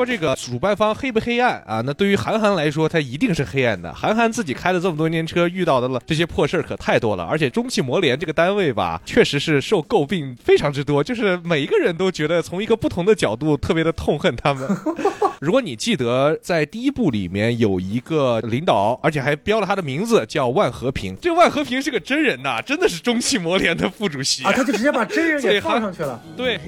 说这个主办方黑不黑暗啊？那对于韩寒来说，他一定是黑暗的。韩寒自己开了这么多年车，遇到的了这些破事儿可太多了。而且中汽摩联这个单位吧，确实是受诟病非常之多，就是每一个人都觉得从一个不同的角度特别的痛恨他们。如果你记得在第一部里面有一个领导，而且还标了他的名字叫万和平，这万和平是个真人呐，真的是中汽摩联的副主席啊，他就直接把真人给放上去了。对。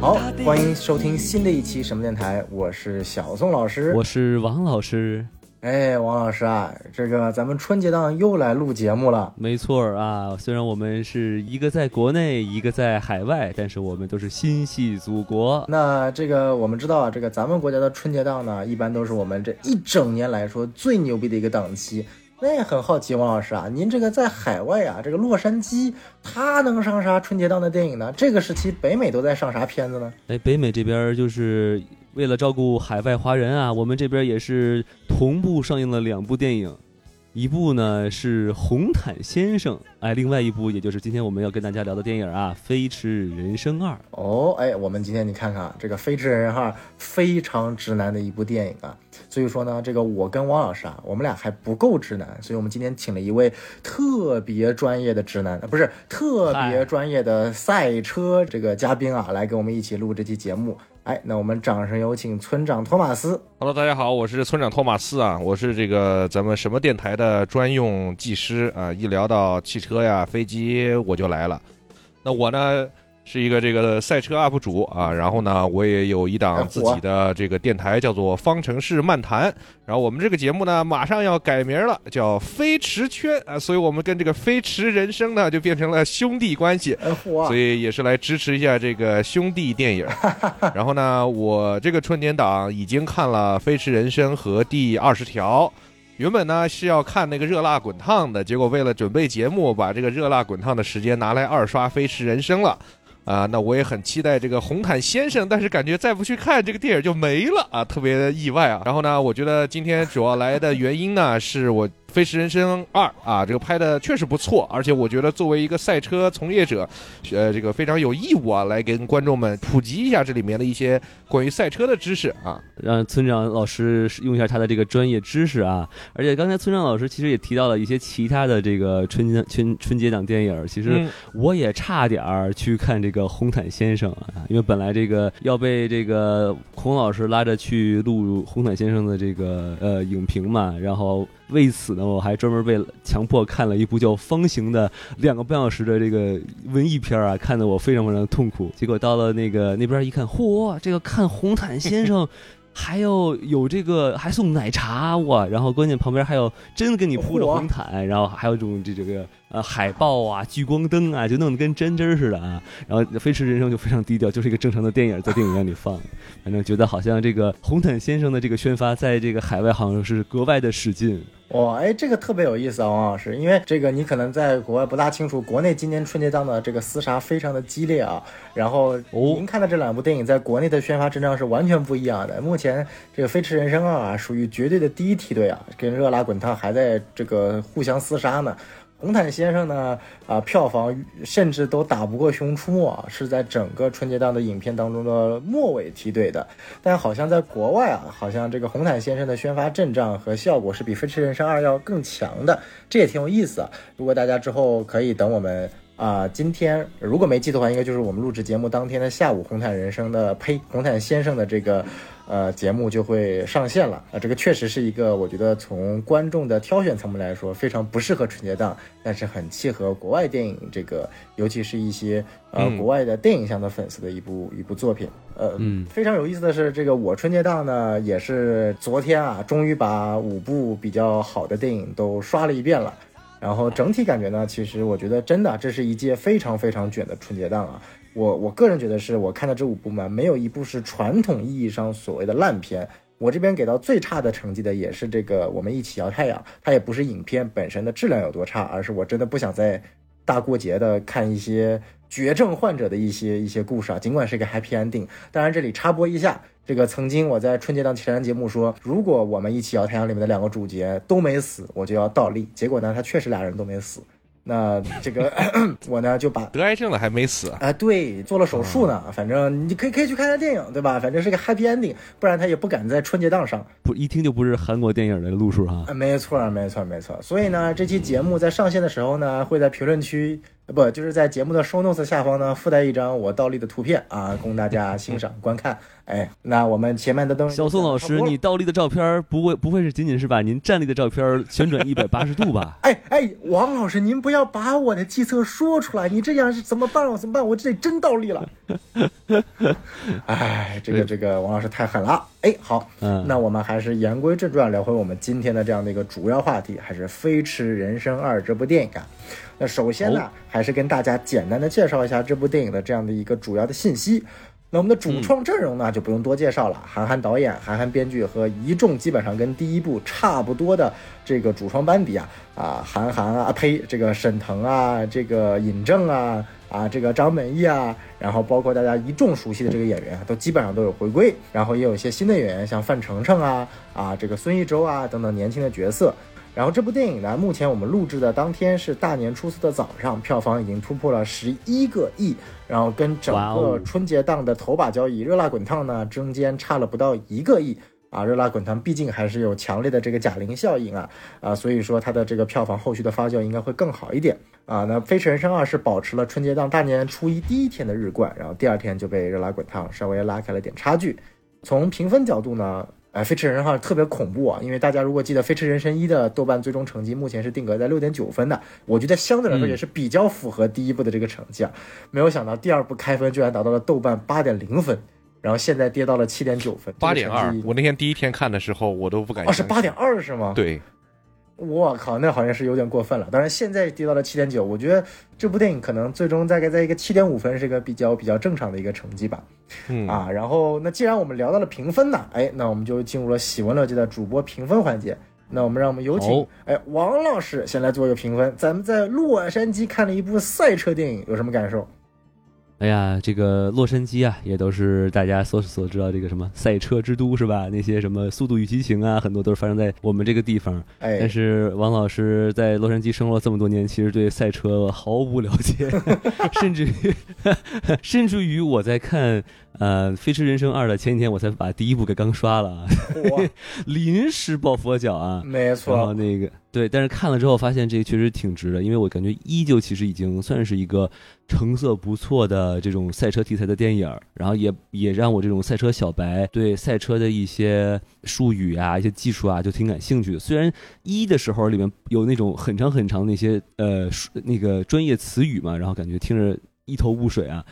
好，欢迎收听新的一期什么电台，我是小宋老师，我是王老师。哎，王老师啊，这个咱们春节档又来录节目了。没错啊，虽然我们是一个在国内，一个在海外，但是我们都是心系祖国。那这个我们知道啊，这个咱们国家的春节档呢，一般都是我们这一整年来说最牛逼的一个档期。那也很好奇，王老师啊，您这个在海外啊，这个洛杉矶，他能上啥春节档的电影呢？这个时期北美都在上啥片子呢？哎，北美这边就是为了照顾海外华人啊，我们这边也是同步上映了两部电影。一部呢是《红毯先生》，哎，另外一部也就是今天我们要跟大家聊的电影啊，《飞驰人生二》。哦，哎，我们今天你看看这个《飞驰人生二》，非常直男的一部电影啊。所以说呢，这个我跟汪老师啊，我们俩还不够直男，所以我们今天请了一位特别专业的直男，不是特别专业的赛车这个嘉宾啊，来跟我们一起录这期节目。哎，那我们掌声有请村长托马斯。Hello，大家好，我是村长托马斯啊，我是这个咱们什么电台的专用技师啊，一聊到汽车呀、飞机我就来了。那我呢？是一个这个赛车 UP 主啊，然后呢，我也有一档自己的这个电台，叫做方程式漫谈。然后我们这个节目呢，马上要改名了，叫飞驰圈啊，所以我们跟这个飞驰人生呢，就变成了兄弟关系，所以也是来支持一下这个兄弟电影。然后呢，我这个春节档已经看了《飞驰人生》和《第二十条》，原本呢是要看那个热辣滚烫的，结果为了准备节目，把这个热辣滚烫的时间拿来二刷《飞驰人生》了。啊，那我也很期待这个红毯先生，但是感觉再不去看这个电影就没了啊，特别意外啊。然后呢，我觉得今天主要来的原因呢，是我。《飞驰人生二》啊，这个拍的确实不错，而且我觉得作为一个赛车从业者，呃，这个非常有义务啊，来跟观众们普及一下这里面的一些关于赛车的知识啊，让村长老师用一下他的这个专业知识啊。而且刚才村长老师其实也提到了一些其他的这个春节春春节档电影，其实我也差点儿去看这个《红毯先生》啊，因为本来这个要被这个孔老师拉着去录《红毯先生》的这个呃影评嘛，然后。为此呢，我还专门被强迫看了一部叫《方形》的两个半小时的这个文艺片啊，看得我非常非常痛苦。结果到了那个那边一看，嚯，这个看《红毯先生 》。还要有这个，还送奶茶哇！然后关键旁边还有真的给你铺着红毯，然后还有这种这这个呃海报啊、聚光灯啊，就弄得跟真真似的啊。然后《飞驰人生》就非常低调，就是一个正常的电影在电影院里放。反正觉得好像这个红毯先生的这个宣发在这个海外好像是格外的使劲。哇，哎，这个特别有意思啊，王老师，因为这个你可能在国外不大清楚，国内今年春节档的这个厮杀非常的激烈啊。然后您看的这两部电影在国内的宣发阵仗是完全不一样的。目前这个《飞驰人生二》啊，属于绝对的第一梯队啊，跟《热辣滚烫》还在这个互相厮杀呢。红毯先生呢，啊，票房甚至都打不过《熊出没》，是在整个春节档的影片当中的末尾梯队的。但好像在国外啊，好像这个红毯先生的宣发阵仗和效果是比《飞驰人生二》要更强的，这也挺有意思啊。如果大家之后可以等我们。啊，今天如果没记的话，应该就是我们录制节目当天的下午，红毯人生的呸，红毯先生的这个呃节目就会上线了啊。这个确实是一个我觉得从观众的挑选层面来说非常不适合春节档，但是很契合国外电影这个，尤其是一些呃国外的电影向的粉丝的一部一部作品。呃，嗯，非常有意思的是，这个我春节档呢也是昨天啊，终于把五部比较好的电影都刷了一遍了。然后整体感觉呢，其实我觉得真的这是一届非常非常卷的春节档啊！我我个人觉得是我看的这五部嘛，没有一部是传统意义上所谓的烂片。我这边给到最差的成绩的也是这个《我们一起摇太阳》，它也不是影片本身的质量有多差，而是我真的不想在大过节的看一些绝症患者的一些一些故事啊。尽管是一个 happy ending，当然这里插播一下。这个曾经我在春节档前瞻节目说，如果我们一起摇太阳里面的两个主角都没死，我就要倒立。结果呢，他确实俩人都没死。那这个 我呢就把得癌症了还没死啊？对，做了手术呢。反正你可以可以去看看电影，对吧？反正是个 happy ending，不然他也不敢在春节档上。不，一听就不是韩国电影的路数哈。没错，没错，没错。所以呢，这期节目在上线的时候呢，会在评论区。不，就是在节目的 show notes 下方呢，附带一张我倒立的图片啊，供大家欣赏观看。哎，那我们前面的灯，小宋老师，你倒立的照片不会不会是仅仅是把您站立的照片旋转一百 八十度吧？哎哎，王老师，您不要把我的计策说出来，你这样是怎么办？我怎么办？我这里真倒立了。哎，这个这个，王老师太狠了。哎，好，嗯，那我们还是言归正传，聊回我们今天的这样的一个主要话题，还是《飞驰人生二》这部电影啊。那首先呢，还是跟大家简单的介绍一下这部电影的这样的一个主要的信息。那我们的主创阵容呢，就不用多介绍了，韩寒导演、韩寒编剧和一众基本上跟第一部差不多的这个主创班底啊，啊，韩寒啊，呸，这个沈腾啊，这个尹正啊，啊，这个张本煜啊，然后包括大家一众熟悉的这个演员，都基本上都有回归，然后也有一些新的演员，像范丞丞啊，啊，这个孙艺洲啊等等年轻的角色。然后这部电影呢，目前我们录制的当天是大年初四的早上，票房已经突破了十一个亿，然后跟整个春节档的头把交椅《热辣滚烫》呢，中间差了不到一个亿啊。《热辣滚烫》毕竟还是有强烈的这个贾玲效应啊啊，所以说它的这个票房后续的发酵应该会更好一点啊。那《飞驰人生二》是保持了春节档大年初一第一天的日冠，然后第二天就被《热辣滚烫》稍微拉开了点差距。从评分角度呢？哎，飞驰人生二特别恐怖啊！因为大家如果记得飞驰人生一的豆瓣最终成绩，目前是定格在六点九分的，我觉得相对来说也是比较符合第一部的这个成绩啊。没有想到第二部开分居然达到了豆瓣八点零分，然后现在跌到了七点九分。八点二，我那天第一天看的时候我都不敢。哦，是八点二是吗？对。我靠，那好像是有点过分了。当然，现在跌到了七点九，我觉得这部电影可能最终大概在一个七点五分，是一个比较比较正常的一个成绩吧。嗯啊，然后那既然我们聊到了评分呢，哎，那我们就进入了喜闻乐见的主播评分环节。那我们让我们有请哎王老师先来做一个评分。咱们在洛杉矶看了一部赛车电影，有什么感受？哎呀，这个洛杉矶啊，也都是大家所所知道这个什么赛车之都是吧？那些什么《速度与激情》啊，很多都是发生在我们这个地方。哎，但是王老师在洛杉矶生活了这么多年，其实对赛车毫无了解，甚至于，甚至于我在看。呃，《飞驰人生二》的前几天我才把第一部给刚刷了，临时抱佛脚啊，没错。然后那个对，但是看了之后发现这个确实挺值的，因为我感觉依旧其实已经算是一个成色不错的这种赛车题材的电影，然后也也让我这种赛车小白对赛车的一些术语啊、一些技术啊就挺感兴趣的。虽然一的时候里面有那种很长很长那些呃那个专业词语嘛，然后感觉听着一头雾水啊，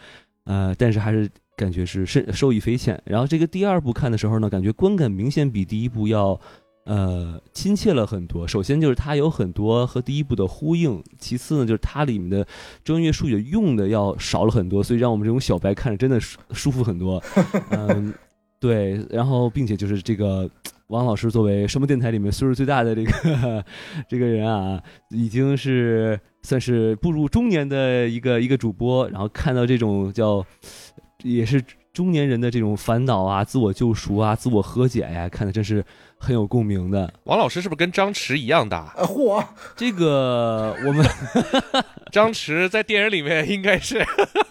呃，但是还是。感觉是受受益匪浅，然后这个第二部看的时候呢，感觉观感明显比第一部要，呃，亲切了很多。首先就是它有很多和第一部的呼应，其次呢就是它里面的专业术语用的要少了很多，所以让我们这种小白看着真的舒舒服很多。嗯，对，然后并且就是这个王老师作为什么电台里面岁数最大的这个这个人啊，已经是算是步入中年的一个一个主播，然后看到这种叫。也是中年人的这种烦恼啊，自我救赎啊，自我和解呀，看的真是很有共鸣的。王老师是不是跟张弛一样大？嚯，这个我们 张弛在电影里面应该是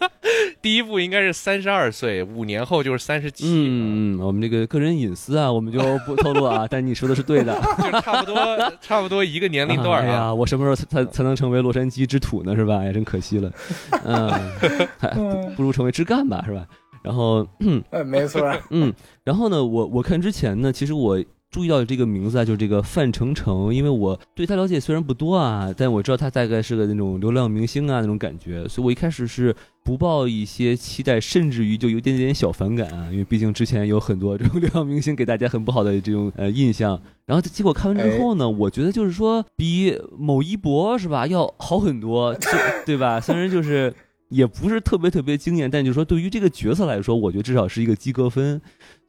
第一部应该是三十二岁，五年后就是三十七。嗯嗯，我们这个个人隐私啊，我们就不透露啊。但你说的是对的，就差不多差不多一个年龄段啊。哎呀，我什么时候才才能成为洛杉矶之土呢？是吧？哎，真可惜了。嗯，不如成为枝干吧，是吧？然后，嗯，没错，嗯，然后呢，我我看之前呢，其实我注意到这个名字啊，就是这个范丞丞，因为我对他了解虽然不多啊，但我知道他大概是个那种流量明星啊那种感觉，所以我一开始是不抱一些期待，甚至于就有点点小反感啊，因为毕竟之前有很多这种流量明星给大家很不好的这种呃印象，然后结果看完之后呢，我觉得就是说比某一博是吧要好很多，对吧？虽然就是。也不是特别特别惊艳，但就是说，对于这个角色来说，我觉得至少是一个及格分，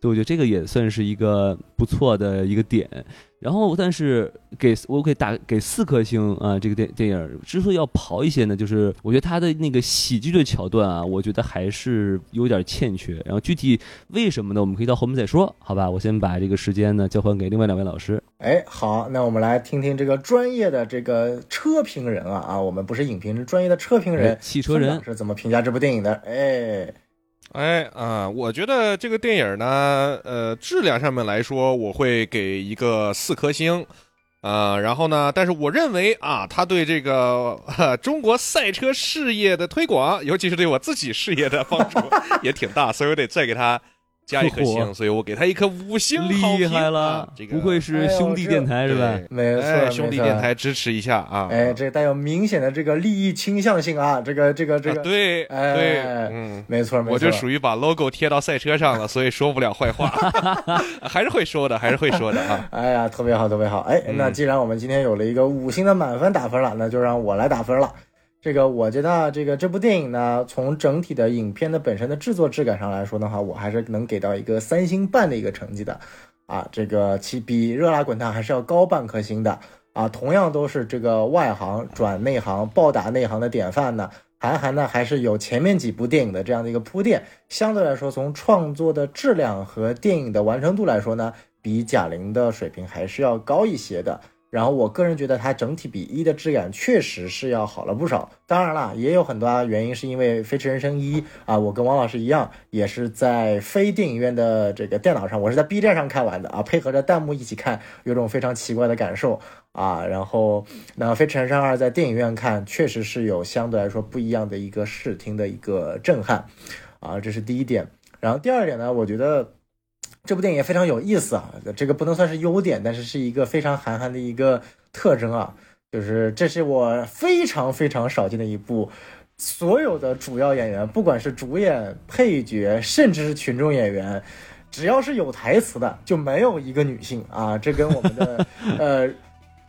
对，我觉得这个也算是一个不错的一个点。然后，但是给我给打给四颗星啊！这个电电影之所以要刨一些呢，就是我觉得它的那个喜剧的桥段啊，我觉得还是有点欠缺。然后具体为什么呢？我们可以到后面再说，好吧？我先把这个时间呢交还给另外两位老师。哎，好，那我们来听听这个专业的这个车评人啊啊，我们不是影评，是专业的车评人，汽车人是怎么评价这部电影的？哎。哎啊，我觉得这个电影呢，呃，质量上面来说，我会给一个四颗星，啊，然后呢，但是我认为啊，他对这个 中国赛车事业的推广，尤其是对我自己事业的帮助 也挺大，所以我得再给他。加一颗星，所以我给他一颗五星。厉害了，这个不愧是兄弟电台是吧？没错，兄弟电台支持一下啊！哎，这带有明显的这个利益倾向性啊！这个这个这个，对，对，嗯，没错没错，我就属于把 logo 贴到赛车上了，所以说不了坏话，还是会说的，还是会说的啊！哎呀，特别好，特别好！哎，那既然我们今天有了一个五星的满分打分了，那就让我来打分了。这个我觉得这个这部电影呢，从整体的影片的本身的制作质感上来说的话，我还是能给到一个三星半的一个成绩的，啊，这个其比热辣滚烫还是要高半颗星的啊。同样都是这个外行转内行暴打内行的典范呢，韩寒呢还是有前面几部电影的这样的一个铺垫，相对来说从创作的质量和电影的完成度来说呢，比贾玲的水平还是要高一些的。然后我个人觉得它整体比一的质感确实是要好了不少。当然了，也有很多原因，是因为《飞驰人生一》啊，我跟王老师一样，也是在非电影院的这个电脑上，我是在 B 站上看完的啊，配合着弹幕一起看，有种非常奇怪的感受啊。然后 那《飞驰人生二》在电影院看，确实是有相对来说不一样的一个视听的一个震撼啊，这是第一点。然后第二点呢，我觉得。这部电影也非常有意思啊，这个不能算是优点，但是是一个非常韩寒的一个特征啊，就是这是我非常非常少见的一部，所有的主要演员，不管是主演、配角，甚至是群众演员，只要是有台词的，就没有一个女性啊，这跟我们的呃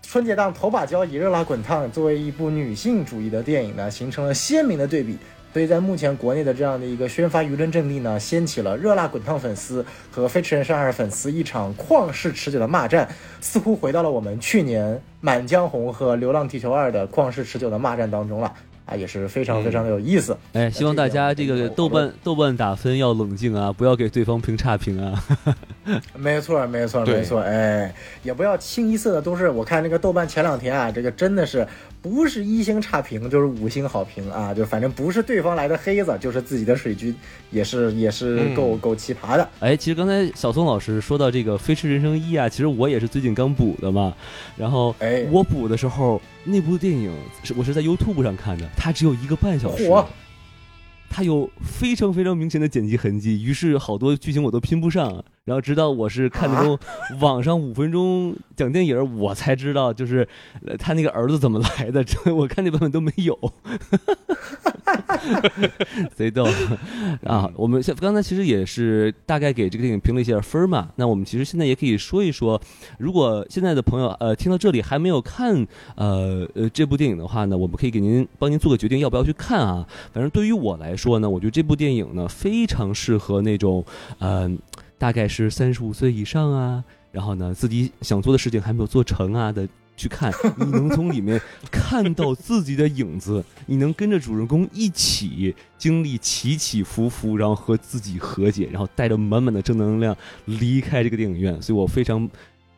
春节档头把交椅热辣滚烫作为一部女性主义的电影呢，形成了鲜明的对比。所以在目前国内的这样的一个宣发舆论阵地呢，掀起了热辣滚烫粉丝和飞驰人生二粉丝一场旷世持久的骂战，似乎回到了我们去年《满江红》和《流浪地球二》的旷世持久的骂战当中了。啊，也是非常非常的有意思。哎，希望大家这个豆瓣豆瓣打分要冷静啊，不要给对方评差评啊。没错，没错，没错。哎，也不要清一色的都是。我看那个豆瓣前两天啊，这个真的是不是一星差评就是五星好评啊，就反正不是对方来的黑子，就是自己的水军，也是也是够够奇葩的。哎，其实刚才小松老师说到这个《飞驰人生一》啊，其实我也是最近刚补的嘛。然后，哎，我补的时候。那部电影是我是在 YouTube 上看的，它只有一个半小时，它有非常非常明显的剪辑痕迹，于是好多剧情我都拼不上。然后直到我是看那种网上五分钟讲电影，我才知道就是他那个儿子怎么来的。我看那版本都没有，贼逗啊！我们像刚才其实也是大概给这个电影评了一下分嘛。那我们其实现在也可以说一说，如果现在的朋友呃听到这里还没有看呃呃这部电影的话呢，我们可以给您帮您做个决定要不要去看啊。反正对于我来说呢，我觉得这部电影呢非常适合那种嗯。大概是三十五岁以上啊，然后呢，自己想做的事情还没有做成啊的去看，你能从里面看到自己的影子，你能跟着主人公一起经历起起伏伏，然后和自己和解，然后带着满满的正能量离开这个电影院。所以我非常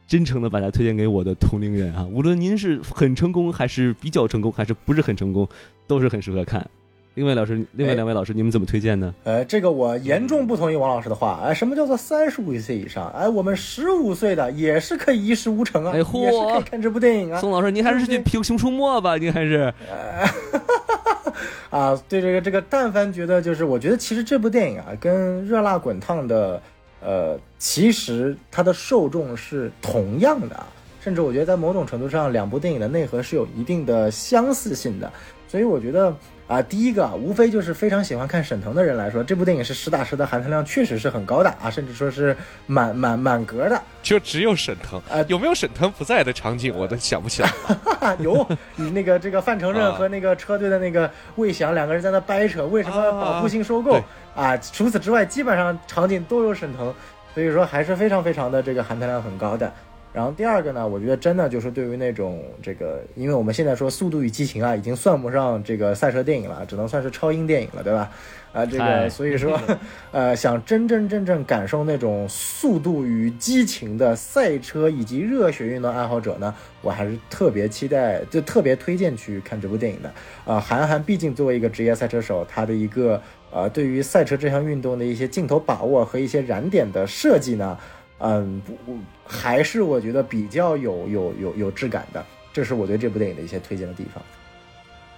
真诚的把它推荐给我的同龄人啊，无论您是很成功，还是比较成功，还是不是很成功，都是很适合看。另外老师，另外两位老师，你们怎么推荐呢？呃，这个我严重不同意王老师的话。哎，什么叫做三十五岁以上？哎，我们十五岁的也是可以一事无成啊，也是可以看这部电影啊。宋老师，您还是去评《熊出没》吧，您还是。啊，对这个这个，但凡觉得就是，我觉得其实这部电影啊，跟《热辣滚烫》的，呃，其实它的受众是同样的，甚至我觉得在某种程度上，两部电影的内核是有一定的相似性的，所以我觉得。啊，第一个无非就是非常喜欢看沈腾的人来说，这部电影是实打实的含糖量确实是很高的啊，甚至说是满满满格的。就只有沈腾啊，有没有沈腾不在的场景，我都想不起来。有，你那个这个范丞丞和那个车队的那个魏翔两个人在那掰扯，为什么保护性收购啊？除此之外，基本上场景都有沈腾，所以说还是非常非常的这个含糖量很高的。然后第二个呢，我觉得真的就是对于那种这个，因为我们现在说《速度与激情》啊，已经算不上这个赛车电影了，只能算是超英电影了，对吧？啊，这个所以说，呃，想真真正正感受那种速度与激情的赛车以及热血运动爱好者呢，我还是特别期待，就特别推荐去看这部电影的。啊，韩寒毕竟作为一个职业赛车手，他的一个呃，对于赛车这项运动的一些镜头把握和一些燃点的设计呢。嗯，不，还是我觉得比较有有有有质感的，这是我对这部电影的一些推荐的地方。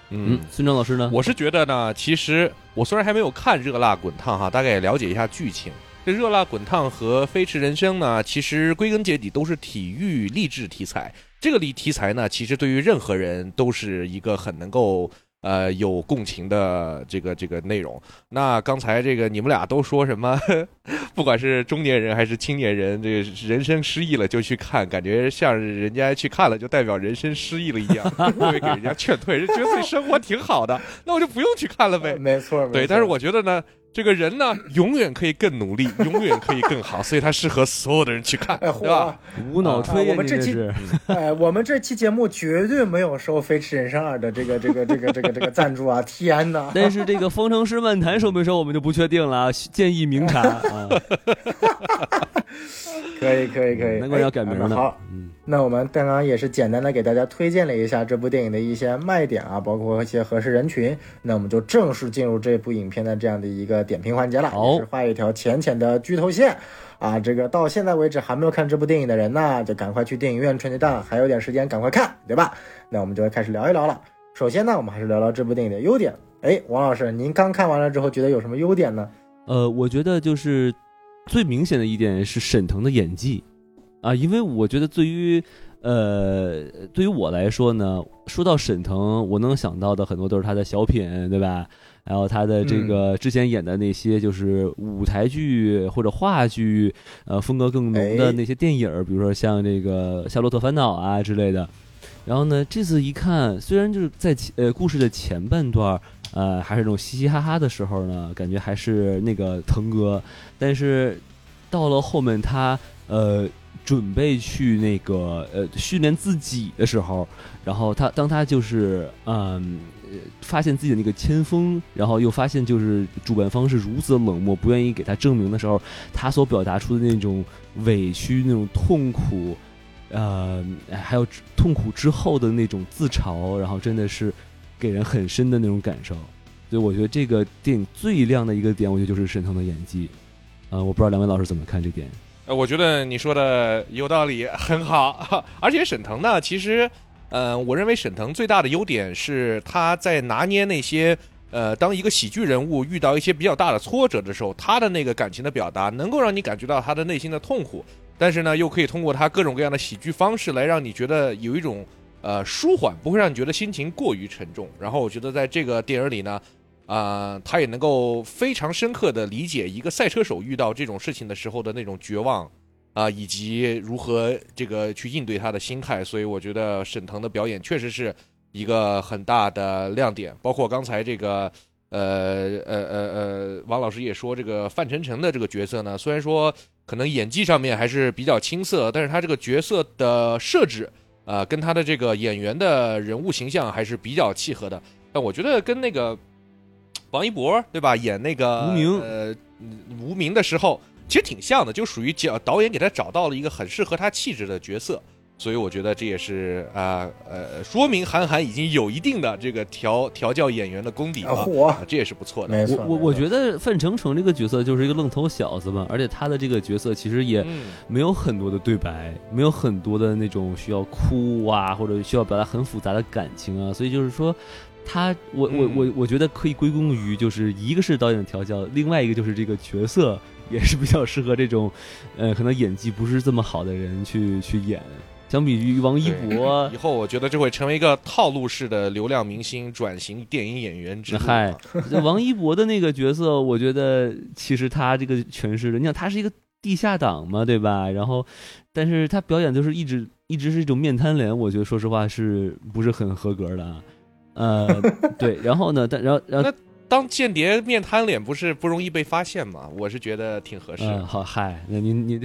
嗯，孙正老师呢？我是觉得呢，其实我虽然还没有看《热辣滚烫》哈，大概也了解一下剧情。这《热辣滚烫》和《飞驰人生》呢，其实归根结底都是体育励志题材。这个题题材呢，其实对于任何人都是一个很能够。呃，有共情的这个这个内容。那刚才这个你们俩都说什么？不管是中年人还是青年人，这个人生失意了就去看，感觉像人家去看了就代表人生失意了一样，会给人家劝退，人觉得自己生活挺好的，那我就不用去看了呗。没错，对。但是我觉得呢。这个人呢，永远可以更努力，永远可以更好，所以他适合所有的人去看，对吧？无脑吹，我们这期，哎，我们这期节目绝对没有收《飞驰人生二》的这个这个这个这个这个赞助啊！天哪！但是这个方程式漫谈收没收，我们就不确定了，建议明查啊。可以可以可以，难怪要改名呢。好，那我们刚刚也是简单的给大家推荐了一下这部电影的一些卖点啊，包括一些合适人群。那我们就正式进入这部影片的这样的一个点评环节了，也是画一条浅浅的剧透线啊。这个到现在为止还没有看这部电影的人呢，就赶快去电影院春节档还有点时间，赶快看，对吧？那我们就开始聊一聊了。首先呢，我们还是聊聊这部电影的优点。哎，王老师，您刚看完了之后觉得有什么优点呢？呃，我觉得就是。最明显的一点是沈腾的演技，啊，因为我觉得对于，呃，对于我来说呢，说到沈腾，我能想到的很多都是他的小品，对吧？然后他的这个之前演的那些就是舞台剧或者话剧，呃，风格更浓的那些电影，比如说像这个《夏洛特烦恼》啊之类的。然后呢，这次一看，虽然就是在呃故事的前半段。呃，还是这种嘻嘻哈哈的时候呢，感觉还是那个腾哥，但是到了后面他呃准备去那个呃训练自己的时候，然后他当他就是嗯发现自己的那个前锋，然后又发现就是主办方是如此冷漠，不愿意给他证明的时候，他所表达出的那种委屈、那种痛苦，呃，还有痛苦之后的那种自嘲，然后真的是。给人很深的那种感受，所以我觉得这个电影最亮的一个点，我觉得就是沈腾的演技。呃，我不知道两位老师怎么看这点。呃，我觉得你说的有道理，很好。而且沈腾呢，其实，呃，我认为沈腾最大的优点是他在拿捏那些，呃，当一个喜剧人物遇到一些比较大的挫折的时候，他的那个感情的表达，能够让你感觉到他的内心的痛苦，但是呢，又可以通过他各种各样的喜剧方式来让你觉得有一种。呃，舒缓不会让你觉得心情过于沉重。然后我觉得在这个电影里呢，啊，他也能够非常深刻的理解一个赛车手遇到这种事情的时候的那种绝望，啊，以及如何这个去应对他的心态。所以我觉得沈腾的表演确实是一个很大的亮点。包括刚才这个，呃呃呃呃，王老师也说这个范丞丞的这个角色呢，虽然说可能演技上面还是比较青涩，但是他这个角色的设置。呃，跟他的这个演员的人物形象还是比较契合的。但我觉得跟那个王一博对吧，演那个无名呃无名的时候，其实挺像的，就属于导导演给他找到了一个很适合他气质的角色。所以我觉得这也是啊呃，说明韩寒已经有一定的这个调调教演员的功底了，这也是不错的。没错，我我觉得范丞丞这个角色就是一个愣头小子嘛，而且他的这个角色其实也没有很多的对白，没有很多的那种需要哭啊，或者需要表达很复杂的感情啊，所以就是说，他我我我我觉得可以归功于就是一个是导演的调教，另外一个就是这个角色 也是比较适合这种，呃，可能演技不是这么好的人去去演。相比于王一博，以后我觉得这会成为一个套路式的流量明星转型电影演员之路。嗨，王一博的那个角色，我觉得其实他这个诠释的，你想他是一个地下党嘛，对吧？然后，但是他表演就是一直一直是一种面瘫脸，我觉得说实话是不是很合格的？呃，对。然后呢，但然后然后当间谍面瘫脸不是不容易被发现吗？我是觉得挺合适。好嗨，那您您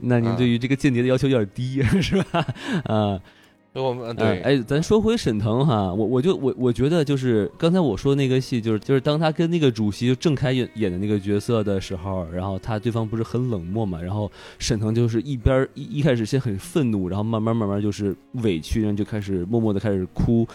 那您对于这个间谍的要求有点低是吧？啊。我们对，哎，咱说回沈腾哈，我我就我我觉得就是刚才我说那个戏，就是就是当他跟那个主席郑恺演演的那个角色的时候，然后他对方不是很冷漠嘛，然后沈腾就是一边一一开始先很愤怒，然后慢慢慢慢就是委屈，然后就开始默默的开始哭，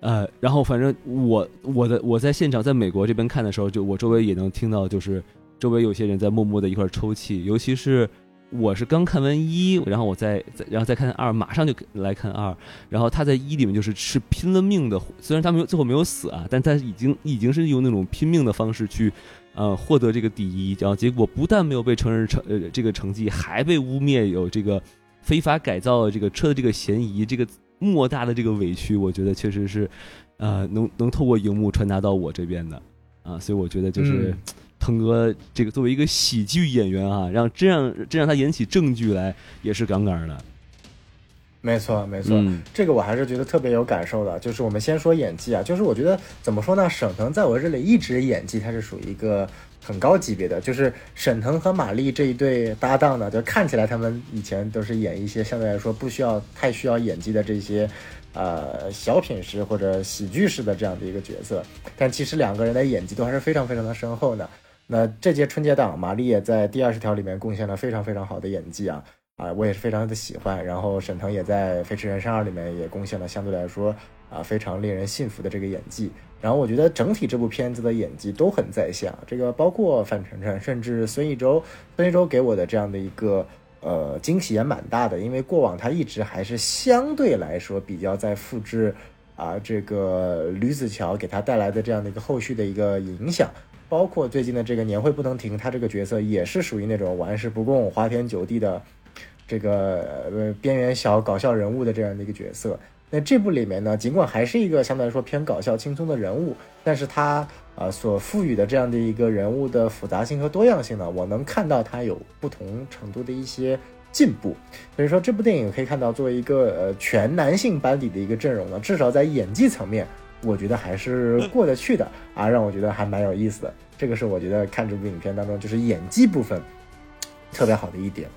呃，然后反正我我的我在现场在美国这边看的时候，就我周围也能听到，就是周围有些人在默默的一块抽泣，尤其是。我是刚看完一，然后我再再然后再看二，马上就来看二。然后他在一里面就是是拼了命的，虽然他没有最后没有死啊，但他已经已经是用那种拼命的方式去，呃，获得这个第一。然后结果不但没有被承认成呃这个成绩，还被污蔑有这个非法改造这个车的这个嫌疑。这个莫大的这个委屈，我觉得确实是，呃，能能透过荧幕传达到我这边的啊。所以我觉得就是。腾哥，这个作为一个喜剧演员啊，让这样这让他演起正剧来也是杠杠的。没错，没错，这个我还是觉得特别有感受的。就是我们先说演技啊，就是我觉得怎么说呢？沈腾在我这里一直演技他是属于一个很高级别的。就是沈腾和马丽这一对搭档呢，就看起来他们以前都是演一些相对来说不需要太需要演技的这些呃小品式或者喜剧式的这样的一个角色，但其实两个人的演技都还是非常非常的深厚的。那这届春节档，马丽也在第二十条里面贡献了非常非常好的演技啊啊，我也是非常的喜欢。然后沈腾也在《飞驰人生二》里面也贡献了相对来说啊非常令人信服的这个演技。然后我觉得整体这部片子的演技都很在线，这个包括范丞丞，甚至孙艺洲，孙艺洲给我的这样的一个呃惊喜也蛮大的，因为过往他一直还是相对来说比较在复制啊这个吕子乔给他带来的这样的一个后续的一个影响。包括最近的这个年会不能停，他这个角色也是属于那种玩世不恭、花天酒地的这个边缘小搞笑人物的这样的一个角色。那这部里面呢，尽管还是一个相对来说偏搞笑轻松的人物，但是他啊所赋予的这样的一个人物的复杂性和多样性呢，我能看到他有不同程度的一些进步。所以说这部电影可以看到，作为一个呃全男性班底的一个阵容呢，至少在演技层面。我觉得还是过得去的啊，让我觉得还蛮有意思的。这个是我觉得看这部影片当中就是演技部分特别好的一点。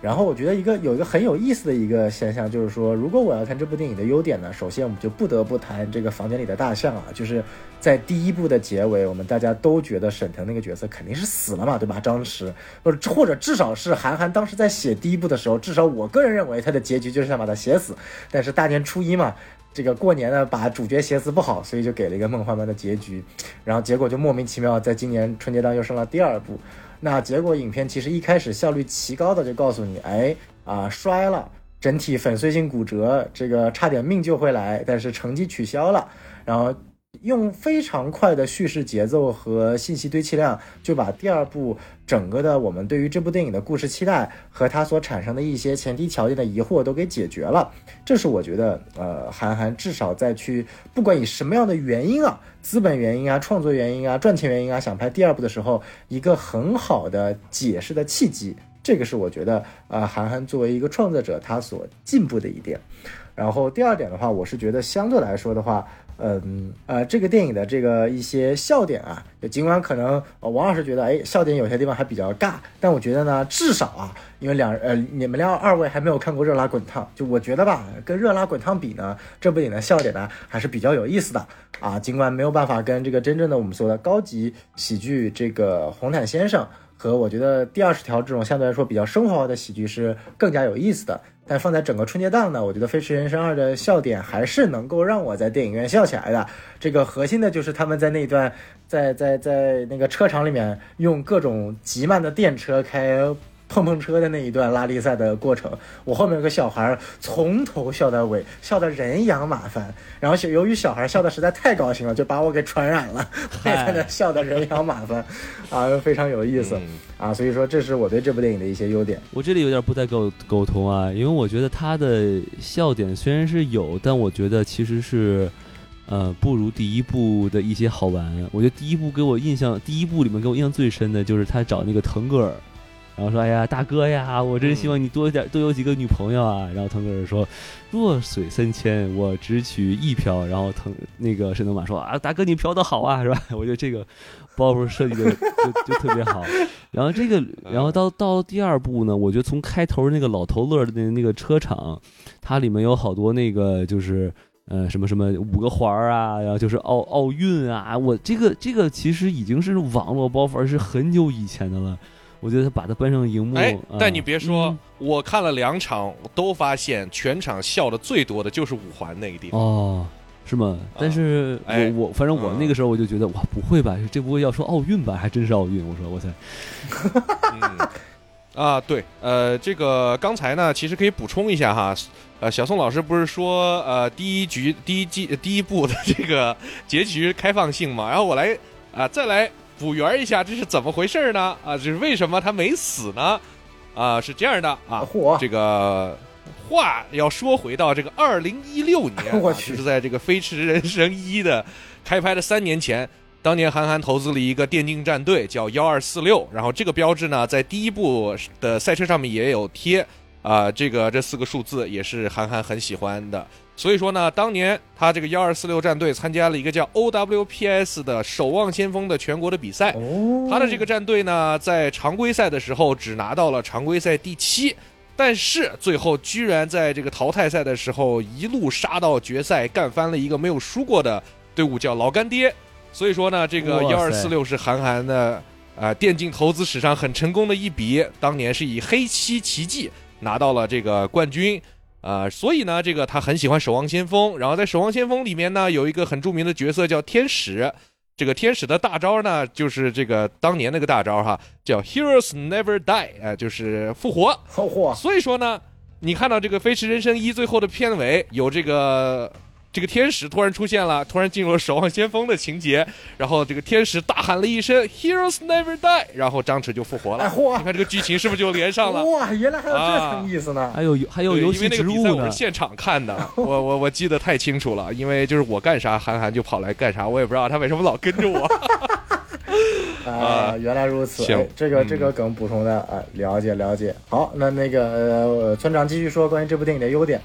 然后我觉得一个有一个很有意思的一个现象，就是说，如果我要谈这部电影的优点呢，首先我们就不得不谈这个房间里的大象啊，就是在第一部的结尾，我们大家都觉得沈腾那个角色肯定是死了嘛，对吧？张弛，或者或者至少是韩寒当时在写第一部的时候，至少我个人认为他的结局就是想把他写死。但是大年初一嘛。这个过年呢，把主角写死不好，所以就给了一个梦幻般的结局，然后结果就莫名其妙，在今年春节档又上了第二部。那结果影片其实一开始效率奇高的就告诉你，哎啊摔了，整体粉碎性骨折，这个差点命就会来，但是成绩取消了，然后。用非常快的叙事节奏和信息堆砌量，就把第二部整个的我们对于这部电影的故事期待和它所产生的一些前提条件的疑惑都给解决了。这是我觉得，呃，韩寒至少在去不管以什么样的原因啊，资本原因啊、创作原因啊、赚钱原因啊，想拍第二部的时候，一个很好的解释的契机。这个是我觉得，呃，韩寒作为一个创作者，他所进步的一点。然后第二点的话，我是觉得相对来说的话。嗯呃，这个电影的这个一些笑点啊，尽管可能王老师觉得，哎，笑点有些地方还比较尬，但我觉得呢，至少啊，因为两呃，你们俩二位还没有看过《热辣滚烫》，就我觉得吧，跟《热辣滚烫》比呢，这部电影的笑点呢还是比较有意思的啊。尽管没有办法跟这个真正的我们说的高级喜剧这个《红毯先生》和我觉得第二十条这种相对来说比较生活化的喜剧是更加有意思的。但放在整个春节档呢，我觉得《飞驰人生二》的笑点还是能够让我在电影院笑起来的。这个核心的就是他们在那段，在在在那个车场里面用各种极慢的电车开。碰碰车的那一段拉力赛的过程，我后面有个小孩从头笑到尾，笑得人仰马翻。然后由于小孩笑得实在太高兴了，就把我给传染了，也在那笑得人仰马翻，啊，非常有意思啊。所以说，这是我对这部电影的一些优点。我这里有点不太沟沟通啊，因为我觉得他的笑点虽然是有，但我觉得其实是，呃，不如第一部的一些好玩。我觉得第一部给我印象，第一部里面给我印象最深的就是他找那个腾格尔。然后说：“哎呀，大哥呀，我真希望你多一点多有几个女朋友啊。”然后腾格尔说：“弱水三千，我只取一瓢。”然后腾那个神农马说：“啊，大哥你嫖的好啊，是吧？” 我觉得这个包袱设计的就就特别好。然后这个，然后到到第二部呢，我觉得从开头那个老头乐的那个车厂，它里面有好多那个就是。呃，什么什么五个环儿啊，然后就是奥奥运啊，我这个这个其实已经是网络包袱，而是很久以前的了。我觉得他把它搬上荧幕，哎，但你别说，我看了两场，都发现全场笑的最多的就是五环那个地方。哦，是吗？但是我我反正我那个时候我就觉得，哇，不会吧？这不会要说奥运吧？还真是奥运！我说，我操！啊，对，呃，这个刚才呢，其实可以补充一下哈。呃，小宋老师不是说，呃，第一局、第一季、第一部的这个结局开放性嘛？然后我来啊，再来补圆一下，这是怎么回事呢？啊，这是为什么他没死呢？啊，是这样的啊，这个话要说回到这个二零一六年，我去，是在这个《飞驰人生一》的开拍的三年前，当年韩寒投资了一个电竞战队叫幺二四六，然后这个标志呢，在第一部的赛车上面也有贴。啊，这个这四个数字也是韩寒很喜欢的，所以说呢，当年他这个幺二四六战队参加了一个叫 OWPS 的守望先锋的全国的比赛，他的这个战队呢，在常规赛的时候只拿到了常规赛第七，但是最后居然在这个淘汰赛的时候一路杀到决赛，干翻了一个没有输过的队伍，叫老干爹。所以说呢，这个幺二四六是韩寒的啊电竞投资史上很成功的一笔，当年是以黑漆奇迹。拿到了这个冠军，呃，所以呢，这个他很喜欢《守望先锋》，然后在《守望先锋》里面呢，有一个很著名的角色叫天使，这个天使的大招呢，就是这个当年那个大招哈，叫 Heroes Never Die，哎，就是复活。复活。所以说呢，你看到这个《飞驰人生一》最后的片尾有这个。这个天使突然出现了，突然进入了守望先锋的情节，然后这个天使大喊了一声 “Heroes never die”，然后张弛就复活了。你看这个剧情是不是就连上了？哇，原来还有这层意思呢！还有还有游戏植物呢。我是现场看的，我我我记得太清楚了，因为就是我干啥，韩寒就跑来干啥，我也不知道他为什么老跟着我。啊，原来如此。行，这个这个梗补充的啊，了解了解。好，那那个村长继续说关于这部电影的优点。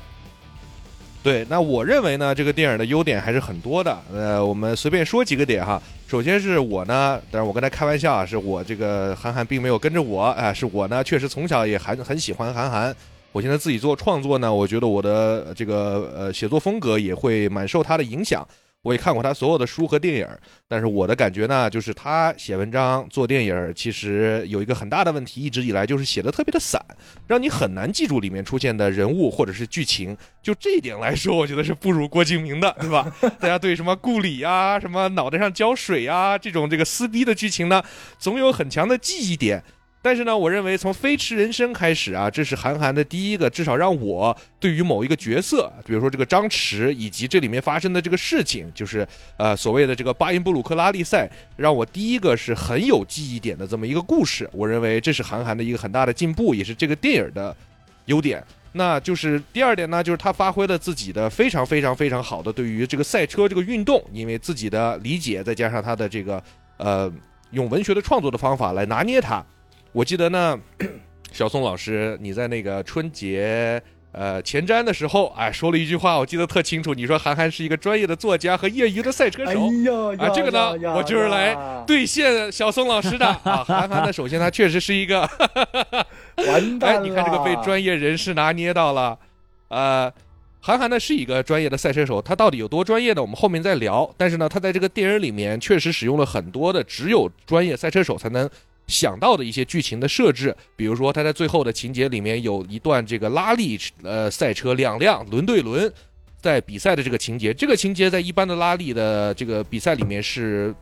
对，那我认为呢，这个电影的优点还是很多的。呃，我们随便说几个点哈。首先是我呢，但是我跟他开玩笑啊，是我这个韩寒并没有跟着我，哎，是我呢，确实从小也很很喜欢韩寒。我现在自己做创作呢，我觉得我的这个呃写作风格也会蛮受他的影响。我也看过他所有的书和电影，但是我的感觉呢，就是他写文章、做电影，其实有一个很大的问题，一直以来就是写的特别的散，让你很难记住里面出现的人物或者是剧情。就这一点来说，我觉得是不如郭敬明的，对吧？大家对什么顾里呀、什么脑袋上浇水呀这种这个撕逼的剧情呢，总有很强的记忆点。但是呢，我认为从《飞驰人生》开始啊，这是韩寒的第一个，至少让我对于某一个角色，比如说这个张弛，以及这里面发生的这个事情，就是呃所谓的这个巴音布鲁克拉力赛，让我第一个是很有记忆点的这么一个故事。我认为这是韩寒的一个很大的进步，也是这个电影的优点。那就是第二点呢，就是他发挥了自己的非常非常非常好的对于这个赛车这个运动，因为自己的理解，再加上他的这个呃用文学的创作的方法来拿捏它。我记得呢，小宋老师，你在那个春节呃前瞻的时候，哎，说了一句话，我记得特清楚。你说韩寒是一个专业的作家和业余的赛车手。哎啊，这个呢，我就是来兑现小宋老师的 啊。韩寒呢，首先他确实是一个，完蛋 哎，你看这个被专业人士拿捏到了。呃，韩寒呢是一个专业的赛车手，他到底有多专业呢？我们后面再聊。但是呢，他在这个电影里面确实使用了很多的只有专业赛车手才能。想到的一些剧情的设置，比如说他在最后的情节里面有一段这个拉力呃赛车两辆轮对轮在比赛的这个情节，这个情节在一般的拉力的这个比赛里面是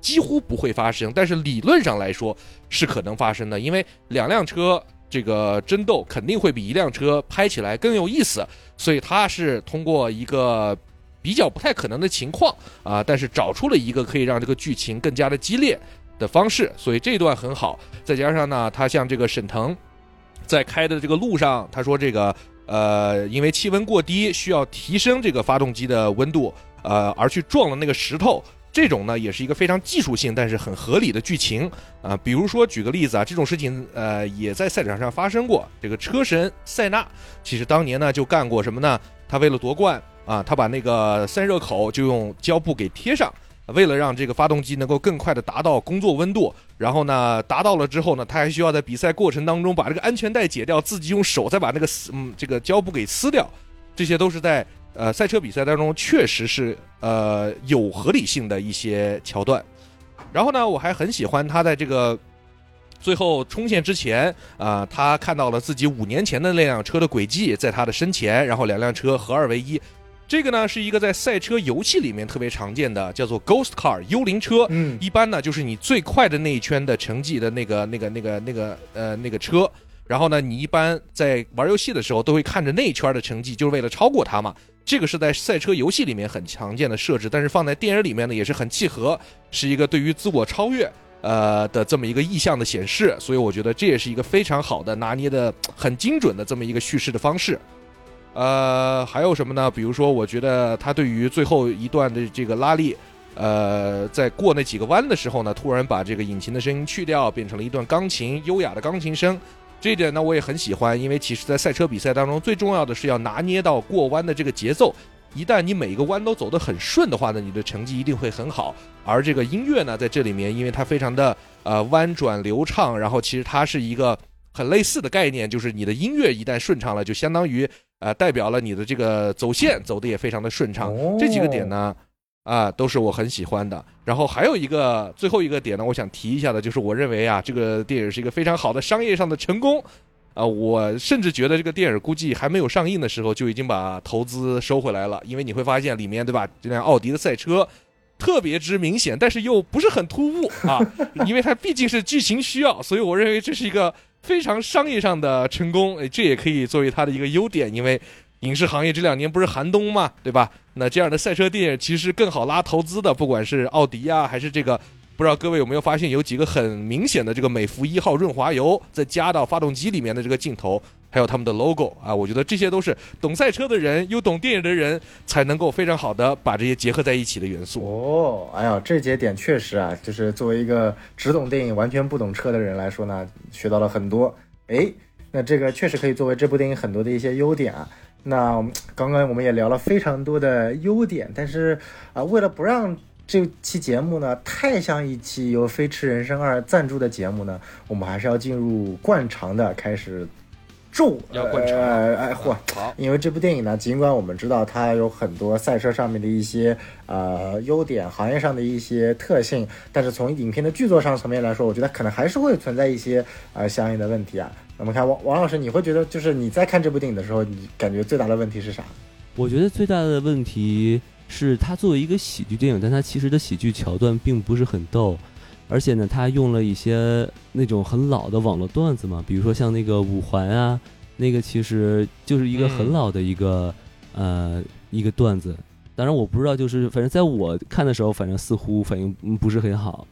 几乎不会发生，但是理论上来说是可能发生的，因为两辆车这个争斗肯定会比一辆车拍起来更有意思，所以他是通过一个比较不太可能的情况啊，但是找出了一个可以让这个剧情更加的激烈。的方式，所以这段很好。再加上呢，他像这个沈腾，在开的这个路上，他说这个呃，因为气温过低，需要提升这个发动机的温度，呃，而去撞了那个石头。这种呢，也是一个非常技术性但是很合理的剧情啊。比如说，举个例子啊，这种事情呃也在赛场上发生过。这个车神塞纳其实当年呢就干过什么呢？他为了夺冠啊，他把那个散热口就用胶布给贴上，为了让这个发动机能够更快的达到工作温度。然后呢，达到了之后呢，他还需要在比赛过程当中把这个安全带解掉，自己用手再把那个嗯这个胶布给撕掉。这些都是在。呃，赛车比赛当中确实是呃有合理性的一些桥段，然后呢，我还很喜欢他在这个最后冲线之前啊，他看到了自己五年前的那辆车的轨迹在他的身前，然后两辆车合二为一。这个呢是一个在赛车游戏里面特别常见的，叫做 Ghost Car 幽灵车。嗯，一般呢就是你最快的那一圈的成绩的那个、那个、那个、那个呃那个车，然后呢，你一般在玩游戏的时候都会看着那一圈的成绩，就是为了超过它嘛。这个是在赛车游戏里面很常见的设置，但是放在电影里面呢也是很契合，是一个对于自我超越呃的这么一个意向的显示，所以我觉得这也是一个非常好的拿捏的很精准的这么一个叙事的方式。呃，还有什么呢？比如说，我觉得他对于最后一段的这个拉力，呃，在过那几个弯的时候呢，突然把这个引擎的声音去掉，变成了一段钢琴优雅的钢琴声。这一点呢，我也很喜欢，因为其实，在赛车比赛当中，最重要的是要拿捏到过弯的这个节奏。一旦你每一个弯都走得很顺的话呢，你的成绩一定会很好。而这个音乐呢，在这里面，因为它非常的呃弯转流畅，然后其实它是一个很类似的概念，就是你的音乐一旦顺畅了，就相当于呃代表了你的这个走线走的也非常的顺畅。这几个点呢。啊，都是我很喜欢的。然后还有一个最后一个点呢，我想提一下的，就是我认为啊，这个电影是一个非常好的商业上的成功。啊，我甚至觉得这个电影估计还没有上映的时候就已经把投资收回来了，因为你会发现里面对吧，这辆奥迪的赛车特别之明显，但是又不是很突兀啊，因为它毕竟是剧情需要，所以我认为这是一个非常商业上的成功。这也可以作为它的一个优点，因为。影视行业这两年不是寒冬嘛，对吧？那这样的赛车电影其实更好拉投资的，不管是奥迪啊，还是这个，不知道各位有没有发现，有几个很明显的这个美孚一号润滑油，再加到发动机里面的这个镜头，还有他们的 logo 啊，我觉得这些都是懂赛车的人又懂电影的人才能够非常好的把这些结合在一起的元素。哦，哎呀，这节点确实啊，就是作为一个只懂电影完全不懂车的人来说呢，学到了很多。哎，那这个确实可以作为这部电影很多的一些优点啊。那刚刚我们也聊了非常多的优点，但是啊，为了不让这期节目呢太像一期由《飞驰人生二》赞助的节目呢，我们还是要进入惯常的开始咒要惯常哎嚯！好，因为这部电影呢，尽管我们知道它有很多赛车上面的一些呃优点，行业上的一些特性，但是从影片的剧作上层面来说，我觉得可能还是会存在一些呃相应的问题啊。我们看王王老师，你会觉得就是你在看这部电影的时候，你感觉最大的问题是啥？我觉得最大的问题是它作为一个喜剧电影，但它其实的喜剧桥段并不是很逗，而且呢，他用了一些那种很老的网络段子嘛，比如说像那个五环啊，那个其实就是一个很老的一个呃一个段子。当然我不知道，就是反正在我看的时候，反正似乎反应不是很好。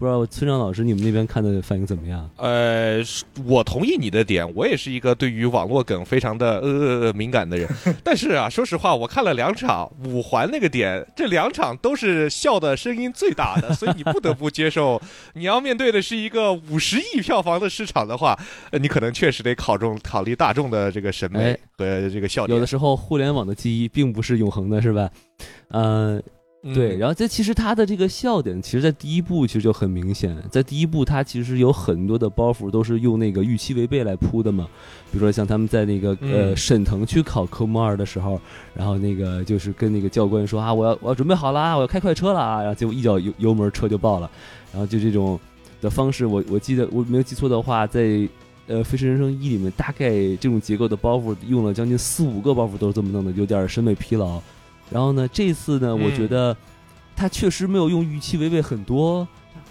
不知道村长老师，你们那边看的反应怎么样？呃，我同意你的点，我也是一个对于网络梗非常的呃呃呃敏感的人。但是啊，说实话，我看了两场五环那个点，这两场都是笑的声音最大的，所以你不得不接受，你要面对的是一个五十亿票房的市场的话，你可能确实得考中考虑大众的这个审美和这个笑点。有的时候，互联网的记忆并不是永恒的，是吧？嗯。对，然后这其实他的这个笑点，其实，在第一部其实就很明显，在第一部他其实有很多的包袱都是用那个预期违背来铺的嘛，比如说像他们在那个呃沈腾去考科目二的时候，然后那个就是跟那个教官说啊，我要我要准备好了，我要开快车了啊，然后结果一脚油油门车就爆了，然后就这种的方式，我我记得我没有记错的话，在呃《飞驰人生一》里面，大概这种结构的包袱用了将近四五个包袱都是这么弄的，有点审美疲劳。然后呢，这次呢，我觉得他确实没有用预期违背很多，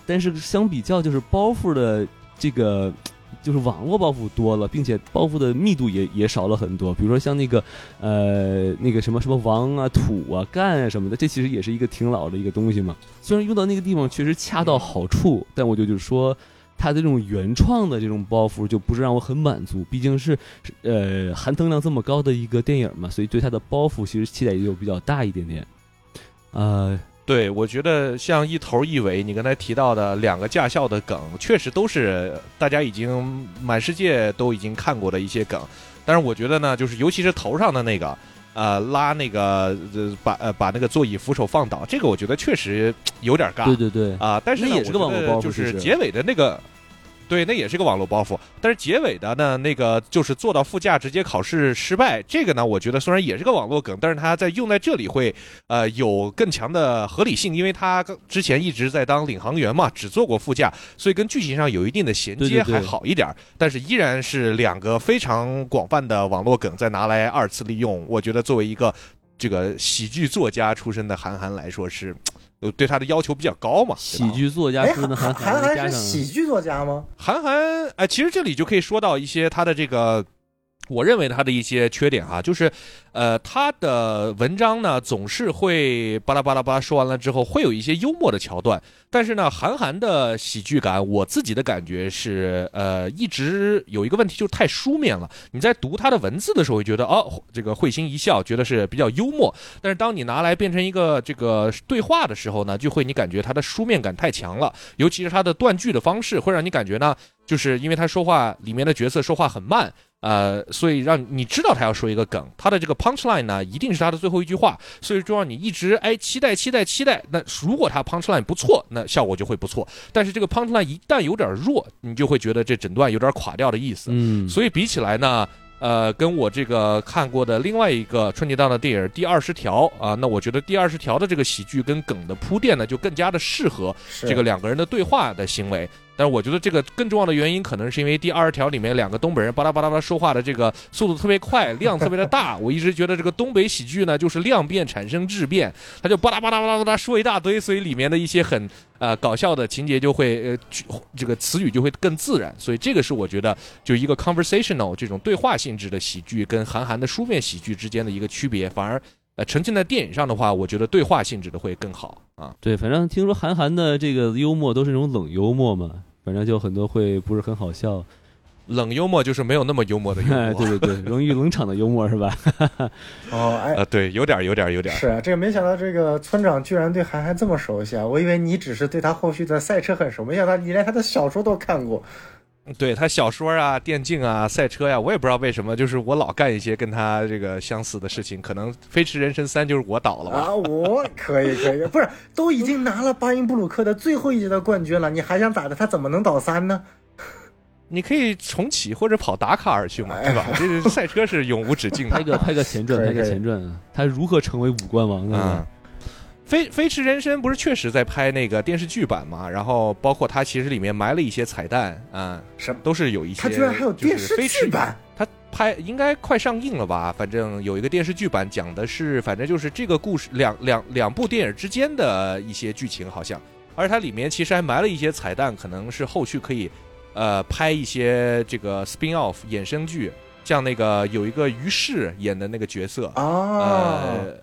但是相比较就是包袱的这个，就是网络包袱多了，并且包袱的密度也也少了很多。比如说像那个呃那个什么什么王啊土啊干啊什么的，这其实也是一个挺老的一个东西嘛。虽然用到那个地方确实恰到好处，但我就就是说。它的这种原创的这种包袱就不是让我很满足，毕竟是，呃，含糖量这么高的一个电影嘛，所以对它的包袱其实期待也就比较大一点点。呃，对，我觉得像一头一尾，你刚才提到的两个驾校的梗，确实都是大家已经满世界都已经看过的一些梗。但是我觉得呢，就是尤其是头上的那个，呃，拉那个呃把呃把那个座椅扶手放倒，这个我觉得确实有点尬。对对对，啊，但是也是个就是结尾的那个。对，那也是个网络包袱。但是结尾的呢，那个就是坐到副驾直接考试失败，这个呢，我觉得虽然也是个网络梗，但是它在用在这里会呃有更强的合理性，因为他之前一直在当领航员嘛，只坐过副驾，所以跟剧情上有一定的衔接，还好一点。但是依然是两个非常广泛的网络梗再拿来二次利用，我觉得作为一个这个喜剧作家出身的韩寒来说是。呃，对他的要求比较高嘛。喜剧作家是韩寒是喜剧作家吗？韩寒，哎，其实这里就可以说到一些他的这个。我认为他的一些缺点哈，就是，呃，他的文章呢总是会巴拉巴拉巴拉说完了之后，会有一些幽默的桥段。但是呢，韩寒的喜剧感，我自己的感觉是，呃，一直有一个问题，就是太书面了。你在读他的文字的时候，会觉得哦，这个会心一笑，觉得是比较幽默。但是当你拿来变成一个这个对话的时候呢，就会你感觉他的书面感太强了，尤其是他的断句的方式，会让你感觉呢，就是因为他说话里面的角色说话很慢。呃，所以让你知道他要说一个梗，他的这个 punch line 呢，一定是他的最后一句话，所以就让你一直哎期待期待期待。那如果他 punch line 不错，那效果就会不错。但是这个 punch line 一旦有点弱，你就会觉得这整段有点垮掉的意思。嗯，所以比起来呢。呃，跟我这个看过的另外一个春节档的电影《第二十条》啊，那我觉得《第二十条》的这个喜剧跟梗的铺垫呢，就更加的适合这个两个人的对话的行为。但是我觉得这个更重要的原因，可能是因为《第二十条》里面两个东北人巴拉巴拉巴说话的这个速度特别快，量特别的大。我一直觉得这个东北喜剧呢，就是量变产生质变，他就巴拉巴拉巴拉巴拉说一大堆，所以里面的一些很。呃，搞笑的情节就会呃，这个词语就会更自然，所以这个是我觉得就一个 conversational 这种对话性质的喜剧跟韩寒的书面喜剧之间的一个区别。反而呃，沉浸在电影上的话，我觉得对话性质的会更好啊。对，反正听说韩寒的这个幽默都是那种冷幽默嘛，反正就很多会不是很好笑。冷幽默就是没有那么幽默的幽默，对对对，容易冷场的幽默是吧？哦，哎，对，有点有点有点。是啊，这个没想到这个村长居然对韩寒这么熟悉啊！我以为你只是对他后续的赛车很熟，没想到你连他的小说都看过。对他小说啊、电竞啊、赛车呀，我也不知道为什么，就是我老干一些跟他这个相似的事情。可能《飞驰人生三》就是我倒了吧？啊，我可以可以，不是都已经拿了巴音布鲁克的最后一届的冠军了，你还想咋的？他怎么能倒三呢？你可以重启或者跑达卡尔去嘛，对吧？这个赛车是永无止境的。拍个拍个前传，拍个前传，他如何成为五冠王啊？飞飞驰人生不是确实在拍那个电视剧版嘛？然后包括它其实里面埋了一些彩蛋啊，什么都是有一些。它居然还有电视剧版？它拍应该快上映了吧？反正有一个电视剧版，讲的是反正就是这个故事两两两部电影之间的一些剧情，好像。而它里面其实还埋了一些彩蛋，可能是后续可以。呃，拍一些这个 spin off 衍生剧，像那个有一个于适演的那个角色啊，呃，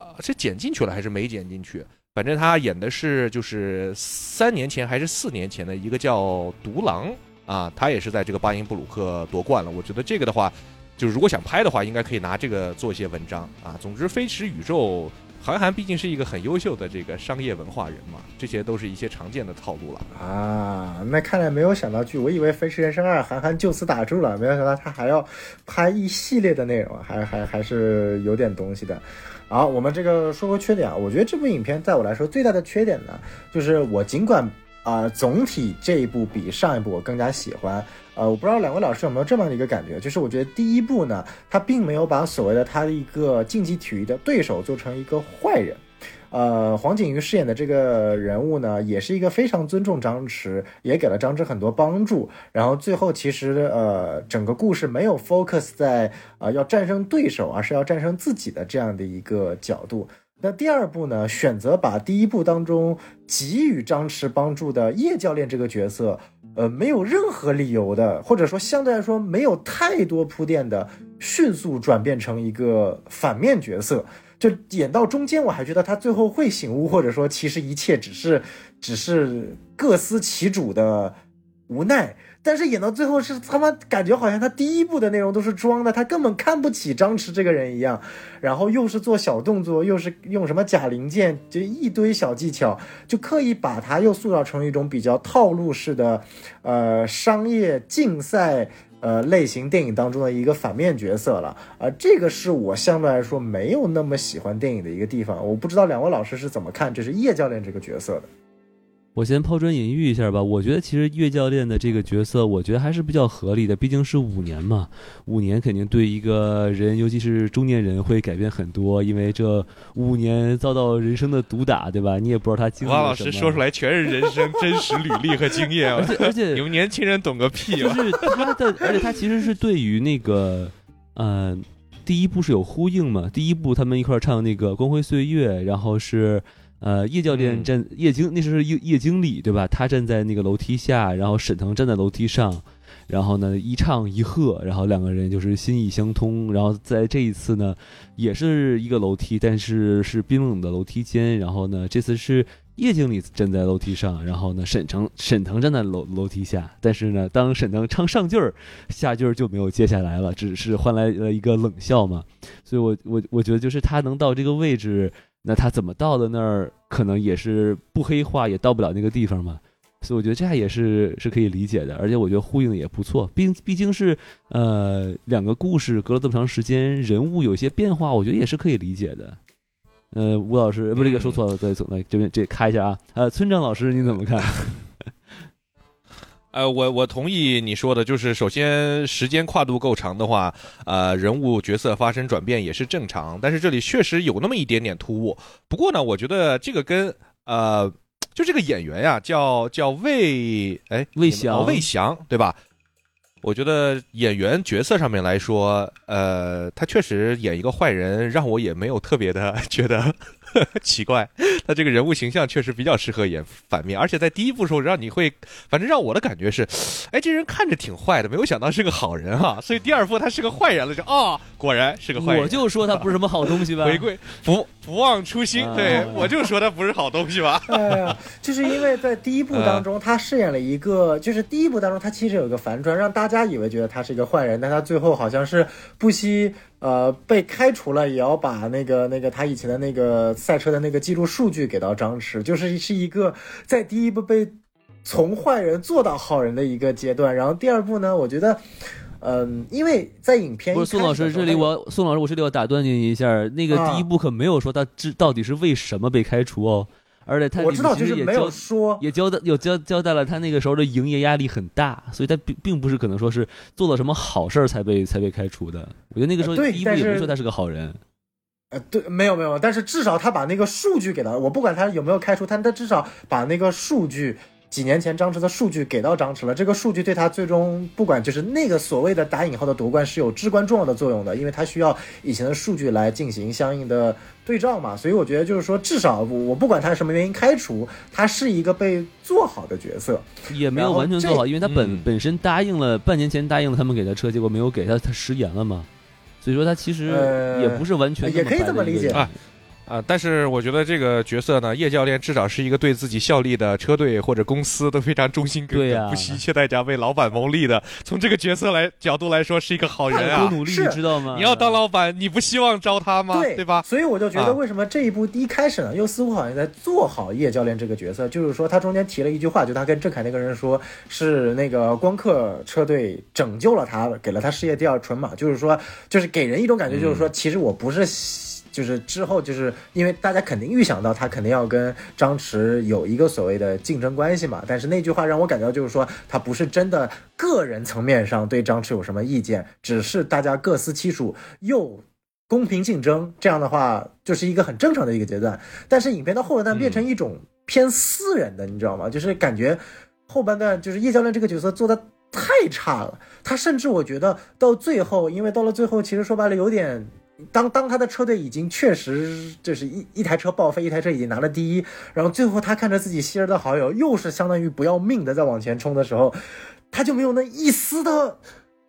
啊是剪进去了还是没剪进去？反正他演的是就是三年前还是四年前的一个叫独狼啊，他也是在这个巴音布鲁克夺冠了。我觉得这个的话，就是如果想拍的话，应该可以拿这个做一些文章啊。总之，飞驰宇宙。韩寒毕竟是一个很优秀的这个商业文化人嘛，这些都是一些常见的套路了啊。那看来没有想到剧，我以为《飞驰人生二》韩寒就此打住了，没有想到他还要拍一系列的内容，还还还是有点东西的。好，我们这个说个缺点啊，我觉得这部影片在我来说最大的缺点呢，就是我尽管啊总体这一部比上一部我更加喜欢。呃，我不知道两位老师有没有这么的一个感觉，就是我觉得第一部呢，他并没有把所谓的他的一个竞技体育的对手做成一个坏人。呃，黄景瑜饰演的这个人物呢，也是一个非常尊重张弛，也给了张弛很多帮助。然后最后其实呃，整个故事没有 focus 在呃要战胜对手，而是要战胜自己的这样的一个角度。那第二部呢，选择把第一部当中给予张弛帮助的叶教练这个角色。呃，没有任何理由的，或者说相对来说没有太多铺垫的，迅速转变成一个反面角色，就演到中间，我还觉得他最后会醒悟，或者说其实一切只是只是各司其主的无奈。但是演到最后是他妈感觉好像他第一部的内容都是装的，他根本看不起张弛这个人一样，然后又是做小动作，又是用什么假零件，就一堆小技巧，就刻意把他又塑造成一种比较套路式的，呃，商业竞赛呃类型电影当中的一个反面角色了，啊，这个是我相对来说没有那么喜欢电影的一个地方，我不知道两位老师是怎么看，这是叶教练这个角色的。我先抛砖引玉一下吧。我觉得其实岳教练的这个角色，我觉得还是比较合理的。毕竟是五年嘛，五年肯定对一个人，尤其是中年人会改变很多。因为这五年遭到人生的毒打，对吧？你也不知道他经历了王老师说出来全是人生真实履历和经验，而且而且你们年轻人懂个屁！就是他的，而且他其实是对于那个，呃，第一部是有呼应嘛。第一部他们一块唱那个《光辉岁月》，然后是。呃，叶教练站叶经，那时候是叶叶经理对吧？他站在那个楼梯下，然后沈腾站在楼梯上，然后呢一唱一和，然后两个人就是心意相通。然后在这一次呢，也是一个楼梯，但是是冰冷的楼梯间。然后呢，这次是叶经理站在楼梯上，然后呢沈腾沈腾站在楼楼梯下。但是呢，当沈腾唱上句儿，下句儿就没有接下来了，只是换来了一个冷笑嘛。所以我我我觉得就是他能到这个位置。那他怎么到的那儿，可能也是不黑化，也到不了那个地方嘛。所以我觉得这样也是是可以理解的，而且我觉得呼应的也不错。毕毕竟是呃两个故事隔了这么长时间，人物有些变化，我觉得也是可以理解的。呃，吴老师不，这个说错了，再总来这边这开一下啊。呃，村长老师你怎么看？呃，我我同意你说的，就是首先时间跨度够长的话，呃，人物角色发生转变也是正常。但是这里确实有那么一点点突兀。不过呢，我觉得这个跟呃，就这个演员呀，叫叫魏哎魏翔魏翔对吧？我觉得演员角色上面来说，呃，他确实演一个坏人，让我也没有特别的 觉得 奇怪。他这个人物形象确实比较适合演反面，而且在第一部时候让你会，反正让我的感觉是，哎，这人看着挺坏的，没有想到是个好人哈。所以第二部他是个坏人了，就啊，果然是个坏人。我就说他不是什么好东西吧，回归不不忘初心，对我就说他不是好东西吧。哎呀，就是因为在第一部当中，他饰演了一个，就是第一部当中他其实有一个反转，让大家以为觉得他是一个坏人，但他最后好像是不惜呃被开除了，也要把那个那个他以前的那个赛车的那个记录数据给到张弛，就是是一个在第一部被从坏人做到好人的一个阶段。然后第二部呢，我觉得，嗯，因为在影片不是宋老师这里我宋老师我这里要打断您一下，那个第一部可没有说他这到底是为什么被开除哦。而且他我知道就是没有说，也交代有交交代了他那个时候的营业压力很大，所以他并并不是可能说是做了什么好事儿才被才被开除的。我觉得那个时候第一部也没说他是个好人。呃，对，没有没有，但是至少他把那个数据给了我，不管他有没有开除他，他至少把那个数据。几年前张弛的数据给到张弛了，这个数据对他最终不管就是那个所谓的打引号的夺冠是有至关重要的作用的，因为他需要以前的数据来进行相应的对照嘛。所以我觉得就是说，至少我不管他是什么原因开除，他是一个被做好的角色，也没有完全做好，因为他本本身答应了半年前答应了他们给他车，结果没有给他，他食言了嘛。所以说他其实也不是完全也可以这么理解啊。啊，但是我觉得这个角色呢，叶教练至少是一个对自己效力的车队或者公司都非常忠心耿耿、不惜一切代价为老板谋利的。从这个角色来角度来说，是一个好人啊！多努力，你知道吗？你要当老板，你不希望招他吗？对吧？所以我就觉得，为什么这一部一开始呢，又似乎好像在做好叶教练这个角色？就是说，他中间提了一句话，就他跟郑恺那个人说，是那个光刻车队拯救了他，给了他事业第二春嘛。就是说，就是给人一种感觉，就是说，其实我不是。就是之后，就是因为大家肯定预想到他肯定要跟张弛有一个所谓的竞争关系嘛。但是那句话让我感到，就是说他不是真的个人层面上对张弛有什么意见，只是大家各司其属，又公平竞争。这样的话，就是一个很正常的一个阶段。但是影片到后半段变成一种偏私人的，你知道吗？就是感觉后半段就是叶教练这个角色做的太差了。他甚至我觉得到最后，因为到了最后，其实说白了有点。当当他的车队已经确实就是一一台车报废，一台车已经拿了第一，然后最后他看着自己昔日的好友又是相当于不要命的在往前冲的时候，他就没有那一丝的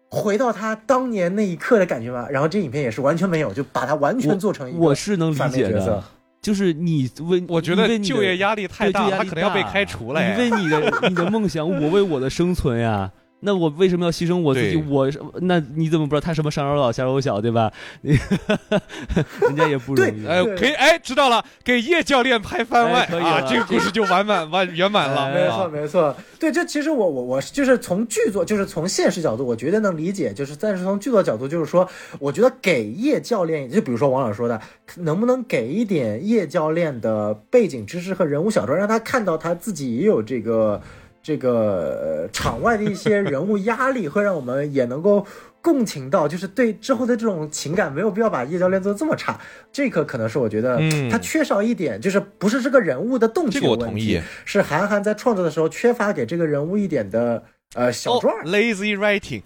回到他当年那一刻的感觉吗？然后这影片也是完全没有，就把他完全做成一个我是能理解的，就是你为我觉得就业压力太大，他可能要被开除了。你为你的你的梦想，我为我的生存呀。那我为什么要牺牲我自己？对我那你怎么不知道他什么上有老下有小，对吧？人家也不容易。哎，可以，哎，知道了，给叶教练拍番外哎可以啊，这个故事就完满完圆满了。哎没错，啊没错，对，这其实我我我就是从剧作，就是从现实角度，我绝对能理解，就是但是从剧作角度，就是说，我觉得给叶教练，就比如说王老师说的，能不能给一点叶教练的背景知识和人物小传，让他看到他自己也有这个这个呃场外的一些人物压力，会让我们也能够。共情到，就是对之后的这种情感，没有必要把叶教练做得这么差。这个可能是我觉得嗯他缺少一点，就是不是这个人物的动机这个我有问题同意，是韩寒在创作的时候缺乏给这个人物一点的呃小传儿。哦 lazy writing，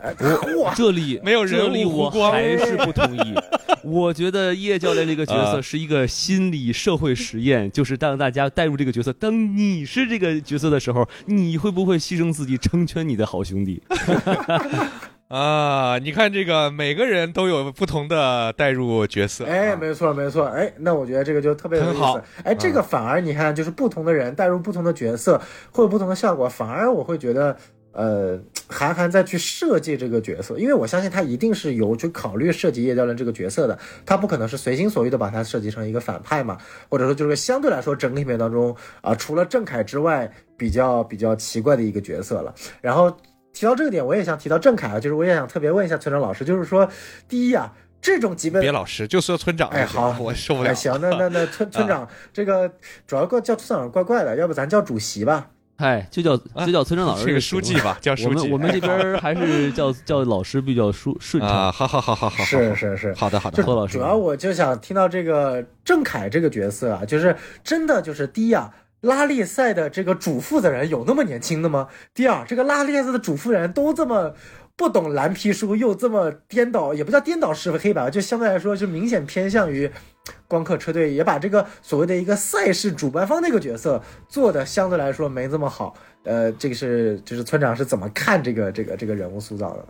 这里 没有人物我还是不同意。我觉得叶教练这个角色啊是一个心理社会实验，就是让大家带入这个角色。当你是这个角色的时候，你会不会牺牲自己成全你的好兄弟？啊，你看这个，每个人都有不同的代入角色。哎，啊没错没错，哎，那我觉得这个就特别有意很好思。哎，这个反而你看，就是不同的人带入不同的角色，会有不同的效果。反而我会觉得，呃，韩寒再去设计这个角色，因为我相信他一定是有去考虑设计叶教练这个角色的，他不可能是随心所欲的把他设计成一个反派嘛，或者说就是相对来说整个影片当中啊、除了郑恺之外，比较比较奇怪的一个角色了。然后提到这个点，我也想提到郑恺啊，就是我也想特别问一下村长老师，就是说，第一啊，这种级别别老师，就说村长。哎好我受不了。哎，行，那那那村村长，这个主要怪叫村长怪怪的，要不咱叫主席吧？哎，就叫就叫村长老师这个。书记吧，叫我书记。们我们这边还是叫 叫老师比较顺顺畅。啊，好好好好好，是是是，好的好的。何老师主要我就想听到这个郑恺这个角色啊，就是真的就是第一啊，拉力赛的这个主负责人有那么年轻的吗？第二，这个拉力赛的主负责人都这么。不懂蓝皮书，又这么颠倒，也不叫颠倒是非黑白，就相对来说就明显偏向于光刻车队，也把这个所谓的一个赛事主办方那个角色做的相对来说没这么好。呃，这个是就是村长是怎么看这个这个这个人物塑造的呢？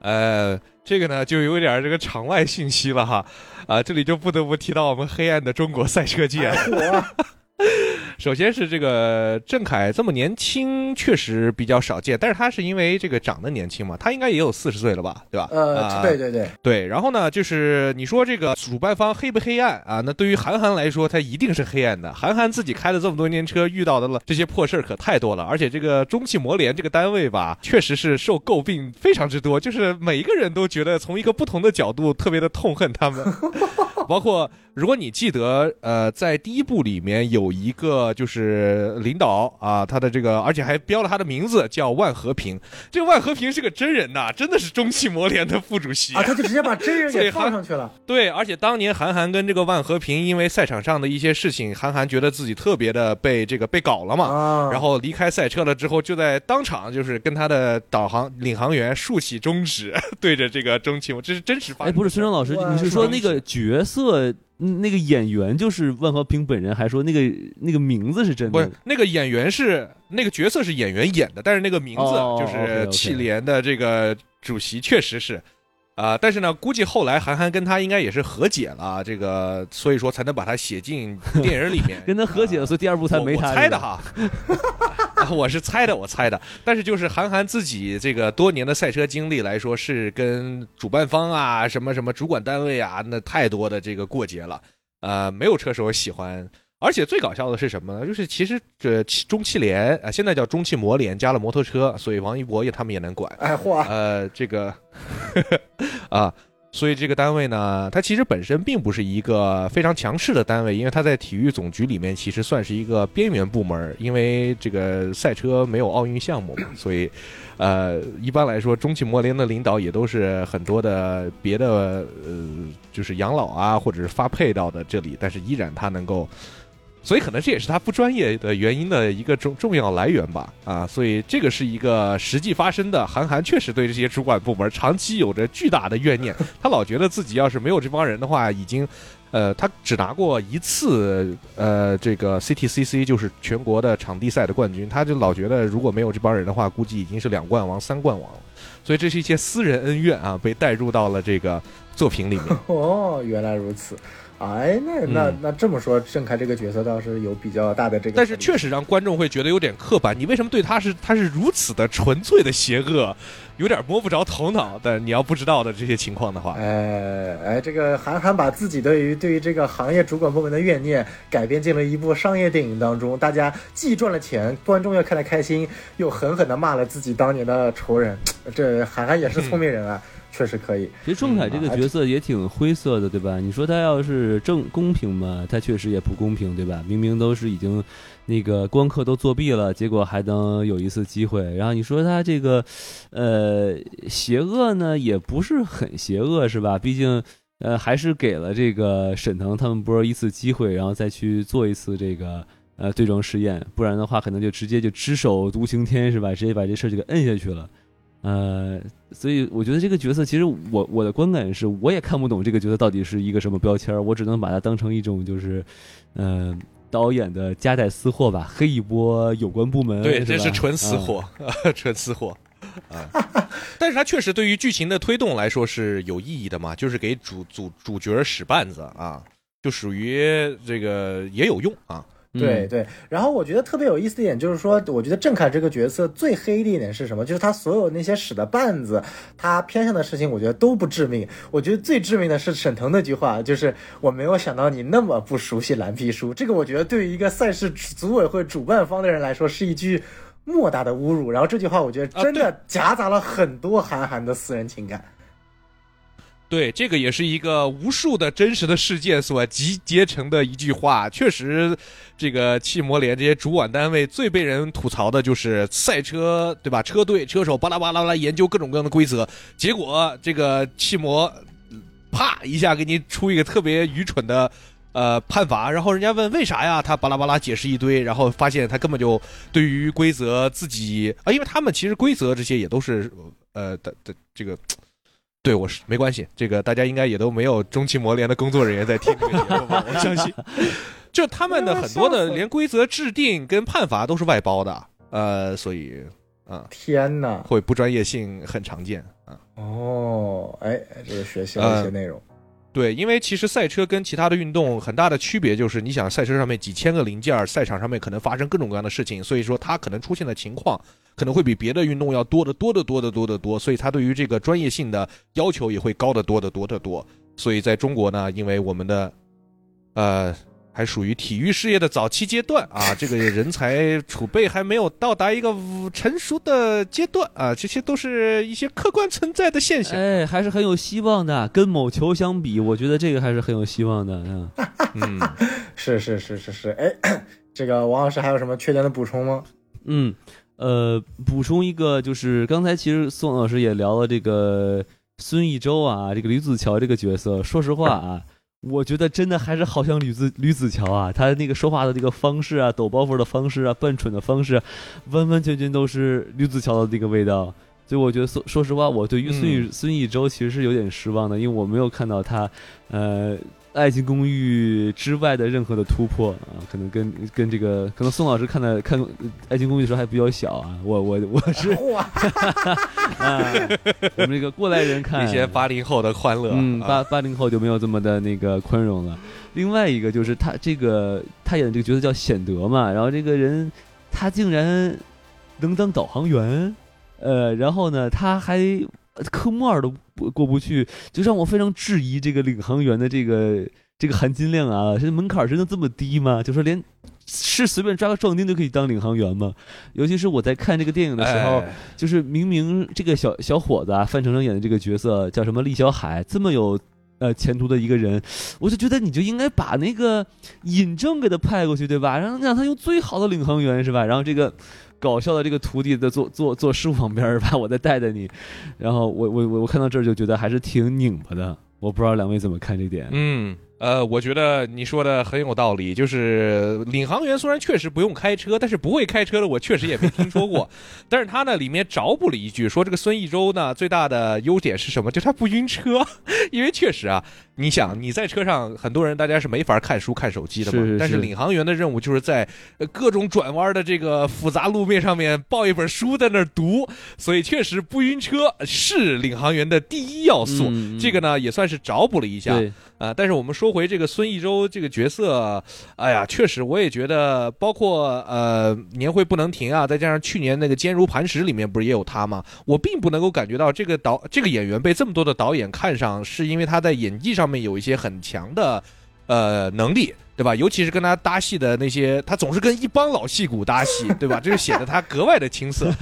呃，这个呢就有点这个场外信息了哈，啊，这里就不得不提到我们黑暗的中国赛车界。我首先是这个郑恺这么年轻，确实比较少见，但是他是因为这个长得年轻嘛，他应该也有四十岁了吧，对吧？呃，啊对对对，对，然后呢，就是你说这个主办方黑不黑暗啊？那对于韩寒来说，他一定是黑暗的。韩寒自己开了这么多年车，遇到的了这些破事儿可太多了。而且这个中汽摩联这个单位吧，确实是受诟病非常之多，就是每一个人都觉得从一个不同的角度特别的痛恨他们。包括如果你记得，呃，在第一部里面有一个就是领导啊，他的这个，而且还标了他的名字叫万和平。这个万和平是个真人呐，真的是中汽摩联的副主席啊，他就直接把真人给放上去了。对，而且当年韩寒跟这个万和平因为赛场上的一些事情，韩寒觉得自己特别的被这个被搞了嘛，啊，然后离开赛车了之后，就在当场就是跟他的导航领航员竖起中指，对着这个中汽，这是真实发哎，生的。不是孙正老师，你是说那个角色嗯那个演员就是万和平本人，还说那个那个名字是真的不是？那个演员是那个角色是演员演的，但是那个名字哦就是汽联的这个主席确实是。啊、但是呢，估计后来韩寒跟他应该也是和解了，这个所以说才能把他写进电影里面 跟他和解了，所以第二部才没他。我我猜的。哈，我是猜的，我猜的。但是就是韩寒自己这个多年的赛车经历来说，是跟主办方啊、什么什么主管单位啊，那太多的这个过节了。呃，没有车手喜欢。而且最搞笑的是什么呢？就是其实这中汽联啊、现在叫中汽摩联加了摩托车，所以王一博也他们也能管。哎嚯，呃，这个 啊，所以这个单位呢，它其实本身并不是一个非常强势的单位，因为它在体育总局里面其实算是一个边缘部门，因为这个赛车没有奥运项目嘛，所以呃，一般来说，中汽摩联的领导也都是很多的别的呃，就是养老啊，或者是发配到的这里，但是依然他能够。所以可能这也是他不专业的原因的一个重重要来源吧，啊，所以这个是一个实际发生的。韩寒确实对这些主管部门长期有着巨大的怨念，他老觉得自己要是没有这帮人的话，已经，呃，他只拿过一次，呃，这个 CTCC 就是全国的场地赛的冠军，他就老觉得如果没有这帮人的话，估计已经是两冠王、三冠王了。所以这是一些私人恩怨啊，被带入到了这个作品里面。哦，原来如此。哎，那那那这么说，郑恺这个角色倒是有比较大的这个，但是确实让观众会觉得有点刻板。你为什么对他是他是如此的纯粹的邪恶，有点摸不着头脑？但你要不知道的这些情况的话，哎哎，这个韩寒把自己对于对于这个行业主管部门的怨念改编进了一部商业电影当中，大家既赚了钱，观众又看得开心，又狠狠的骂了自己当年的仇人。这韩寒也是聪明人啊。确实可以。其实仲恺这个角色也挺灰色的，对吧？你说他要是正公平嘛，他确实也不公平，对吧？明明都是已经那个光刻都作弊了，结果还能有一次机会。然后你说他这个呃邪恶呢，也不是很邪恶，是吧？毕竟呃还是给了这个沈腾他们波一次机会，然后再去做一次这个呃对撞试验，不然的话可能就直接就只手独行天，是吧？直接把这事儿就给摁下去了。呃，所以我觉得这个角色，其实我我的观感是，我也看不懂这个角色到底是一个什么标签儿，我只能把它当成一种就是，嗯，导演的夹带私货吧，黑一波有关部门。对，这是纯私货，纯私货。啊，但是它确实对于剧情的推动来说是有意义的嘛，就是给主主主角使绊子啊，就属于这个也有用啊。对对，然后我觉得特别有意思的一点就是说，我觉得郑恺这个角色最黑的一点是什么？就是他所有那些使的绊子，他偏向的事情，我觉得都不致命。我觉得最致命的是沈腾那句话，就是我没有想到你那么不熟悉蓝皮书。这个我觉得对于一个赛事组委会主办方的人来说，是一句莫大的侮辱。然后这句话，我觉得真的夹杂了很多韩寒的私人情感。对，这个也是一个无数的真实的事件所集结成的一句话。确实，这个汽摩联这些主管单位最被人吐槽的就是赛车，对吧？车队车手巴拉巴拉巴拉研究各种各样的规则，结果这个汽摩啪一下给你出一个特别愚蠢的呃判罚，然后人家问为啥呀？他巴拉巴拉解释一堆，然后发现他根本就对于规则自己啊，因为他们其实规则这些也都是呃的的这个。对，我是没关系。这个大家应该也都没有中汽摩联的工作人员在听这个节目吧？我相信，就他们的很多的连规则制定跟判罚都是外包的，呃，所以，啊，天哪，会不专业性很常见啊。哦，哎，这个学习了一些内容。对，因为其实赛车跟其他的运动很大的区别就是，你想赛车上面几千个零件，赛场上面可能发生各种各样的事情，所以说它可能出现的情况可能会比别的运动要多得多得多得多得多，所以它对于这个专业性的要求也会高得多得多得多。所以在中国呢，因为我们的，呃。还属于体育事业的早期阶段啊，这个人才储备还没有到达一个成熟的阶段啊，这些都是一些客观存在的现象。哎，还是很有希望的。跟某球相比，我觉得这个还是很有希望的。嗯，嗯，是是是是是。哎，这个王老师还有什么缺点的补充吗？嗯，呃，补充一个，就是刚才其实宋老师也聊了这个孙艺洲啊，这个吕子乔这个角色。说实话啊。我觉得真的还是好像吕子吕子乔啊，他那个说话的这个方式啊，抖包袱的方式啊，笨蠢的方式，完完全全都是吕子乔的那个味道。所以我觉得说说实话，我对于孙艺孙艺洲其实是有点失望的，因为我没有看到他，呃。爱情公寓之外的任何的突破啊，可能跟跟这个，可能宋老师看的看爱情公寓的时候还比较小啊，我我我是，啊，我们这个过来人看一些八零后的欢乐，嗯，八八零后就没有这么的那个宽容了。另外一个就是他这个他演的这个角色叫显德嘛，然后这个人他竟然能当导航员，呃，然后呢他还。科目二都过过不去，就让我非常质疑这个领航员的这个这个含金量啊！这门槛真的这么低吗？就说连是随便抓个壮丁就可以当领航员吗？尤其是我在看这个电影的时候，就是明明这个小小伙子啊，范丞丞演的这个角色叫什么厉小海，这么有呃前途的一个人，我就觉得你就应该把那个尹正给他派过去，对吧？让让他用最好的领航员是吧？然后这个。搞笑的这个徒弟在坐坐坐师傅旁边儿吧，我再带带你，然后我我我我看到这儿就觉得还是挺拧巴的，我不知道两位怎么看这点？嗯，呃，我觉得你说的很有道理。就是领航员虽然确实不用开车，但是不会开车的我确实也没听说过。但是他呢里面找补了一句，说这个孙艺洲呢最大的优点是什么？就他不晕车。因为确实啊，你想你在车上，很多人大家是没法看书看手机的嘛。但是领航员的任务就是在各种转弯的这个复杂路面上面抱一本书在那儿读，所以确实不晕车是领航员的第一要素。这个呢也算是找补了一下。啊，但是我们说回这个孙艺洲这个角色，哎呀，确实我也觉得，包括呃年会不能停啊，再加上去年那个坚如磐石里面不是也有他吗？我并不能够感觉到这个导这个演员被这么多的导演看上，是因为他在演技上面有一些很强的呃能力。对吧？尤其是跟他搭戏的那些，他总是跟一帮老戏骨搭戏，对吧？这就显得他格外的青涩。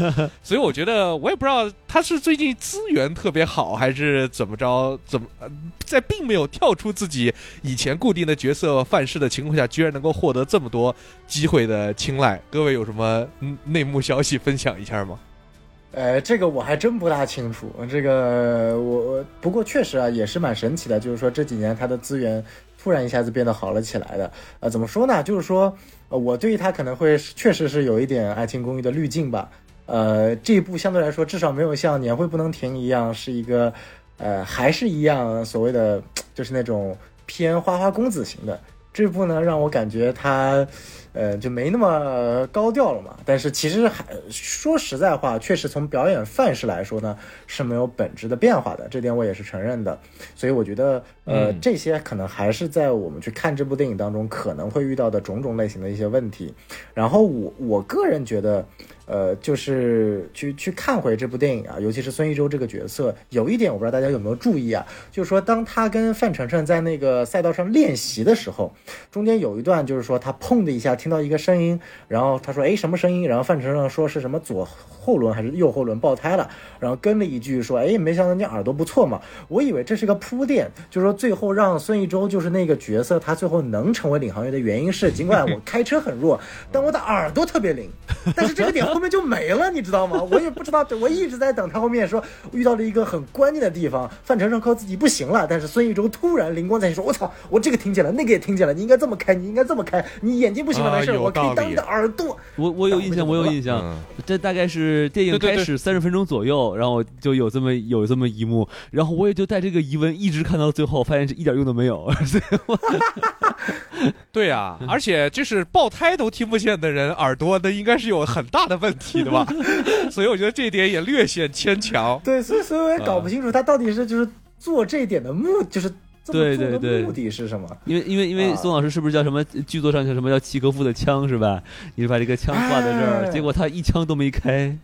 所以我觉得，我也不知道他是最近资源特别好，还是怎么着？怎么在并没有跳出自己以前固定的角色范式的情况下，居然能够获得这么多机会的青睐？各位有什么内幕消息分享一下吗？呃，这个我还真不大清楚。这个我不过确实啊，也是蛮神奇的，就是说这几年他的资源。突然一下子变得好了起来的，呃，怎么说呢？就是说，呃，我对于他可能会确实是有一点《爱情公寓》的滤镜吧。呃，这一部相对来说至少没有像《年会不能停》一样是一个，呃，还是一样所谓的就是那种偏花花公子型的。这部呢，让我感觉他。呃，就没那么高调了嘛。但是其实还说实在话，确实从表演范式来说呢，是没有本质的变化的，这点我也是承认的。所以我觉得，呃，这些可能还是在我们去看这部电影当中可能会遇到的种种类型的一些问题。然后我我个人觉得。呃，就是去去看回这部电影啊，尤其是孙艺洲这个角色，有一点我不知道大家有没有注意啊，就是说当他跟范丞丞在那个赛道上练习的时候，中间有一段就是说他砰的一下听到一个声音，然后他说哎什么声音？然后范丞丞说是什么左后轮还是右后轮爆胎了，然后跟了一句说哎没想到你耳朵不错嘛，我以为这是个铺垫，就是说最后让孙艺洲就是那个角色他最后能成为领航员的原因是，尽管我开车很弱，但我的耳朵特别灵，但是这个点。后面就没了，你知道吗？我也不知道，我一直在等他后面说遇到了一个很关键的地方，范丞丞靠自己不行了，但是孙艺洲突然灵光乍现，说：“我操，我这个听见了，那个也听见了，你应该这么开，你应该这么开，你眼睛不行了没事，我可以当你的耳朵。”我我有印象，我有印象，这大概是电影开始三十分钟左右，然后就有这么有这么一幕，然后我也就带这个疑问一直看到最后，发现是一点用都没有。对呀，而且就是爆胎都听不见的人耳朵，那应该是有很大的问。问题的吧，所以我觉得这一点也略显牵强。对，所以所以我也搞不清楚他到底是就是做这一点的目，就是对对对目的是什么？因为因为因为宋老师是不是叫什么剧作上叫什么叫契诃夫的枪是吧？你是把这个枪挂在这儿，结果他一枪都没开。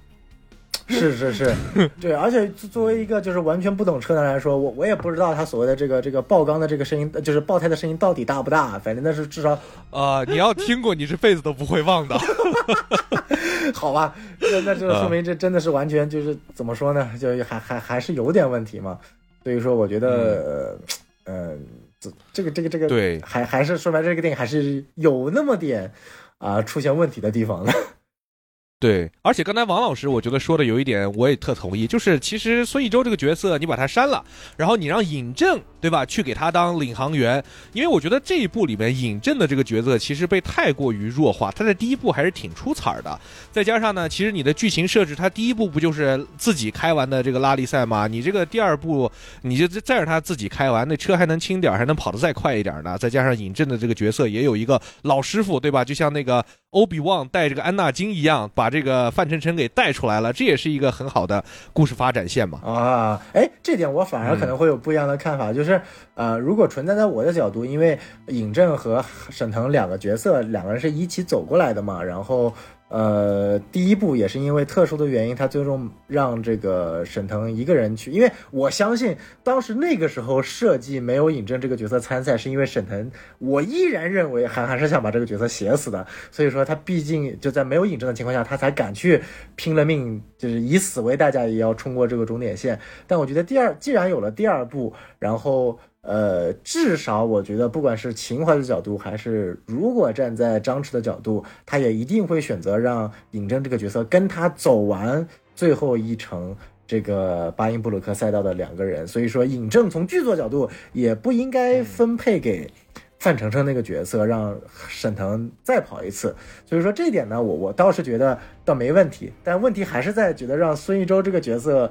是是是，对，而且作为一个就是完全不懂车的来说，我我也不知道他所谓的这个这个爆缸的这个声音，就是爆胎的声音到底大不大。反正那是至少，啊，你要听过，你这辈子都不会忘的。好吧，那那这说明这真的是完全就是怎么说呢？就还还还是有点问题嘛。所以说，我觉得，呃，这这个这个这个，对，还还是说白这个电影还是有那么点啊出现问题的地方的。对，而且刚才王老师我觉得说的有一点我也特同意，就是其实孙艺洲这个角色你把他删了，然后你让尹正对吧去给他当领航员，因为我觉得这一部里面尹正的这个角色其实被太过于弱化，他在第一部还是挺出彩的，再加上呢，其实你的剧情设置，他第一部不就是自己开完的这个拉力赛吗？你这个第二部你就再让他自己开完，那车还能轻点，还能跑得再快一点呢？再加上尹正的这个角色也有一个老师傅对吧？就像那个欧比旺带这个安纳金一样，把。这个范丞丞给带出来了，这也是一个很好的故事发展线嘛。啊，哎，这点我反而可能会有不一样的看法，就是呃，如果存在在我的角度，因为尹正和沈腾两个角色，两个人是一起走过来的嘛，然后。呃，第一部也是因为特殊的原因，他最终让这个沈腾一个人去。因为我相信当时那个时候设计没有尹正这个角色参赛，是因为沈腾，我依然认为韩寒是想把这个角色写死的。所以说他毕竟就在没有尹正的情况下，他才敢去拼了命，就是以死为代价也要冲过这个终点线。但我觉得第二，既然有了第二部，然后。呃，至少我觉得，不管是情怀的角度，还是如果站在张弛的角度，他也一定会选择让尹正这个角色跟他走完最后一程，这个巴音布鲁克赛道的两个人，所以说尹正从剧作角度也不应该分配给范丞丞那个角色，让沈腾再跑一次。所以说这一点呢，我我倒是觉得倒没问题，但问题还是在觉得让孙艺洲这个角色。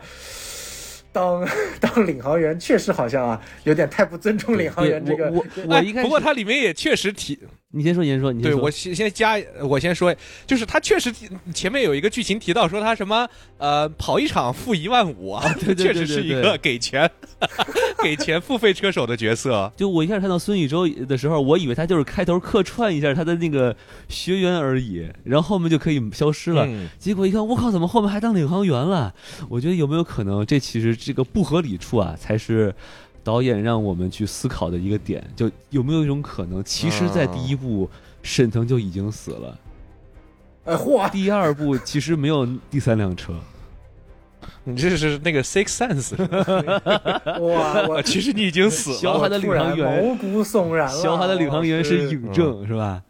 当 当领航员确实好像啊，有点太不尊重领航员这个。我我一不过它里面也确实提。你先说，你先说，你先对我先先加，我先说，就是他确实前面有一个剧情提到说他什么呃跑一场付一万五啊，确实是一个给钱 给钱付费车手的角色。就我一开始看到孙宇洲的时候，我以为他就是开头客串一下他的那个学员而已，然后后面就可以消失了。结果一看，我靠，怎么后面还当领航员了？我觉得有没有可能，这其实这个不合理处啊，才是。导演让我们去思考的一个点，就有没有一种可能，其实，在第一部沈腾就已经死了。哎嚯！第二部其实没有第三辆车。你这是那个 Six Sense？哇！其实你已经死了。小海的领航员毛骨悚然了。小海的领航员是尹正，是吧？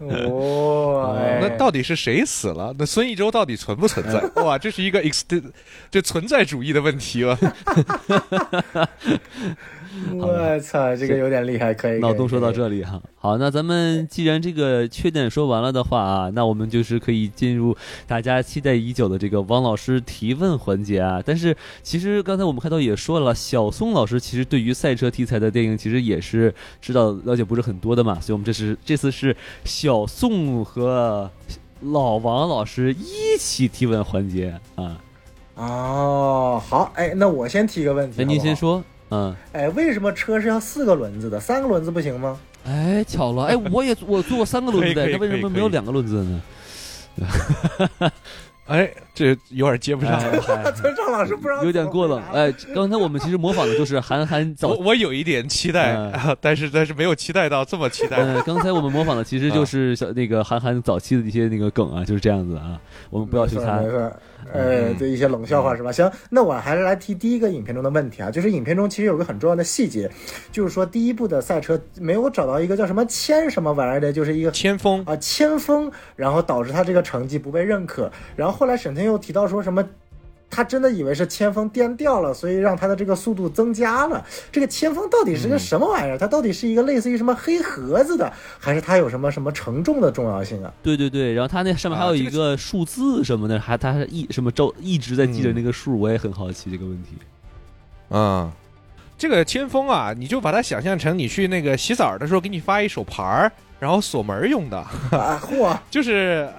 哦，那到底是谁死了？那孙艺洲到底存不存在？哇，这是一个 ex，这存在主义的问题了。我操，这个有点厉害，可以。脑洞说到这里哈，好，那咱们既然这个缺点说完了的话啊，那我们就是可以进入大家期待已久的这个王老师提问环节啊。但是其实刚才我们开头也说了，小宋老师其实对于赛车题材的电影其实也是知道了解不是很多的嘛，所以我们这是这次是小宋和老王老师一起提问环节啊。哦，好，哎，那我先提个问题，那您先说。嗯，哎，为什么车是要四个轮子的？三个轮子不行吗？哎，巧了，哎，我也我坐过三个轮子的，那为什么没有两个轮子呢？哎，这有点接不上。村长老师不让，有点过了。哎，刚才我们其实模仿的就是韩寒早，我有一点期待，但是但是没有期待到这么期待。嗯，刚才我们模仿的其实就是小那个韩寒早期的一些那个梗啊，就是这样子啊，我们不要去猜。呃，对一些冷笑话是吧？行，那我还是来提第一个影片中的问题啊，就是影片中其实有个很重要的细节，就是说第一部的赛车没有找到一个叫什么千什么玩意儿的，就是一个千峰啊，千峰，然后导致他这个成绩不被认可。然后后来沈腾又提到说什么。他真的以为是千锋颠掉了，所以让他的这个速度增加了。这个千锋到底是个什么玩意儿？它到底是一个类似于什么黑盒子的，还是它有什么什么承重的重要性啊？对对对，然后它那上面还有一个数字什么的，还它一什么周一直在记着那个数，我也很好奇这个问题。啊，这个千锋啊，你就把它想象成你去那个洗澡的时候给你发一手牌儿，然后锁门用的。啊，嚯，就是。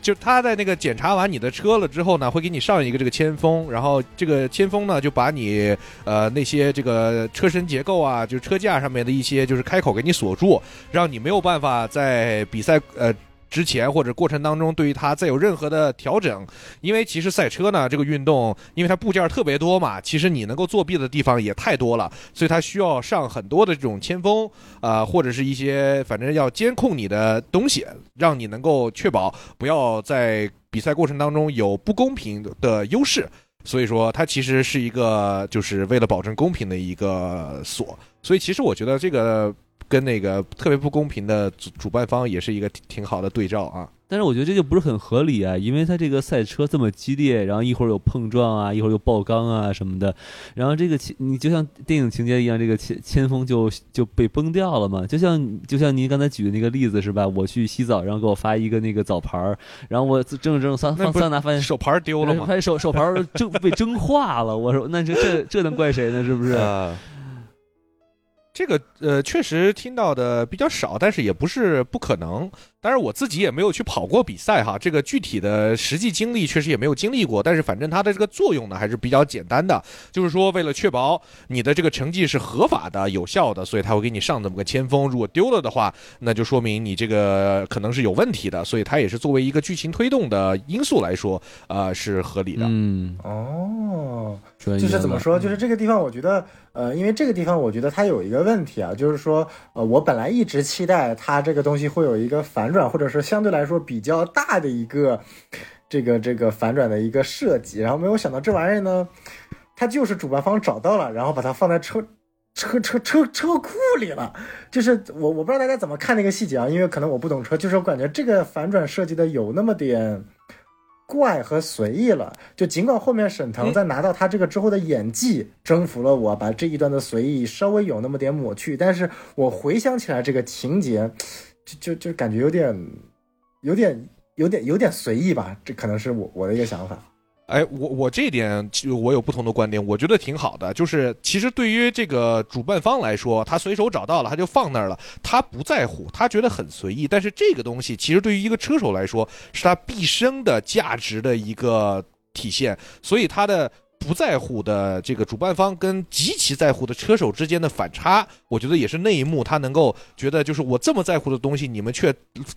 就他在那个检查完你的车了之后呢，会给你上一个这个铅封，然后这个铅封呢就把你呃那些这个车身结构啊，就车架上面的一些就是开口给你锁住，让你没有办法在比赛呃。之前或者过程当中，对于它再有任何的调整，因为其实赛车呢这个运动，因为它部件特别多嘛，其实你能够作弊的地方也太多了，所以它需要上很多的这种铅封啊，或者是一些反正要监控你的东西，让你能够确保不要在比赛过程当中有不公平的优势。所以说，它其实是一个就是为了保证公平的一个锁。所以其实我觉得这个。跟那个特别不公平的主主办方也是一个挺挺好的对照啊，但是我觉得这就不是很合理啊，因为他这个赛车这么激烈，然后一会儿有碰撞啊，一会儿有爆缸啊什么的，然后这个你就像电影情节一样，这个前前锋就就被崩掉了嘛，就像就像您刚才举的那个例子是吧？我去洗澡，然后给我发一个那个澡牌儿，然后我正正桑放桑拿发现手牌丢了吗？发现手 手牌蒸被蒸化了，我说那这这这能怪谁呢？是不是？这个呃，确实听到的比较少，但是也不是不可能。当然，我自己也没有去跑过比赛哈，这个具体的实际经历确实也没有经历过。但是反正它的这个作用呢，还是比较简单的，就是说为了确保你的这个成绩是合法的、有效的，所以他会给你上这么个铅封。如果丢了的话，那就说明你这个可能是有问题的，所以它也是作为一个剧情推动的因素来说，呃，是合理的。嗯，哦，就是怎么说？就是这个地方，我觉得，呃，因为这个地方，我觉得它有一个问题啊，就是说，呃，我本来一直期待它这个东西会有一个反。转或者是相对来说比较大的一个这个这个反转的一个设计，然后没有想到这玩意儿呢，它就是主办方找到了，然后把它放在车车车车车库里了。就是我我不知道大家怎么看那个细节啊，因为可能我不懂车，就是我感觉这个反转设计的有那么点怪和随意了。就尽管后面沈腾在拿到他这个之后的演技征服了我，把这一段的随意稍微有那么点抹去，但是我回想起来这个情节，就就就感觉有点，有点，有点，有点随意吧。这可能是我我的一个想法。哎，我我这一点就我有不同的观点，我觉得挺好的。就是其实对于这个主办方来说，他随手找到了，他就放那儿了，他不在乎，他觉得很随意。但是这个东西其实对于一个车手来说，是他毕生的价值的一个体现，所以他的。不在乎的这个主办方跟极其在乎的车手之间的反差，我觉得也是那一幕他能够觉得就是我这么在乎的东西，你们却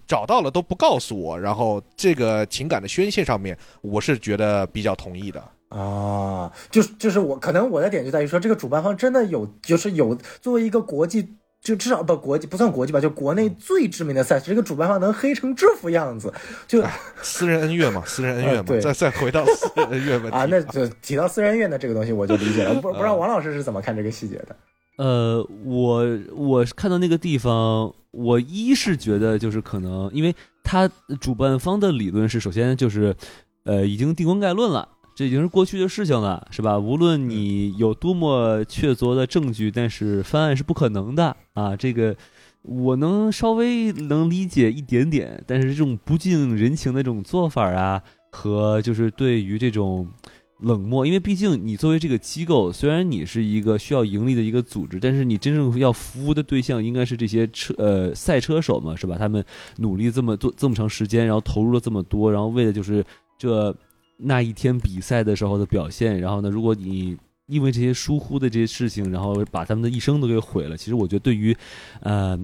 找到了都不告诉我，然后这个情感的宣泄上面，我是觉得比较同意的啊。就是就是我可能我的点就在于说，这个主办方真的有就是有作为一个国际。就至少不国际不算国际吧，就国内最知名的赛事，这个主办方能黑成这副样子，就私人恩怨嘛，私人恩怨嘛。再再回到私人恩怨问题啊，那就提到私人恩怨的这个东西，我就理解了。不不知道王老师是怎么看这个细节的？呃，我我看到那个地方，我一是觉得就是可能，因为他主办方的理论是，首先就是呃已经定观概论了。这已经是过去的事情了，是吧？无论你有多么确凿的证据，但是翻案是不可能的啊！这个我能稍微能理解一点点，但是这种不近人情的这种做法啊，和就是对于这种冷漠，因为毕竟你作为这个机构，虽然你是一个需要盈利的一个组织，但是你真正要服务的对象应该是这些车呃赛车手嘛，是吧？他们努力这么多这么长时间，然后投入了这么多，然后为的就是这。那一天比赛的时候的表现，然后呢，如果你因为这些疏忽的这些事情，然后把他们的一生都给毁了，其实我觉得对于，呃，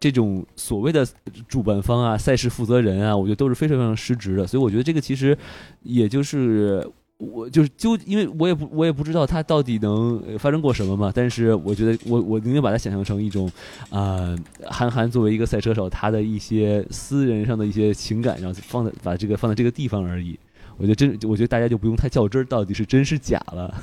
这种所谓的主办方啊、赛事负责人啊，我觉得都是非常非常失职的。所以我觉得这个其实也就是我就是就因为我也不我也不知道他到底能发生过什么嘛，但是我觉得我我宁愿把它想象成一种啊，韩寒作为一个赛车手，他的一些私人上的一些情感，然后放在把这个放在这个地方而已。我觉得真，我觉得大家就不用太较真儿，到底是真是假了。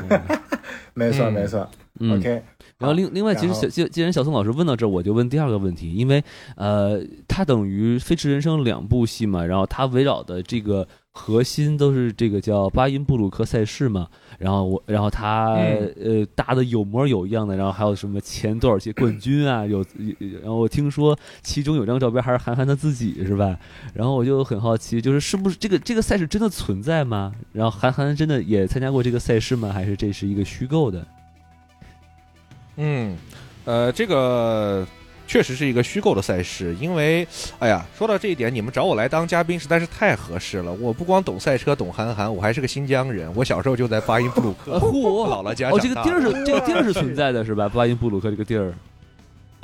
没错，没错。OK。然后另另外，其实小既既然小宋老师问到这儿，我就问第二个问题，因为呃，他等于《飞驰人生》两部戏嘛，然后他围绕的这个。核心都是这个叫巴音布鲁克赛事嘛，然后我，然后他呃搭的有模有样的，然后还有什么前多少届冠军啊，有，然后我听说其中有张照片还是韩寒他自己是吧？然后我就很好奇，就是是不是这个这个赛事真的存在吗？然后韩寒真的也参加过这个赛事吗？还是这是一个虚构的？嗯，呃，这个。确实是一个虚构的赛事，因为，哎呀，说到这一点，你们找我来当嘉宾实在是太合适了。我不光懂赛车，懂韩寒，我还是个新疆人。我小时候就在巴音布鲁克，姥姥家。哦，这个地儿是这个地儿是存在的，是吧？巴音布鲁克这个地儿。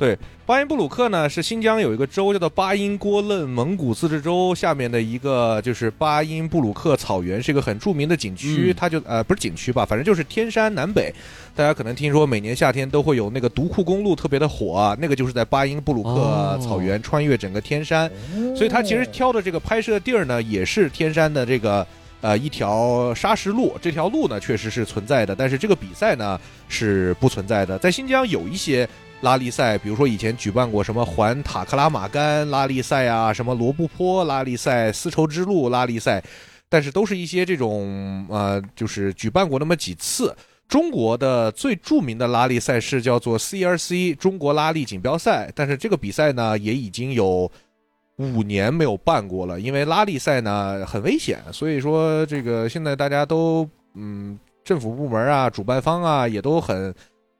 对，巴音布鲁克呢是新疆有一个州叫做巴音郭楞蒙古自治州下面的一个，就是巴音布鲁克草原，是一个很著名的景区。它就呃不是景区吧，反正就是天山南北。大家可能听说每年夏天都会有那个独库公路特别的火，啊那个就是在巴音布鲁克草原穿越整个天山。所以它其实挑的这个拍摄地儿呢，也是天山的这个呃一条砂石路。这条路呢确实是存在的，但是这个比赛呢是不存在的。在新疆有一些。拉力赛，比如说以前举办过什么环塔克拉玛干拉力赛啊，什么罗布泊拉力赛、丝绸之路拉力赛，但是都是一些这种呃，就是举办过那么几次。中国的最著名的拉力赛事叫做 CRC 中国拉力锦标赛，但是这个比赛呢也已经有五年没有办过了，因为拉力赛呢很危险，所以说这个现在大家都嗯，政府部门啊、主办方啊也都很。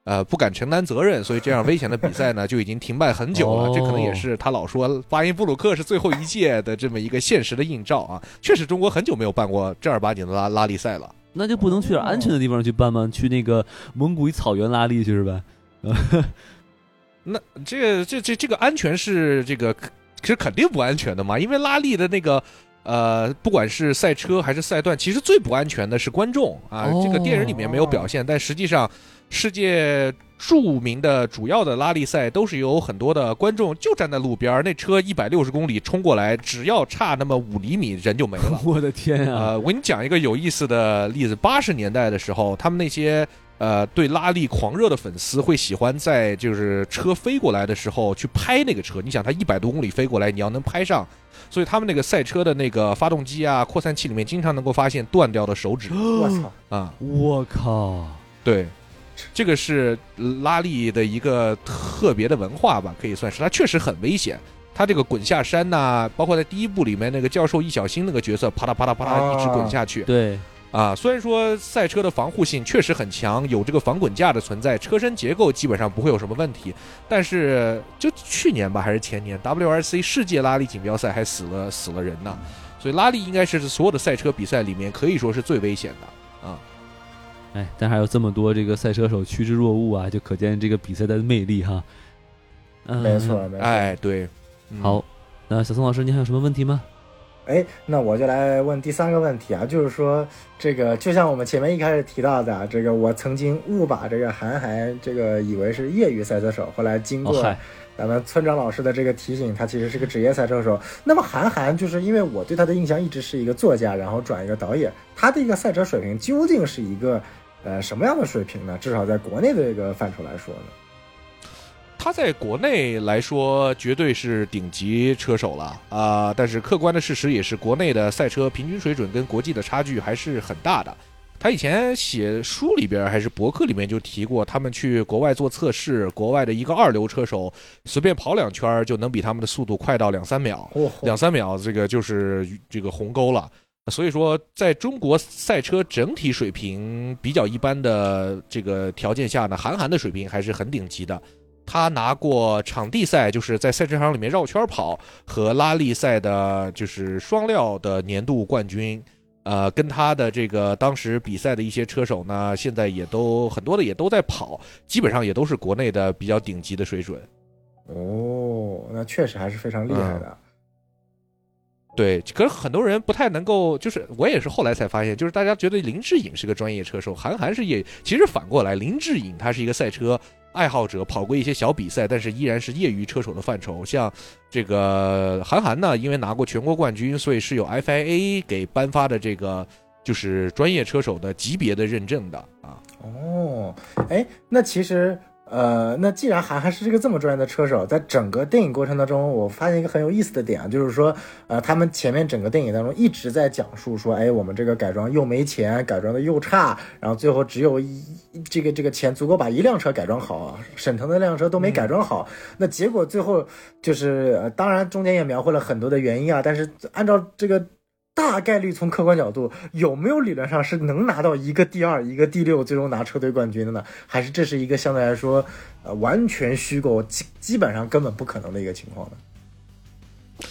呃，不敢承担责任，所以这样危险的比赛呢，就已经停办很久了。这可能也是他老说巴音布鲁克是最后一届的这么一个现实的映照啊。确实，中国很久没有办过正儿八经的拉拉力赛了。那就不能去点安全的地方去办吗？去那个蒙古草原拉力去是吧？那这个这这这个安全是这个其实肯定不安全的嘛，因为拉力的那个呃，不管是赛车还是赛段，其实最不安全的是观众啊。这个电影里面没有表现，但实际上。世界著名的主要的拉力赛都是有很多的观众就站在路边那车一百六十公里冲过来，只要差那么五厘米，人就没了。我的天啊！呃，我给你讲一个有意思的例子：八十年代的时候，他们那些呃，对拉力狂热的粉丝会喜欢在就是车飞过来的时候去拍那个车。你想，它一百多公里飞过来，你要能拍上，所以他们那个赛车的那个发动机啊、扩散器里面经常能够发现断掉的手指。我操！啊，我靠！对，这个是拉力的一个特别的文化吧，可以算是。它确实很危险。它这个滚下山呐，包括在第一部里面那个教授易小星那个角色，啪嗒啪嗒啪嗒一直滚下去。对。啊，虽然说赛车的防护性确实很强，有这个防滚架的存在，车身结构基本上不会有什么问题。但是就去年吧，还是前年，WRC 世界拉力锦标赛还死了死了人呢。所以拉力应该是所有的赛车比赛里面可以说是最危险的啊。哎，但还有这么多这个赛车手趋之若鹜啊，就可见这个比赛的魅力哈。没错，没错。哎，对。好，那小宋老师，您还有什么问题吗？哎，那我就来问第三个问题啊，就是说，这个就像我们前面一开始提到的，这个我曾经误把这个韩寒这个以为是业余赛车手，后来经过咱们村长老师的这个提醒，他其实是个职业赛车手。那么韩寒就是因为我对他的印象一直是一个作家，然后转一个导演，他的一个赛车水平究竟是一个呃什么样的水平呢？至少在国内的这个范畴来说呢？他在国内来说绝对是顶级车手了啊！但是客观的事实也是，国内的赛车平均水准跟国际的差距还是很大的。他以前写书里边还是博客里面就提过，他们去国外做测试，国外的一个二流车手随便跑两圈就能比他们的速度快到两三秒，两三秒这个就是这个鸿沟了。所以说，在中国赛车整体水平比较一般的这个条件下呢，韩寒的水平还是很顶级的。他拿过场地赛，就是在赛车场里面绕圈跑和拉力赛的，就是双料的年度冠军。呃，跟他的这个当时比赛的一些车手呢，现在也都很多的也都在跑，基本上也都是国内的比较顶级的水准。哦，那确实还是非常厉害的。对，可是很多人不太能够，就是我也是后来才发现，就是大家觉得林志颖是个专业车手，韩寒是业，其实反过来，林志颖他是一个赛车。爱好者跑过一些小比赛，但是依然是业余车手的范畴。像这个韩寒呢，因为拿过全国冠军，所以是有 FIA 给颁发的这个就是专业车手的级别的认证的啊。哦，哎，那其实。呃，那既然韩寒是这个这么专业的车手，在整个电影过程当中，我发现一个很有意思的点啊，就是说，呃，他们前面整个电影当中一直在讲述说，哎，我们这个改装又没钱，改装的又差，然后最后只有一这个这个钱足够把一辆车改装好，沈腾的那辆车都没改装好，那结果最后就是，当然中间也描绘了很多的原因啊，但是按照这个。大概率从客观角度，有没有理论上是能拿到一个第二，一个第六，最终拿车队冠军的呢？还是这是一个相对来说，呃，完全虚构，基基本上根本不可能的一个情况呢？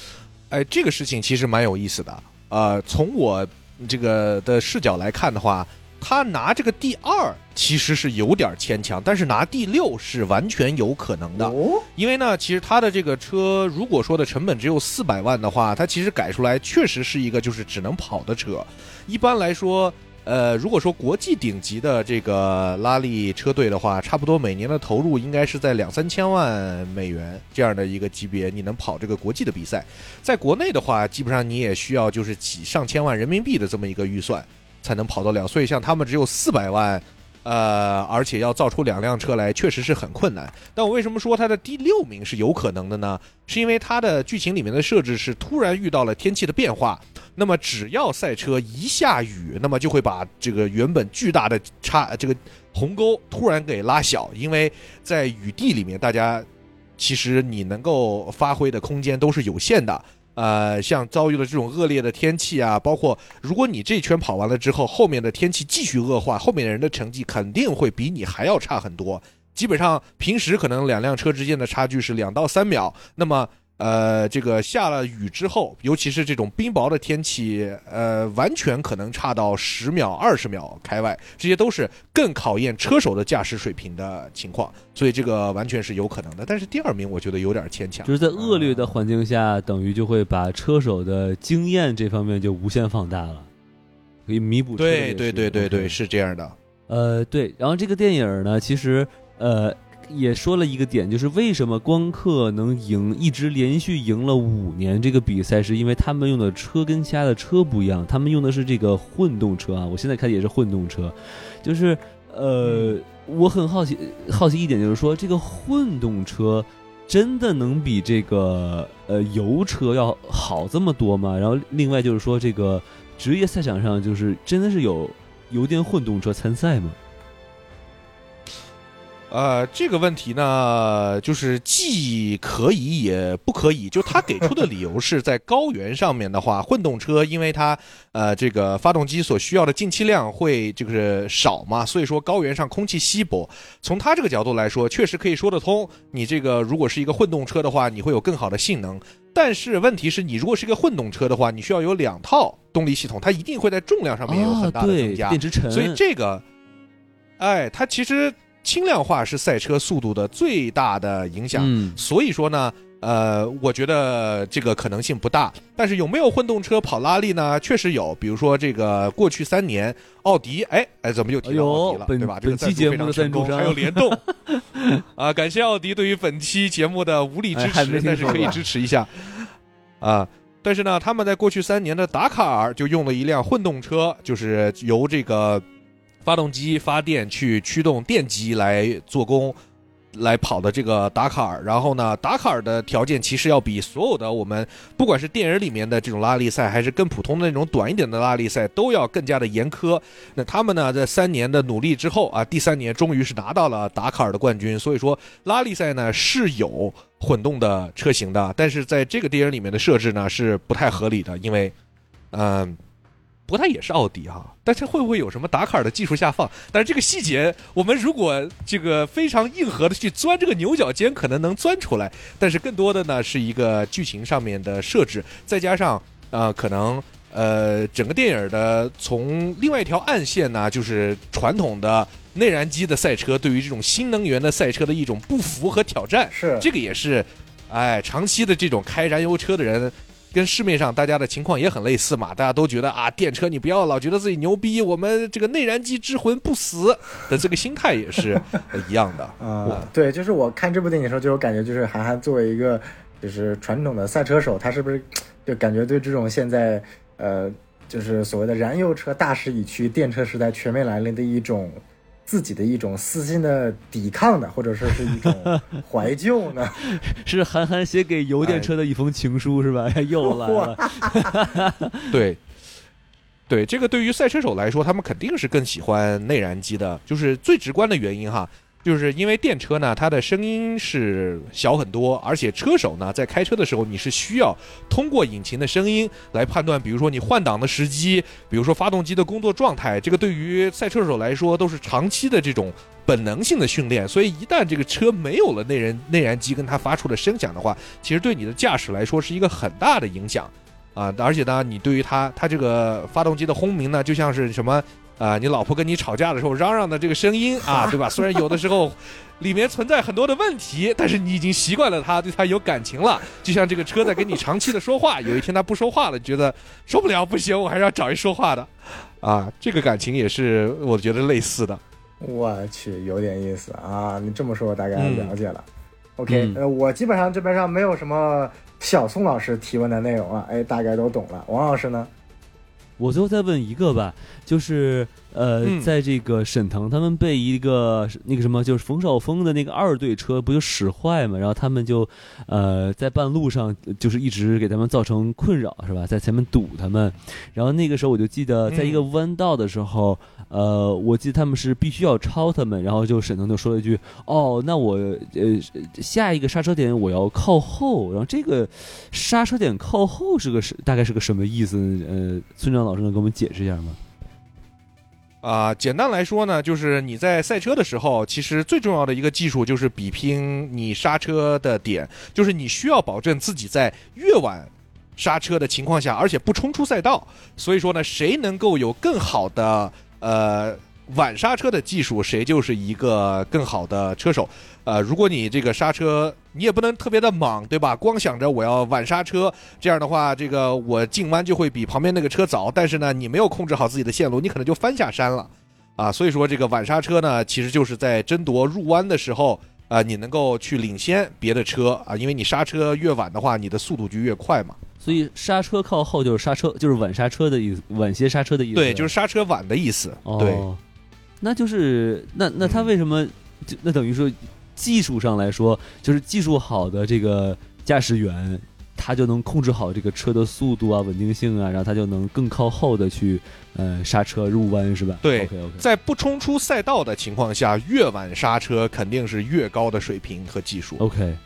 哎，这个事情其实蛮有意思的。呃，从我这个的视角来看的话。他拿这个第二其实是有点牵强，但是拿第六是完全有可能的。因为呢，其实他的这个车，如果说的成本只有四百万的话，它其实改出来确实是一个就是只能跑的车。一般来说，呃，如果说国际顶级的这个拉力车队的话，差不多每年的投入应该是在两三千万美元这样的一个级别，你能跑这个国际的比赛。在国内的话，基本上你也需要就是几上千万人民币的这么一个预算。才能跑得了，所以像他们只有四百万，呃，而且要造出两辆车来，确实是很困难。但我为什么说它的第六名是有可能的呢？是因为它的剧情里面的设置是突然遇到了天气的变化，那么只要赛车一下雨，那么就会把这个原本巨大的差这个鸿沟突然给拉小，因为在雨地里面，大家其实你能够发挥的空间都是有限的。呃，像遭遇了这种恶劣的天气啊，包括如果你这一圈跑完了之后，后面的天气继续恶化，后面的人的成绩肯定会比你还要差很多。基本上平时可能两辆车之间的差距是两到三秒，那么。呃，这个下了雨之后，尤其是这种冰雹的天气，呃，完全可能差到十秒、二十秒开外，这些都是更考验车手的驾驶水平的情况，所以这个完全是有可能的。但是第二名我觉得有点牵强，就是在恶劣的环境下，等于就会把车手的经验这方面就无限放大了，可以弥补。对对对对对，是这样的。呃，对，然后这个电影呢，其实呃。也说了一个点，就是为什么光刻能赢，一直连续赢了五年这个比赛，是因为他们用的车跟其他的车不一样，他们用的是这个混动车啊。我现在开的也是混动车，就是呃，我很好奇，好奇一点就是说，这个混动车真的能比这个呃油车要好这么多吗？然后另外就是说，这个职业赛场上就是真的是有油电混动车参赛吗？呃，这个问题呢，就是既可以也不可以。就他给出的理由是在高原上面的话，混动车因为它呃这个发动机所需要的进气量会就是少嘛，所以说高原上空气稀薄。从他这个角度来说，确实可以说得通。你这个如果是一个混动车的话，你会有更好的性能。但是问题是你如果是一个混动车的话，你需要有两套动力系统，它一定会在重量上面有很大的增加，电池沉。所以这个，哎，它其实。轻量化是赛车速度的最大的影响，所以说呢，呃，我觉得这个可能性不大。但是有没有混动车跑拉力呢？确实有，比如说这个过去三年，奥迪，哎哎，怎么又提到奥迪了，对吧？这个期节目的成功还有联动，啊，感谢奥迪对于本期节目的无力支持，但是可以支持一下，啊，但是呢，他们在过去三年的达卡尔就用了一辆混动车，就是由这个。发动机发电去驱动电机来做工，来跑的这个达卡尔。然后呢，达卡尔的条件其实要比所有的我们不管是电影里面的这种拉力赛，还是更普通的那种短一点的拉力赛，都要更加的严苛。那他们呢，在三年的努力之后啊，第三年终于是拿到了达卡尔的冠军。所以说，拉力赛呢是有混动的车型的，但是在这个电影里面的设置呢是不太合理的，因为，嗯。不过它也是奥迪哈，但是会不会有什么达卡尔的技术下放？但是这个细节，我们如果这个非常硬核的去钻这个牛角尖，可能能钻出来。但是更多的呢，是一个剧情上面的设置，再加上呃，可能呃，整个电影的从另外一条暗线呢，就是传统的内燃机的赛车对于这种新能源的赛车的一种不服和挑战。是这个也是，哎，长期的这种开燃油车的人。跟市面上大家的情况也很类似嘛，大家都觉得啊，电车你不要老觉得自己牛逼，我们这个内燃机之魂不死的这个心态也是一样的 啊。对，就是我看这部电影的时候就有感觉，就是韩寒作为一个就是传统的赛车手，他是不是就感觉对这种现在呃就是所谓的燃油车大势已去，电车时代全面来临的一种。自己的一种私心的抵抗呢，或者说是一种 怀旧呢？是韩寒写给油电车的一封情书是吧？又来了。对，对，这个对于赛车手来说，他们肯定是更喜欢内燃机的，就是最直观的原因哈。就是因为电车呢，它的声音是小很多，而且车手呢在开车的时候，你是需要通过引擎的声音来判断，比如说你换挡的时机，比如说发动机的工作状态，这个对于赛车手来说都是长期的这种本能性的训练。所以一旦这个车没有了内燃内燃机跟它发出的声响的话，其实对你的驾驶来说是一个很大的影响啊！而且呢，你对于它它这个发动机的轰鸣呢，就像是什么？啊，你老婆跟你吵架的时候嚷嚷的这个声音啊，对吧？虽然有的时候里面存在很多的问题，但是你已经习惯了它，对它有感情了。就像这个车在跟你长期的说话，有一天它不说话了，觉得受不了，不行，我还是要找一说话的。啊，这个感情也是我觉得类似的。我去，有点意思啊！你这么说，我大概了解了。OK，呃，我基本上这边上没有什么小宋老师提问的内容了，哎，大概都懂了。王老师呢？我最后再问一个吧，就是呃，在这个沈腾他们被一个那个什么，就是冯绍峰的那个二队车不就使坏嘛，然后他们就呃在半路上就是一直给他们造成困扰，是吧？在前面堵他们，然后那个时候我就记得，在一个弯道的时候，呃，我记得他们是必须要超他们，然后就沈腾就说了一句：“哦，那我呃下一个刹车点我要靠后。”然后这个刹车点靠后是个是大概是个什么意思？呃，村长老。老师能给我们解释一下吗？啊，简单来说呢，就是你在赛车的时候，其实最重要的一个技术就是比拼你刹车的点，就是你需要保证自己在越晚刹车的情况下，而且不冲出赛道。所以说呢，谁能够有更好的呃。晚刹车的技术，谁就是一个更好的车手。呃，如果你这个刹车，你也不能特别的莽，对吧？光想着我要晚刹车，这样的话，这个我进弯就会比旁边那个车早。但是呢，你没有控制好自己的线路，你可能就翻下山了。啊，所以说这个晚刹车呢，其实就是在争夺入弯的时候，啊，你能够去领先别的车啊，因为你刹车越晚的话，你的速度就越快嘛。所以刹车靠后就是刹车，就是晚刹车的意思，晚些刹车的意思。对，就是刹车晚的意思。对。那就是那那他为什么就那等于说技术上来说，就是技术好的这个驾驶员，他就能控制好这个车的速度啊、稳定性啊，然后他就能更靠后的去呃刹车入弯，是吧？对，OK OK，在不冲出赛道的情况下，越晚刹车肯定是越高的水平和技术。OK，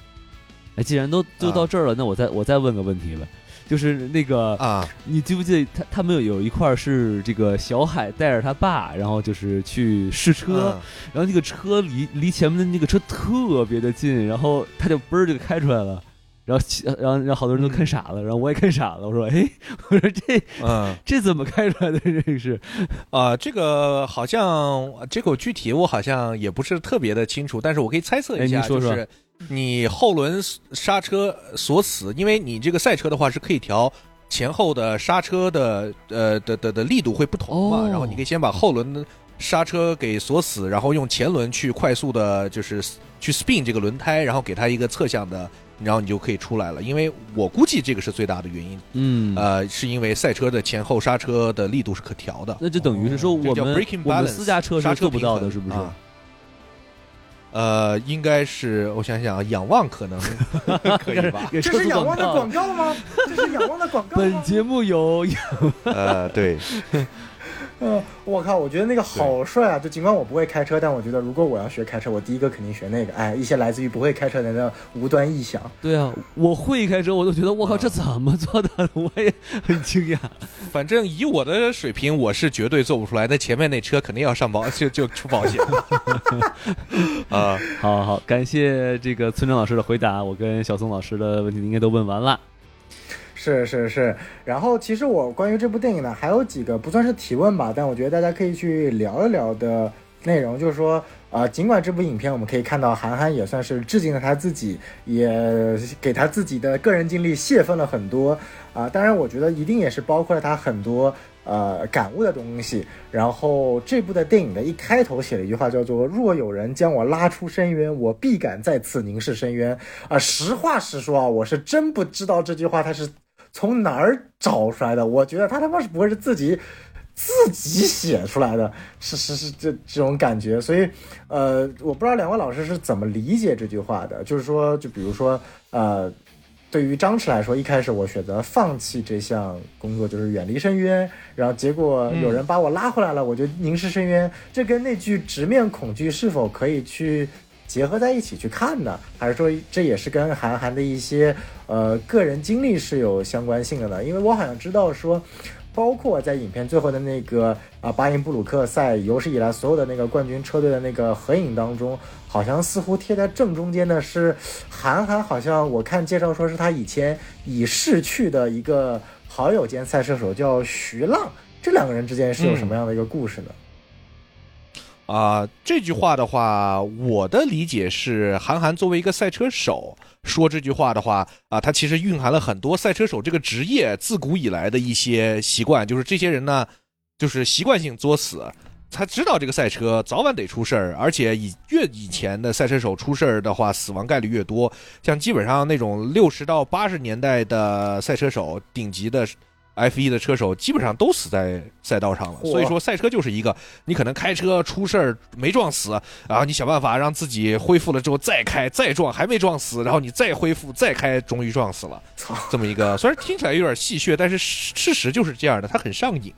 哎，既然都都到这儿了，那我再我再问个问题吧，就是那个啊，你记不记得他他们有有一块儿是这个小海带着他爸，然后就是去试车，嗯然后那个车离离前面的那个车特别的近，然后他就嘣儿就开出来了。然后，然后，然后好多人都看傻了，然后我也看傻了。我说，哎，我说这嗯 这怎么开出来的？这个是啊、这个好像这个具体我好像也不是特别的清楚，但是我可以猜测一下，哎说说就是你后轮刹车锁死，因为你这个赛车的话是可以调前后的刹车的呃的的的力度会不同嘛，哦然后你可以先把后轮的刹车给锁死，然后用前轮去快速的就是去 spin 这个轮胎，然后给它一个侧向的。然后你就可以出来了，因为我估计这个是最大的原因，嗯，呃，是因为赛车的前后刹车的力度是可调的。那就等于是说我们我们私家车刹车是做不到的，是不是？啊呃，应该是我想想，啊，仰望可能 可以吧？这是仰望的广告吗？这是仰望的广告吗？本节目有呃，对，嗯，我靠，我觉得那个好帅啊！就尽管我不会开车，但我觉得如果我要学开车，我第一个肯定学那个。哎，一些来自于不会开车的人的无端臆想。对啊，我会开车，我都觉得我靠，这怎么做到的？我也很惊讶。反正以我的水平，我是绝对做不出来。那前面那车肯定要上保，就就出保险。啊，好好好，感谢这个村长老师的回答，我跟小宋老师的问题应该都问完了。是是是，然后其实我关于这部电影呢，还有几个不算是提问吧，但我觉得大家可以去聊一聊的内容，就是说，呃，尽管这部影片我们可以看到韩寒也算是致敬了他自己，也给他自己的个人经历泄愤了很多啊、当然，我觉得一定也是包括了他很多呃感悟的东西。然后这部的电影的一开头写了一句话，叫做“若有人将我拉出深渊，我必敢再次凝视深渊”。啊、实话实说啊，我是真不知道这句话他是从哪儿找出来的。我觉得他他妈是不会是自己自己写出来的，是是是这这种感觉。所以，呃，我不知道两位老师是怎么理解这句话的。就是说，就比如说，呃。对于张弛来说，一开始我选择放弃这项工作，就是远离深渊，然后结果有人把我拉回来了，我就凝视深渊。这跟那句直面恐惧是否可以去结合在一起去看呢？还是说这也是跟韩寒的一些呃个人经历是有相关性的呢？因为我好像知道说。包括在影片最后的那个啊巴音布鲁克赛有史以来所有的那个冠军车队的那个合影当中，好像似乎贴在正中间的是韩寒，好像我看介绍说是他以前已逝去的一个好友兼赛车手叫徐浪，这两个人之间是有什么样的一个故事呢？啊、这句话的话，我的理解是，韩寒作为一个赛车手说这句话的话啊、他其实蕴含了很多赛车手这个职业自古以来的一些习惯，就是这些人呢，就是习惯性作死。他知道这个赛车早晚得出事儿，而且以越以前的赛车手出事儿的话，死亡概率越多。像基本上那种六十到八十年代的赛车手，顶级的 F 1的车手，基本上都死在赛道上了。所以说，赛车就是一个你可能开车出事儿没撞死，然后你想办法让自己恢复了之后再开再撞，还没撞死，然后你再恢复再开，终于撞死了。这么一个，虽然听起来有点戏谑，但是事事实就是这样的，它很上瘾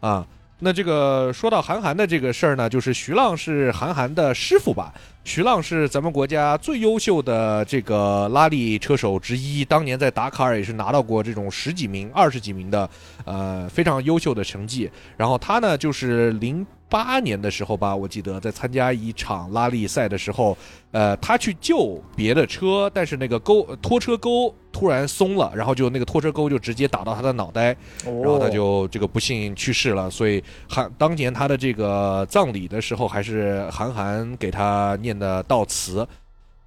啊。那这个说到韩寒的这个事儿呢，就是徐浪是韩寒的师傅吧？徐浪是咱们国家最优秀的这个拉力车手之一，当年在达喀尔也是拿到过这种十几名、二十几名的呃非常优秀的成绩。然后他呢，就是零八年的时候吧，我记得在参加一场拉力赛的时候，呃，他去救别的车，但是那个钩拖车钩突然松了，然后就那个拖车钩就直接打到他的脑袋，然后他就这个不幸去世了。所以韩当年他的这个葬礼的时候，还是韩寒给他念的悼词。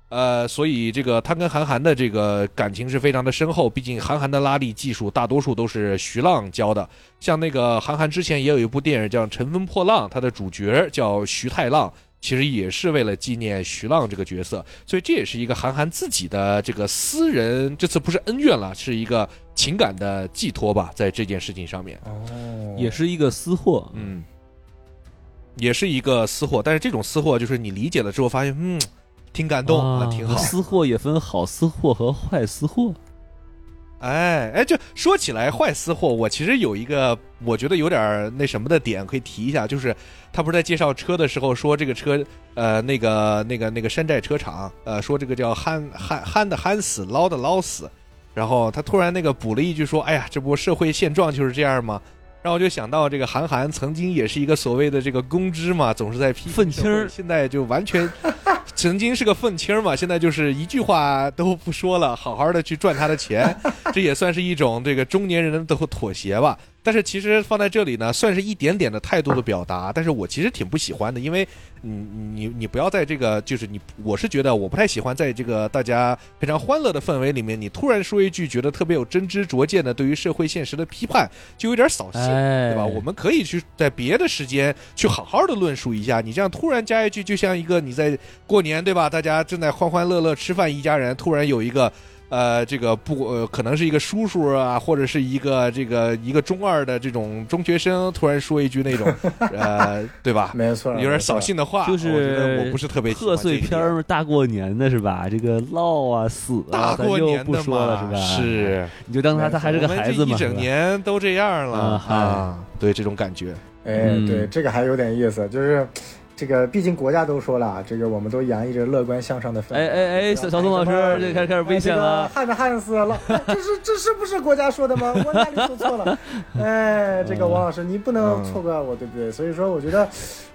呃，所以这个他跟韩寒的这个感情是非常的深厚，毕竟韩寒的拉力技术大多数都是徐浪教的。像那个韩寒之前也有一部电影叫《乘风破浪》，他的主角叫徐太浪，其实也是为了纪念徐浪这个角色，所以这也是一个韩寒自己的这个私人，这次不是恩怨了，是一个情感的寄托吧，在这件事情上面。哦，也是一个私货，嗯，也是一个私货，但是这种私货就是你理解了之后发现，嗯，挺感动啊，挺好。私货也分好私货和坏私货。哎哎，就说起来坏私货，我其实有一个我觉得有点那什么的点可以提一下，就是他不是在介绍车的时候说这个车，呃，那个那个那个山寨车厂，呃，说这个叫憨憨憨的憨死，捞的捞死，然后他突然那个补了一句说，哎呀，这不社会现状就是这样吗？然后我就想到这个韩寒曾经也是一个所谓的这个公知嘛，总是在批愤青儿，现在就完全 曾经是个愤青嘛，现在就是一句话都不说了，好好的去赚他的钱，这也算是一种这个中年人的妥协吧。但是其实放在这里呢，算是一点点的态度的表达，但是我其实挺不喜欢的，因为。你你你不要在这个，就是你，我是觉得我不太喜欢在这个大家非常欢乐的氛围里面，你突然说一句觉得特别有真知灼见的对于社会现实的批判，就有点扫兴，对吧？我们可以去在别的时间去好好的论述一下，你这样突然加一句，就像一个你在过年，对吧？大家正在欢欢乐乐吃饭，一家人突然有一个。呃，这个不呃，可能是一个叔叔啊，或者是一个这个一个中二的这种中学生，突然说一句那种，呃，对吧？没错，有点扫兴的话，就是我不是特别贺岁片儿，大过年的是吧？这个唠啊死啊，大过年不说了是吧？是，你就当他他还是个孩子嘛，一整年都这样了啊，对这种感觉，哎，对这个还有点意思，就是。这个毕竟国家都说了，这个我们都洋溢着乐观向上的氛围。哎哎哎，小小宋老师就开始开始危险了，旱着旱死了，这是这是不是国家说的吗？我哪里说错了？哎，这个王老师你不能错怪我，对不对？所以说我觉得，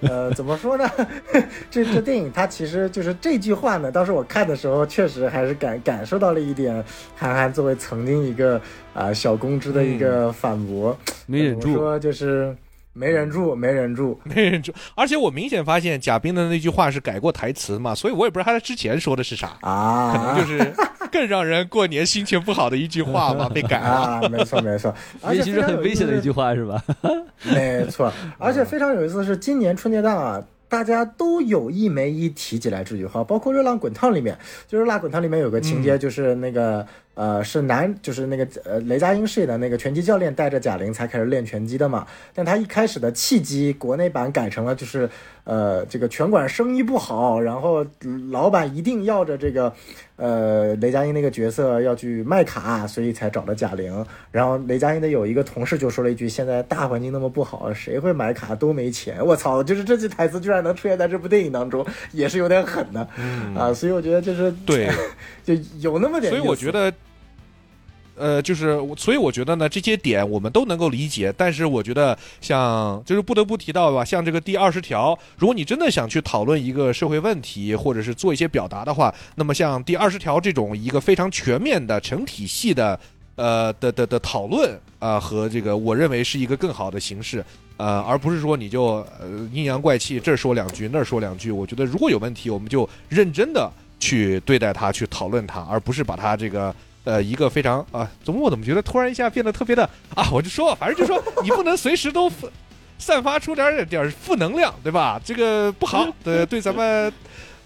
呃，怎么说呢？这这电影它其实就是这句话呢。当时我看的时候，确实还是感感受到了一点韩寒作为曾经一个啊小公知的一个反驳，没忍住，说就是。没忍住，没忍住，没忍住！而且我明显发现贾冰的那句话是改过台词嘛，所以我也不知道他之前说的是啥啊，可能就是 更让人过年心情不好的一句话嘛，被改了。没错，没错，而且是很危险的一句话，是吧？没错，而且非常有意思的是，今年春节档啊。大家都有一没一提起来这句话，包括《热浪滚烫》里面，就《热辣滚烫》里面有个情节，就是那个呃是男，就是那个呃雷佳音饰演的那个拳击教练带着贾玲才开始练拳击的嘛，但他一开始的契机，国内版改成了就是。呃，这个拳馆生意不好，然后老板一定要着这个，呃，雷佳音那个角色要去卖卡，所以才找了贾玲。然后雷佳音的有一个同事就说了一句：“现在大环境那么不好，谁会买卡？都没钱。”我操，就是这句台词居然能出现在这部电影当中，也是有点狠的啊。所以我觉得就是对，就有那么点。所以我觉得。呃，就是，所以我觉得呢，这些点我们都能够理解。但是我觉得，像就是不得不提到吧，像这个第二十条，如果你真的想去讨论一个社会问题，或者是做一些表达的话，那么像第二十条这种一个非常全面的成体系的，呃的的的讨论啊，和这个我认为是一个更好的形式，呃，而不是说你就呃阴阳怪气，这儿说两句，那儿说两句。我觉得如果有问题，我们就认真的去对待它，去讨论它，而不是把它这个。呃，一个非常啊，怎么我怎么觉得突然一下变得特别的啊？我就说，反正就说你不能随时都散发出点点负能量，对吧？这个不好，对对咱们，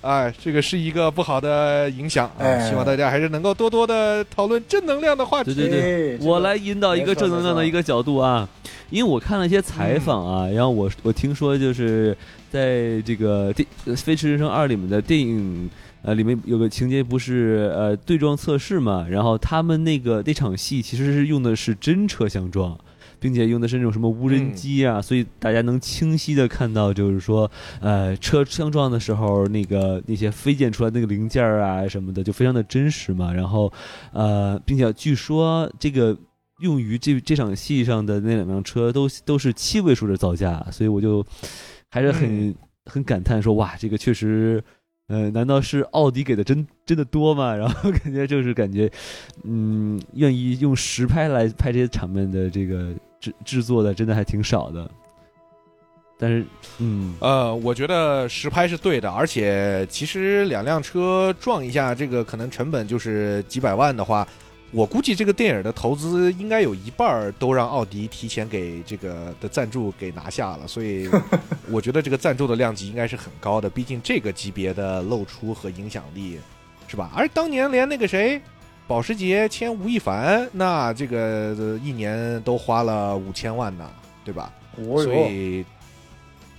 哎，这个是一个不好的影响啊。希望大家还是能够多多的讨论正能量的话题。对对对，我来引导一个正能量的一个角度啊，因为我看了一些采访啊，然后我我听说就是在这个电《飞驰人生二》里面的电影。呃，里面有个情节不是呃对撞测试嘛？然后他们那个那场戏其实是用的是真车相撞，并且用的是那种什么无人机啊，所以大家能清晰的看到，就是说呃车相撞的时候那个那些飞溅出来那个零件啊什么的，就非常的真实嘛。然后呃，并且据说这个用于这这场戏上的那两辆车都都是七位数的造价，所以我就还是很很感叹说哇，这个确实。呃，难道是奥迪给的真真的多吗？然后 感觉就是感觉，嗯，愿意用实拍来拍这些场面的这个制制作的，真的还挺少的。但是，嗯，呃，我觉得实拍是对的，而且其实两辆车撞一下，这个可能成本就是几百万的话。我估计这个电影的投资应该有一半都让奥迪提前给这个的赞助给拿下了，所以 我觉得这个赞助的量级应该是很高的。毕竟这个级别的露出和影响力，是吧？而当年连那个谁，保时捷签吴亦凡，那这个一年都花了五千万呢，对吧？所以，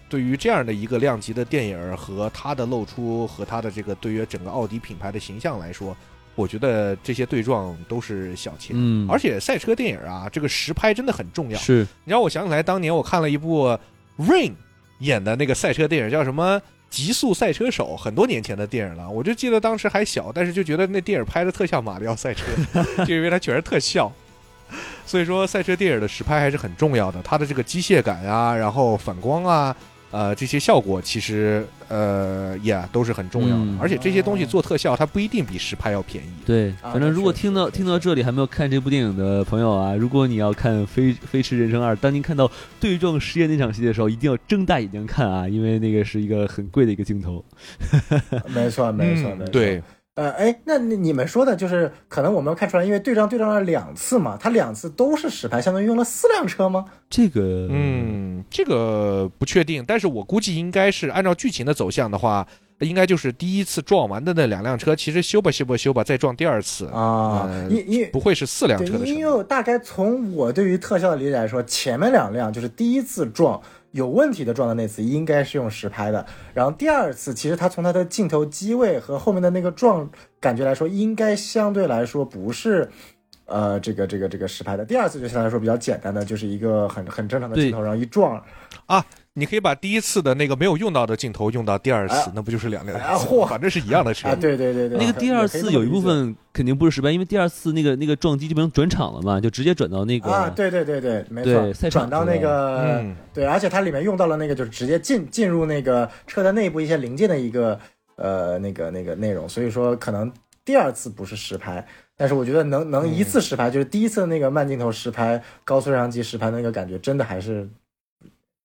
对于这样的一个量级的电影和它的露出和它的这个对于整个奥迪品牌的形象来说，我觉得这些对撞都是小钱。嗯，而且赛车电影啊，这个实拍真的很重要。是，你让我想起来当年我看了一部 Rain 演的那个赛车电影，叫什么？极速赛车手很多年前的电影了，我就记得当时还小，但是就觉得那电影拍的特像马里奥赛车，就因为它全是特效。所以说，赛车电影的实拍还是很重要的，它的这个机械感啊，然后反光啊。呃，这些效果其实呃也都是很重要的，而且这些东西做特效，它不一定比实拍要便宜。对，反正如果听到听到这里还没有看这部电影的朋友啊，如果你要看《飞飞驰人生二》，当您看到对撞实验那场戏的时候，一定要睁大眼睛看啊，因为那个是一个很贵的一个镜头。没错，没错，没错。对。呃，哎，那你们说的就是可能我们看出来，因为对账对账了两次嘛，他两次都是实拍，相当于用了四辆车吗？这个，嗯，这个不确定，但是我估计应该是按照剧情的走向的话，应该就是第一次撞完的那两辆车，其实修吧修吧修吧，再撞第二次啊，因因不会是四辆车的。因为大概从我对于特效的理解来说，前面两辆就是第一次撞。有问题的撞的那次应该是用实拍的，然后第二次其实他从他的镜头机位和后面的那个撞感觉来说，应该相对来说不是，呃，这个这个这个实拍的。第二次就相对来说比较简单的，就是一个很很正常的镜头，然后一撞，啊。你可以把第一次的那个没有用到的镜头用到第二次，那不就是两辆？嚯，反正是一样的车。对对对对，那个第二次有一部分肯定不是失败，因为第二次那个那个撞击就不能转场了嘛，就直接转到那个啊，对对对对，没错，转到那个对，而且它里面用到了那个就是直接进进入那个车的内部一些零件的一个呃那个那个内容，所以说可能第二次不是实拍，但是我觉得能能一次实拍，就是第一次那个慢镜头实拍、高速摄像机实拍那个感觉，真的还是。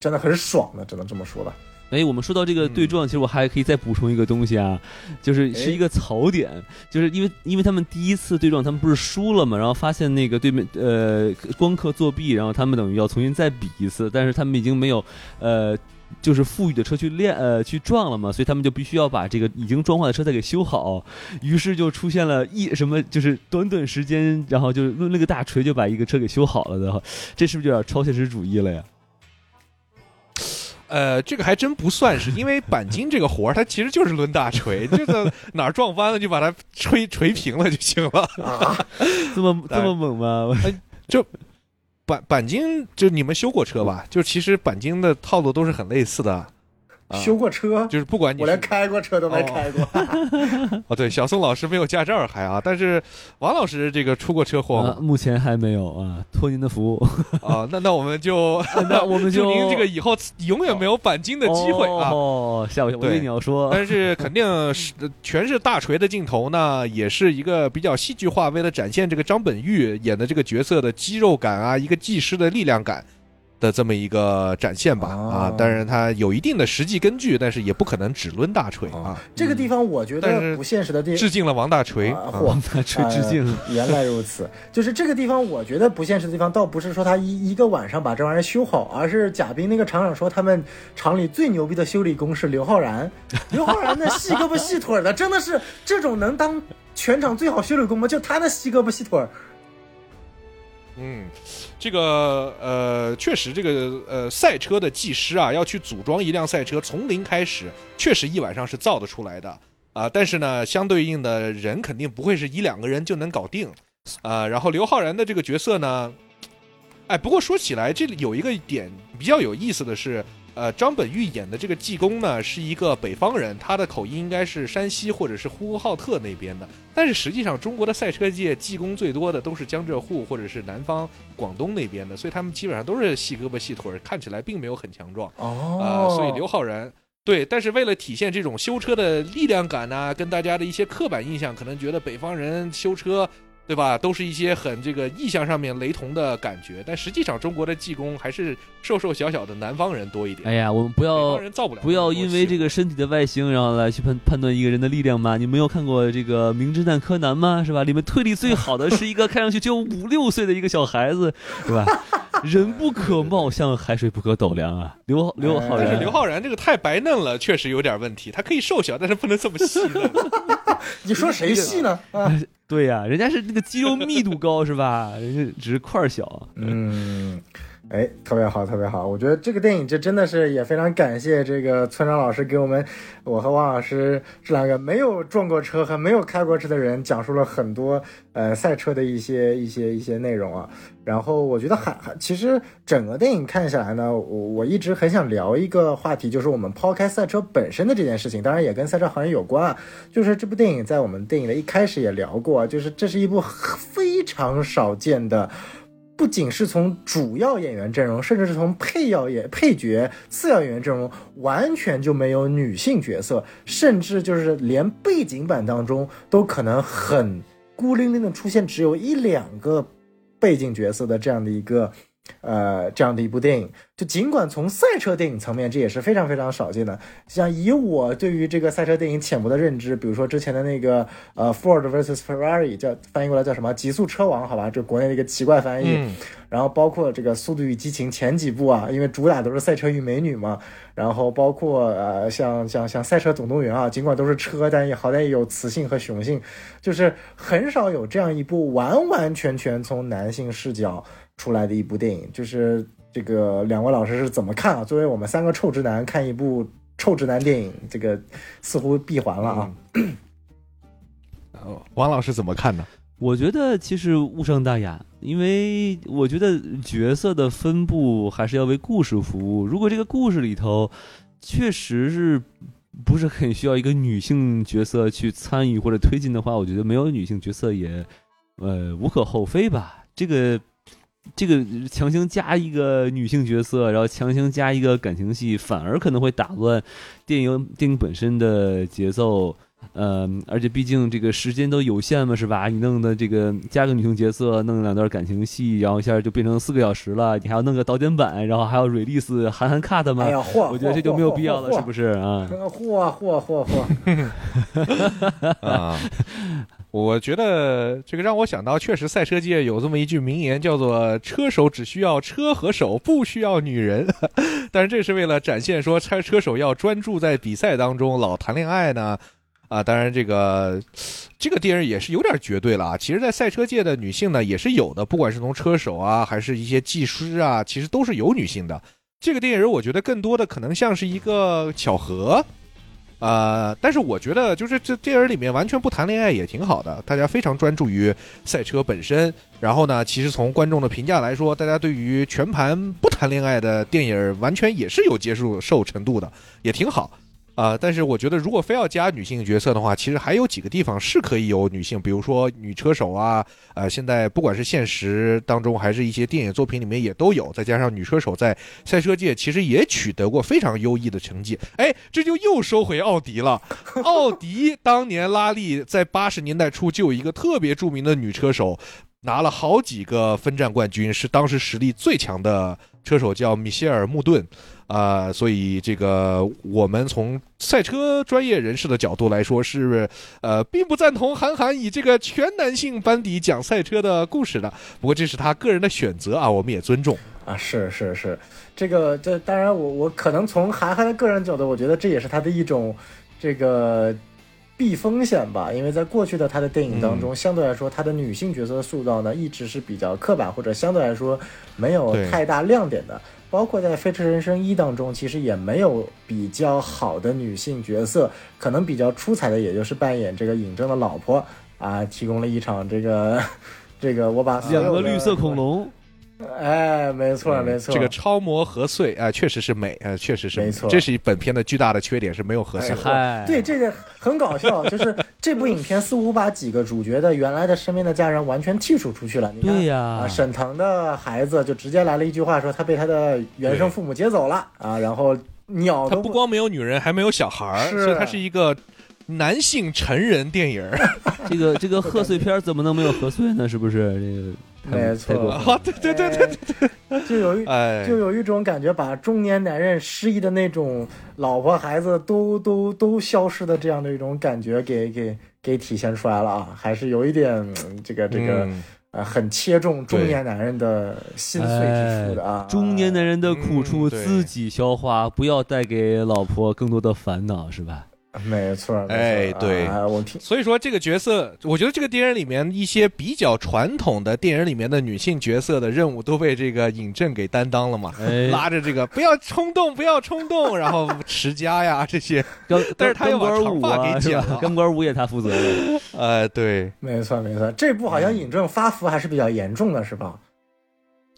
真的很爽的，只能这么说吧。哎，我们说到这个对撞，其实我还可以再补充一个东西啊，就是是一个槽点，就是因为因为他们第一次对撞，他们不是输了嘛，然后发现那个对面呃光刻作弊，然后他们等于要重新再比一次，但是他们已经没有呃就是富裕的车去练呃去撞了嘛，所以他们就必须要把这个已经撞坏的车再给修好，于是就出现了一什么就是短短时间，然后就抡了个大锤就把一个车给修好了的，这是不是有点超现实主义了呀？呃，这个还真不算是，因为钣金这个活儿，它其实就是抡大锤，这个哪儿撞翻了就把它锤锤平了就行了。这么 这么猛吗？就钣钣金，就你们修过车吧？就其实钣金的套路都是很类似的。修过车，就是不管你，我连开过车都没开过。哦，对，小宋老师没有驾照还啊，但是王老师这个出过车祸吗？目前还没有啊，托您的福。啊，那那我们就 那我们就您这个以后永远没有钣金的机会啊。哦，吓我一跳，我以为你要说，但是肯定是全是大锤的镜头呢，也是一个比较戏剧化，为了展现这个张本煜演的这个角色的肌肉感啊，一个技师的力量感。的这么一个展现吧，啊，当然它有一定的实际根据，但是也不可能只抡大锤啊。这个地方我觉得不现实的地，致敬了王大锤，王大锤致敬。原来如此，就是这个地方我觉得不现实的地方，倒不是说他一一个晚上把这玩意儿修好，而是贾冰那个厂长说他们厂里最牛逼的修理工是刘昊然，刘昊然那细胳膊细腿的，真的是这种能当全场最好修理工吗？就他那细胳膊细腿。嗯，这个呃，确实，这个呃，赛车的技师啊，要去组装一辆赛车，从零开始，确实一晚上是造得出来的啊。但是呢，相对应的人肯定不会是一两个人就能搞定啊。然后刘昊然的这个角色呢，哎，不过说起来，这里有一个点比较有意思的是。呃，张本煜演的这个济公呢，是一个北方人，他的口音应该是山西或者是呼和浩特那边的。但是实际上，中国的赛车界济公最多的都是江浙沪或者是南方广东那边的，所以他们基本上都是细胳膊细腿，看起来并没有很强壮。哦，呃，所以刘昊然对，但是为了体现这种修车的力量感呢，跟大家的一些刻板印象，可能觉得北方人修车。对吧？都是一些很这个意象上面雷同的感觉，但实际上中国的技工还是瘦瘦小小的南方人多一点。哎呀，我们不要不要因为这个身体的外形，然后来去判判断一个人的力量嘛。你没有看过这个《名侦探柯南》吗？是吧？里面推理最好的是一个看上去只有五六岁的一个小孩子，是吧？人不可貌相，海水不可斗量啊！刘刘浩然，但是刘浩然这个太白嫩了，确实有点问题。他可以瘦小，但是不能这么细。你说谁细呢？啊，对呀，人家是那个肌肉密度高，是吧？人家只是块小。嗯。哎，特别好，特别好！我觉得这个电影，这真的是也非常感谢这个村长老师给我们，我和王老师这两个没有撞过车和没有开过车的人，讲述了很多呃赛车的一些一些一些内容啊。然后我觉得还还，其实整个电影看下来呢，我我一直很想聊一个话题，就是我们抛开赛车本身的这件事情，当然也跟赛车行业有关啊。就是这部电影在我们电影的一开始也聊过，就是这是一部非常少见的。不仅是从主要演员阵容，甚至是从配要演配角、次要演员阵容，完全就没有女性角色，甚至就是连背景板当中都可能很孤零零的出现只有一两个背景角色的这样的一个。呃，这样的一部电影，就尽管从赛车电影层面，这也是非常非常少见的。像以我对于这个赛车电影浅薄的认知，比如说之前的那个呃，Ford vs Ferrari，叫翻译过来叫什么《极速车王》？好吧，这国内的一个奇怪翻译。然后包括这个《速度与激情》前几部啊，因为主打都是赛车与美女嘛。然后包括呃，像像像《赛车总动员》啊，尽管都是车，但也好歹也有雌性和雄性，就是很少有这样一部完完全全从男性视角。出来的一部电影，就是这个两位老师是怎么看啊？作为我们三个臭直男看一部臭直男电影，这个似乎闭环了啊。王老师怎么看呢？我觉得其实无伤大雅，因为我觉得角色的分布还是要为故事服务。如果这个故事里头确实是不是很需要一个女性角色去参与或者推进的话，我觉得没有女性角色也呃无可厚非吧。这个。这个强行加一个女性角色，然后强行加一个感情戏，反而可能会打乱电影电影本身的节奏。嗯，而且毕竟这个时间都有限嘛，是吧？你弄的这个加个女性角色，弄两段感情戏，然后一下就变成四个小时了。你还要弄个导剪版，然后还要 release 韩寒 cut 吗？哎呀，嚯！我觉得这就没有必要了，是不是啊？嚯嚯嚯嚯！啊！我觉得这个让我想到，确实赛车界有这么一句名言，叫做“车手只需要车和手，不需要女人”。但是这是为了展现说，车车手要专注在比赛当中，老谈恋爱呢。啊，当然这个这个电影也是有点绝对了啊。其实，在赛车界的女性呢，也是有的，不管是从车手啊，还是一些技师啊，其实都是有女性的。这个电影我觉得更多的可能像是一个巧合。呃，但是我觉得就是这电影里面完全不谈恋爱也挺好的，大家非常专注于赛车本身。然后呢，其实从观众的评价来说，大家对于全盘不谈恋爱的电影完全也是有接受受程度的，也挺好。啊，但是我觉得，如果非要加女性角色的话，其实还有几个地方是可以有女性，比如说女车手啊，呃，现在不管是现实当中，还是一些电影作品里面也都有。再加上女车手在赛车界其实也取得过非常优异的成绩。哎，这就又收回奥迪了。奥迪当年拉力在八十年代初就有一个特别著名的女车手，拿了好几个分站冠军，是当时实力最强的车手，叫米歇尔·穆顿。啊，所以这个我们从赛车专业人士的角度来说，是呃，并不赞同韩寒以这个全男性班底讲赛车的故事的。不过这是他个人的选择啊，我们也尊重啊。是是是，这个这当然，我我可能从韩寒的个人角度，我觉得这也是他的一种这个避风险吧。因为在过去的他的电影当中，相对来说，他的女性角色的塑造呢，一直是比较刻板或者相对来说没有太大亮点的。包括在《飞驰人生一》当中，其实也没有比较好的女性角色，可能比较出彩的，也就是扮演这个尹正的老婆啊，提供了一场这个 这个我把两个绿色恐龙。哎，没错没错，这个超模何穗啊，确实是美啊，确实是没错。这是本片的巨大的缺点，是没有何穗。对，这个很搞笑，就是这部影片似乎把几个主角的原来的身边的家人完全剔除出去了。对呀，沈腾的孩子就直接来了一句话，说他被他的原生父母接走了啊。然后鸟他不光没有女人，还没有小孩儿，所以他是一个男性成人电影。这个这个贺岁片怎么能没有贺岁呢？是不是这个？没错，对对对对对对，就有一就有一种感觉，把中年男人失意的那种老婆孩子都都都消失的这样的一种感觉，给给给体现出来了啊，还是有一点这个这个呃，很切中中年男人的心碎之处的啊。中年男人的苦处自己消化，不要带给老婆更多的烦恼，是吧？没错，哎，对，我听。所以说这个角色，我觉得这个电影里面一些比较传统的电影里面的女性角色的任务都被这个尹正给担当了嘛，拉着这个不要冲动，不要冲动，然后持家呀这些，但是他又把长发给剪了，钢管舞也他负责。的，呃，对，没错没错，这部好像尹正发福还是比较严重的，是吧？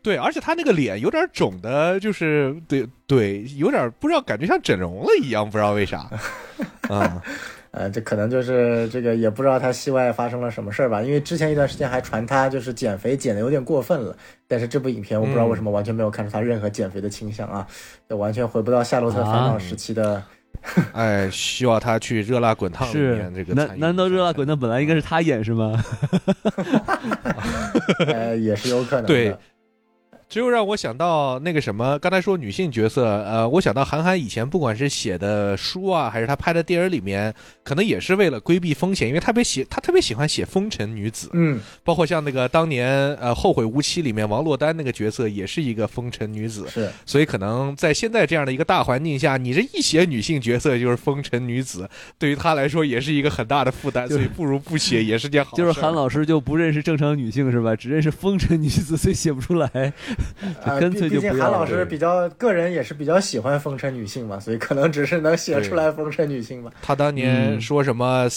对，而且他那个脸有点肿的，就是对对，有点不知道，感觉像整容了一样，不知道为啥。啊，呃，这可能就是这个，也不知道他戏外发生了什么事儿吧。因为之前一段时间还传他就是减肥减的有点过分了，但是这部影片我不知道为什么完全没有看出他任何减肥的倾向啊，就完全回不到《夏洛特烦恼》时期的。哎，希望他去《热辣滚烫》里面这个。难难道《热辣滚烫》本来应该是他演是吗？呃，也是有可能。对。这又让我想到那个什么，刚才说女性角色，呃，我想到韩寒以前不管是写的书啊，还是他拍的电影里面，可能也是为了规避风险，因为他别喜他特别喜欢写风尘女子，嗯，包括像那个当年呃《后会无期》里面王珞丹那个角色也是一个风尘女子，是，所以可能在现在这样的一个大环境下，你这一写女性角色就是风尘女子，对于他来说也是一个很大的负担，所以不如不写也是件好事。就是韩老师就不认识正常女性是吧？只认识风尘女子，所以写不出来。啊，毕竟韩老师比较个人也是比较喜欢风尘女性嘛，所以可能只是能写出来风尘女性吧。他当年说什么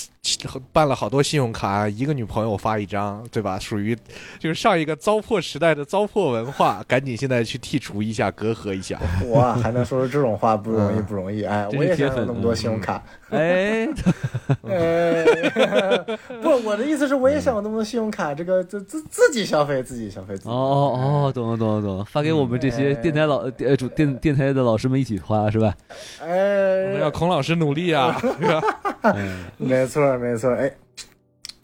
办了好多信用卡，一个女朋友发一张，对吧？属于就是上一个糟粕时代的糟粕文化，赶紧现在去剔除一下，隔阂一下。哇，还能说出这种话，不容易，不容易。哎，我也想有那么多信用卡。哎，不，我的意思是，我也想有那么多信用卡，这个自自自己消费，自己消费。哦哦哦，懂了懂了懂了，发给我们这些电台老呃主电电台的老师们一起花是吧？哎，我们要孔老师努力啊！没错没错，哎，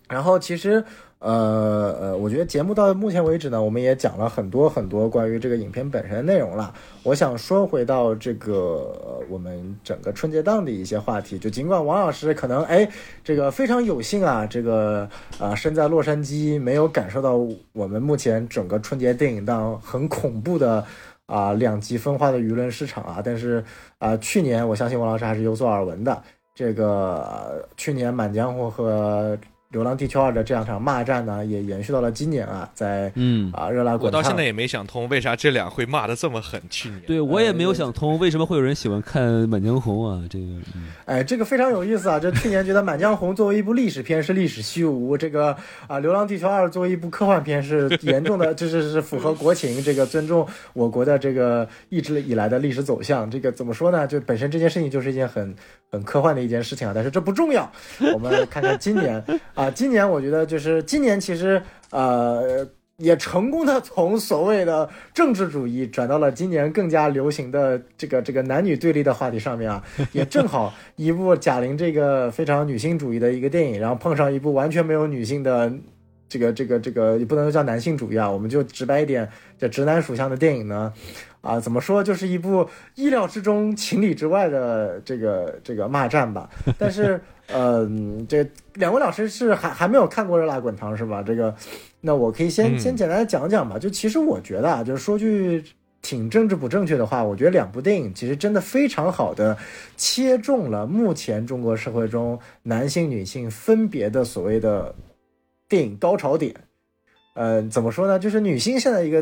然后其实。呃呃，我觉得节目到目前为止呢，我们也讲了很多很多关于这个影片本身的内容了。我想说回到这个我们整个春节档的一些话题，就尽管王老师可能哎这个非常有幸啊，这个啊身在洛杉矶没有感受到我们目前整个春节电影档很恐怖的啊两极分化的舆论市场啊，但是啊去年我相信王老师还是有所耳闻的，这个去年《满江红》和。《流浪地球二》的这两场骂战呢，也延续到了今年啊，在嗯啊热辣滚烫。我到现在也没想通，为啥这俩会骂的这么狠？去年对我也没有想通，为什么会有人喜欢看《满江红》啊？这个，哎，这个非常有意思啊！这去年觉得《满江红》作为一部历史片是历史虚无，这个啊《流浪地球二》作为一部科幻片是严重的，就是是符合国情，这个尊重我国的这个一直以来的历史走向。这个怎么说呢？就本身这件事情就是一件很很科幻的一件事情啊，但是这不重要。我们看看今年 啊。啊，今年我觉得就是今年，其实呃也成功的从所谓的政治主义转到了今年更加流行的这个这个男女对立的话题上面啊，也正好一部贾玲这个非常女性主义的一个电影，然后碰上一部完全没有女性的这个这个这个也不能叫男性主义啊，我们就直白一点，叫直男属相的电影呢。啊，怎么说，就是一部意料之中、情理之外的这个这个骂战吧。但是，嗯，这两位老师是还还没有看过《热辣滚烫》是吧？这个，那我可以先先简单的讲讲吧。就其实我觉得啊，就是说句挺政治不正确的话，我觉得两部电影其实真的非常好的切中了目前中国社会中男性、女性分别的所谓的电影高潮点。呃，怎么说呢？就是女性现在一个。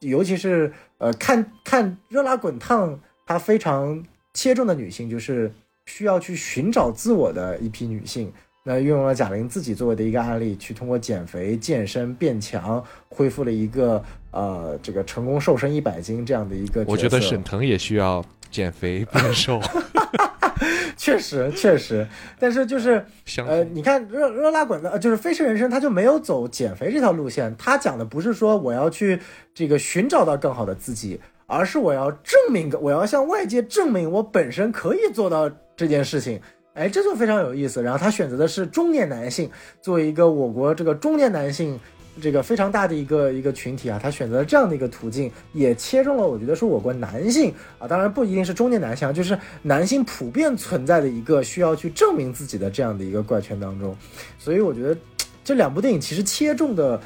尤其是呃，看看热辣滚烫，它非常切中的女性，就是需要去寻找自我的一批女性。那运用了贾玲自己作为的一个案例，去通过减肥、健身变强，恢复了一个呃，这个成功瘦身一百斤这样的一个。我觉得沈腾也需要减肥变瘦。确实，确实，但是就是呃，你看热热辣滚的，就是《飞驰人生》，他就没有走减肥这条路线。他讲的不是说我要去这个寻找到更好的自己，而是我要证明，我要向外界证明我本身可以做到这件事情。哎，这就非常有意思。然后他选择的是中年男性，作为一个我国这个中年男性。这个非常大的一个一个群体啊，他选择了这样的一个途径，也切中了我觉得说我国男性啊，当然不一定是中年男性，就是男性普遍存在的一个需要去证明自己的这样的一个怪圈当中。所以我觉得这两部电影其实切中的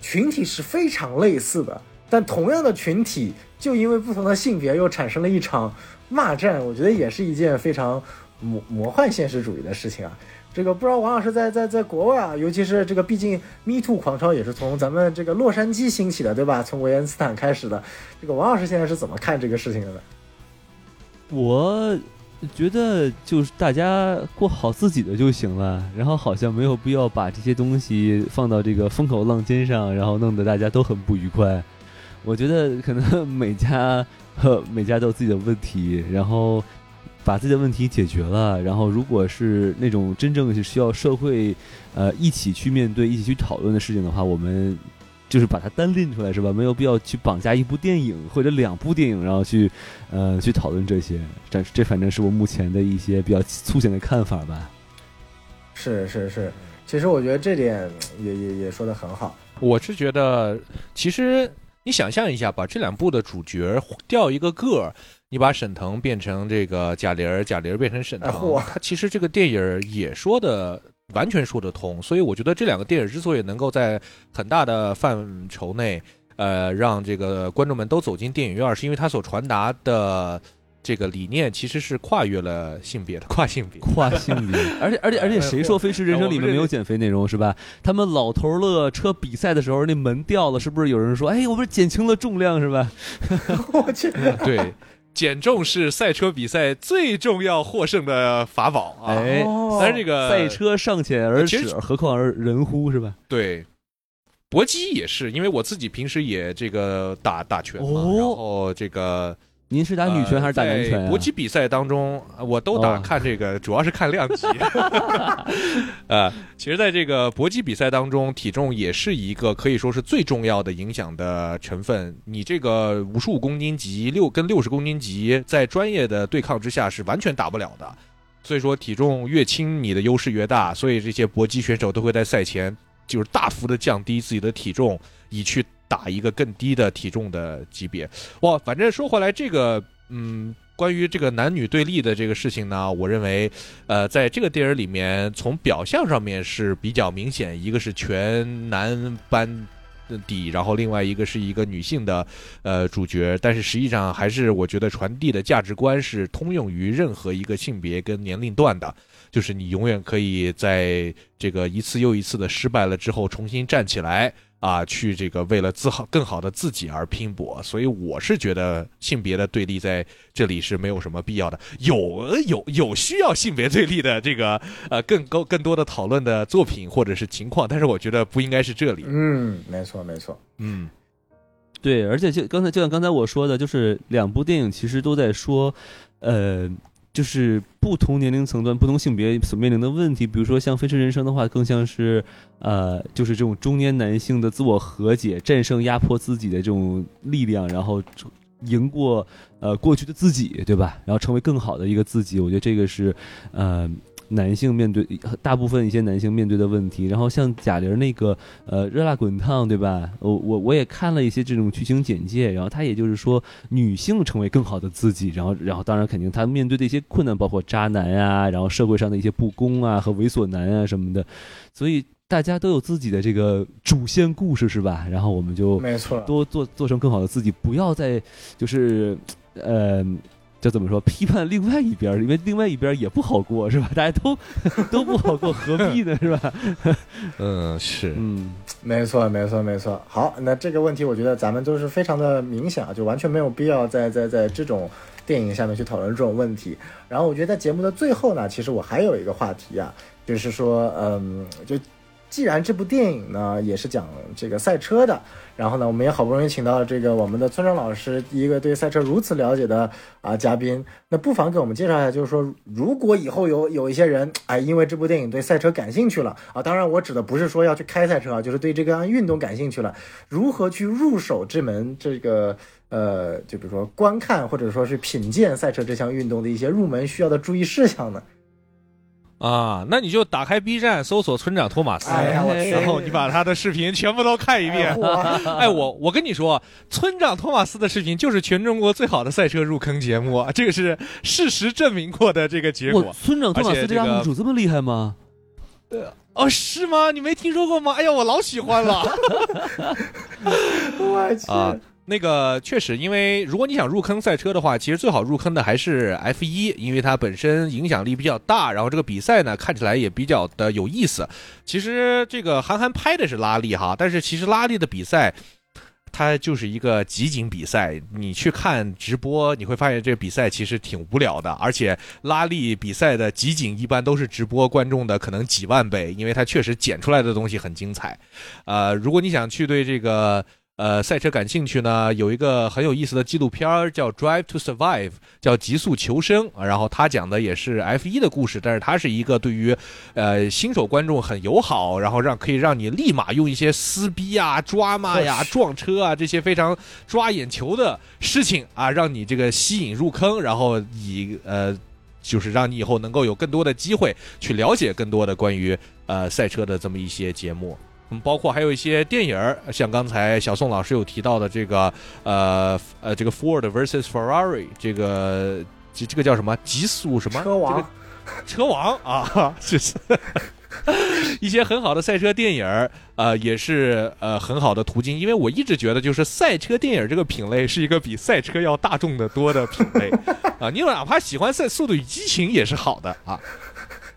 群体是非常类似的，但同样的群体就因为不同的性别又产生了一场骂战，我觉得也是一件非常魔魔幻现实主义的事情啊。这个不知道王老师在在在国外啊，尤其是这个，毕竟 Me Too 狂潮也是从咱们这个洛杉矶兴起的，对吧？从维恩斯坦开始的。这个王老师现在是怎么看这个事情的呢？我觉得就是大家过好自己的就行了，然后好像没有必要把这些东西放到这个风口浪尖上，然后弄得大家都很不愉快。我觉得可能 每家每家都有自己的问题，然后。把自己的问题解决了，然后如果是那种真正是需要社会，呃，一起去面对、一起去讨论的事情的话，我们就是把它单拎出来，是吧？没有必要去绑架一部电影或者两部电影，然后去，呃，去讨论这些。这这反正是我目前的一些比较粗浅的看法吧。是是是，其实我觉得这点也也也说的很好。我是觉得，其实你想象一下，把这两部的主角调一个个儿。你把沈腾变成这个贾玲，贾玲变成沈腾，他其实这个电影也说的完全说得通。所以我觉得这两个电影之所以能够在很大的范畴内，呃，让这个观众们都走进电影院，是因为它所传达的这个理念其实是跨越了性别的跨性别，跨性别。而且而且而且，谁说《飞驰人生》里面没有减肥内容是吧？他们老头乐车比赛的时候，那门掉了，是不是有人说：“哎，我不是减轻了重量是吧？” 我去，对。减重是赛车比赛最重要获胜的法宝啊！哎，但是这个赛车尚且而止，何况而人乎是吧？对，搏击也是，因为我自己平时也这个打打拳嘛，然后这个。您是打女拳还是打男拳？搏击比赛当中，我都打，看这个 主要是看量级。呃，其实，在这个搏击比赛当中，体重也是一个可以说是最重要的影响的成分。你这个五十五公斤级六跟六十公斤级，在专业的对抗之下是完全打不了的。所以说，体重越轻，你的优势越大。所以这些搏击选手都会在赛前就是大幅的降低自己的体重，以去。打一个更低的体重的级别，哇，反正说回来，这个，嗯，关于这个男女对立的这个事情呢，我认为，呃，在这个电影里面，从表象上面是比较明显，一个是全男班底，然后另外一个是一个女性的，呃，主角，但是实际上还是我觉得传递的价值观是通用于任何一个性别跟年龄段的，就是你永远可以在这个一次又一次的失败了之后重新站起来。啊，去这个为了自好更好的自己而拼搏，所以我是觉得性别的对立在这里是没有什么必要的。有有有需要性别对立的这个呃更高更多的讨论的作品或者是情况，但是我觉得不应该是这里。嗯，没错没错。嗯，对，而且就刚才就像刚才我说的，就是两部电影其实都在说，呃。就是不同年龄层段、不同性别所面临的问题，比如说像《飞驰人生》的话，更像是，呃，就是这种中年男性的自我和解、战胜压迫自己的这种力量，然后赢过呃过去的自己，对吧？然后成为更好的一个自己。我觉得这个是，呃。男性面对大部分一些男性面对的问题，然后像贾玲那个呃热辣滚烫，对吧？我我我也看了一些这种剧情简介，然后他也就是说女性成为更好的自己，然后然后当然肯定他面对的一些困难，包括渣男啊，然后社会上的一些不公啊和猥琐男啊什么的，所以大家都有自己的这个主线故事，是吧？然后我们就没错，多做做成更好的自己，不要再就是呃。就怎么说批判另外一边，因为另外一边也不好过，是吧？大家都都不好过，何必呢？是吧？嗯，是，嗯，没错，没错，没错。好，那这个问题我觉得咱们都是非常的明显啊，就完全没有必要在在在这种电影下面去讨论这种问题。然后我觉得在节目的最后呢，其实我还有一个话题啊，就是说，嗯，就。既然这部电影呢也是讲这个赛车的，然后呢，我们也好不容易请到了这个我们的村长老师，一个对赛车如此了解的啊嘉宾，那不妨给我们介绍一下，就是说，如果以后有有一些人哎，因为这部电影对赛车感兴趣了啊，当然我指的不是说要去开赛车啊，就是对这个运动感兴趣了，如何去入手这门这个呃，就比如说观看或者说是品鉴赛车这项运动的一些入门需要的注意事项呢？啊，那你就打开 B 站搜索村长托马斯，然后你把他的视频全部都看一遍。哎，我我跟你说，村长托马斯的视频就是全中国最好的赛车入坑节目，这个是事实证明过的这个结果。村长托马斯这 UP 主这么厉害吗？呃，哦，是吗？你没听说过吗？哎呀，我老喜欢了。我去。那个确实，因为如果你想入坑赛车的话，其实最好入坑的还是 F 一，因为它本身影响力比较大，然后这个比赛呢看起来也比较的有意思。其实这个韩寒拍的是拉力哈，但是其实拉力的比赛。它就是一个集锦比赛，你去看直播，你会发现这个比赛其实挺无聊的，而且拉力比赛的集锦一般都是直播观众的可能几万倍，因为它确实剪出来的东西很精彩。呃，如果你想去对这个。呃，赛车感兴趣呢，有一个很有意思的纪录片儿叫《Drive to Survive》，叫《极速求生》然后他讲的也是 F 一的故事，但是它是一个对于呃新手观众很友好，然后让可以让你立马用一些撕逼啊、抓骂呀、撞车啊这些非常抓眼球的事情啊，让你这个吸引入坑，然后以呃就是让你以后能够有更多的机会去了解更多的关于呃赛车的这么一些节目。嗯，包括还有一些电影儿，像刚才小宋老师有提到的这个，呃呃，这个 Ford vs Ferrari，这个这这个叫什么？极速什么？车王，车王啊，就是 一些很好的赛车电影儿，呃，也是呃很好的途径。因为我一直觉得，就是赛车电影这个品类是一个比赛车要大众的多的品类 啊。你哪怕喜欢赛《速度与激情》也是好的啊。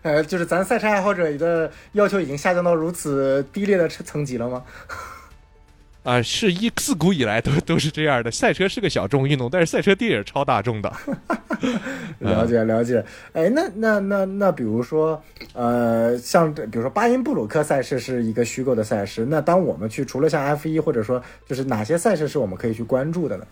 呃，就是咱赛车爱好者的要求已经下降到如此低劣的层级了吗？啊，是一自古以来都都是这样的。赛车是个小众运动，但是赛车电影超大众的。了解了解。哎，那那那那，比如说，呃，像比如说巴音布鲁克赛事是一个虚构的赛事，那当我们去除了像 F 一，或者说就是哪些赛事是我们可以去关注的呢？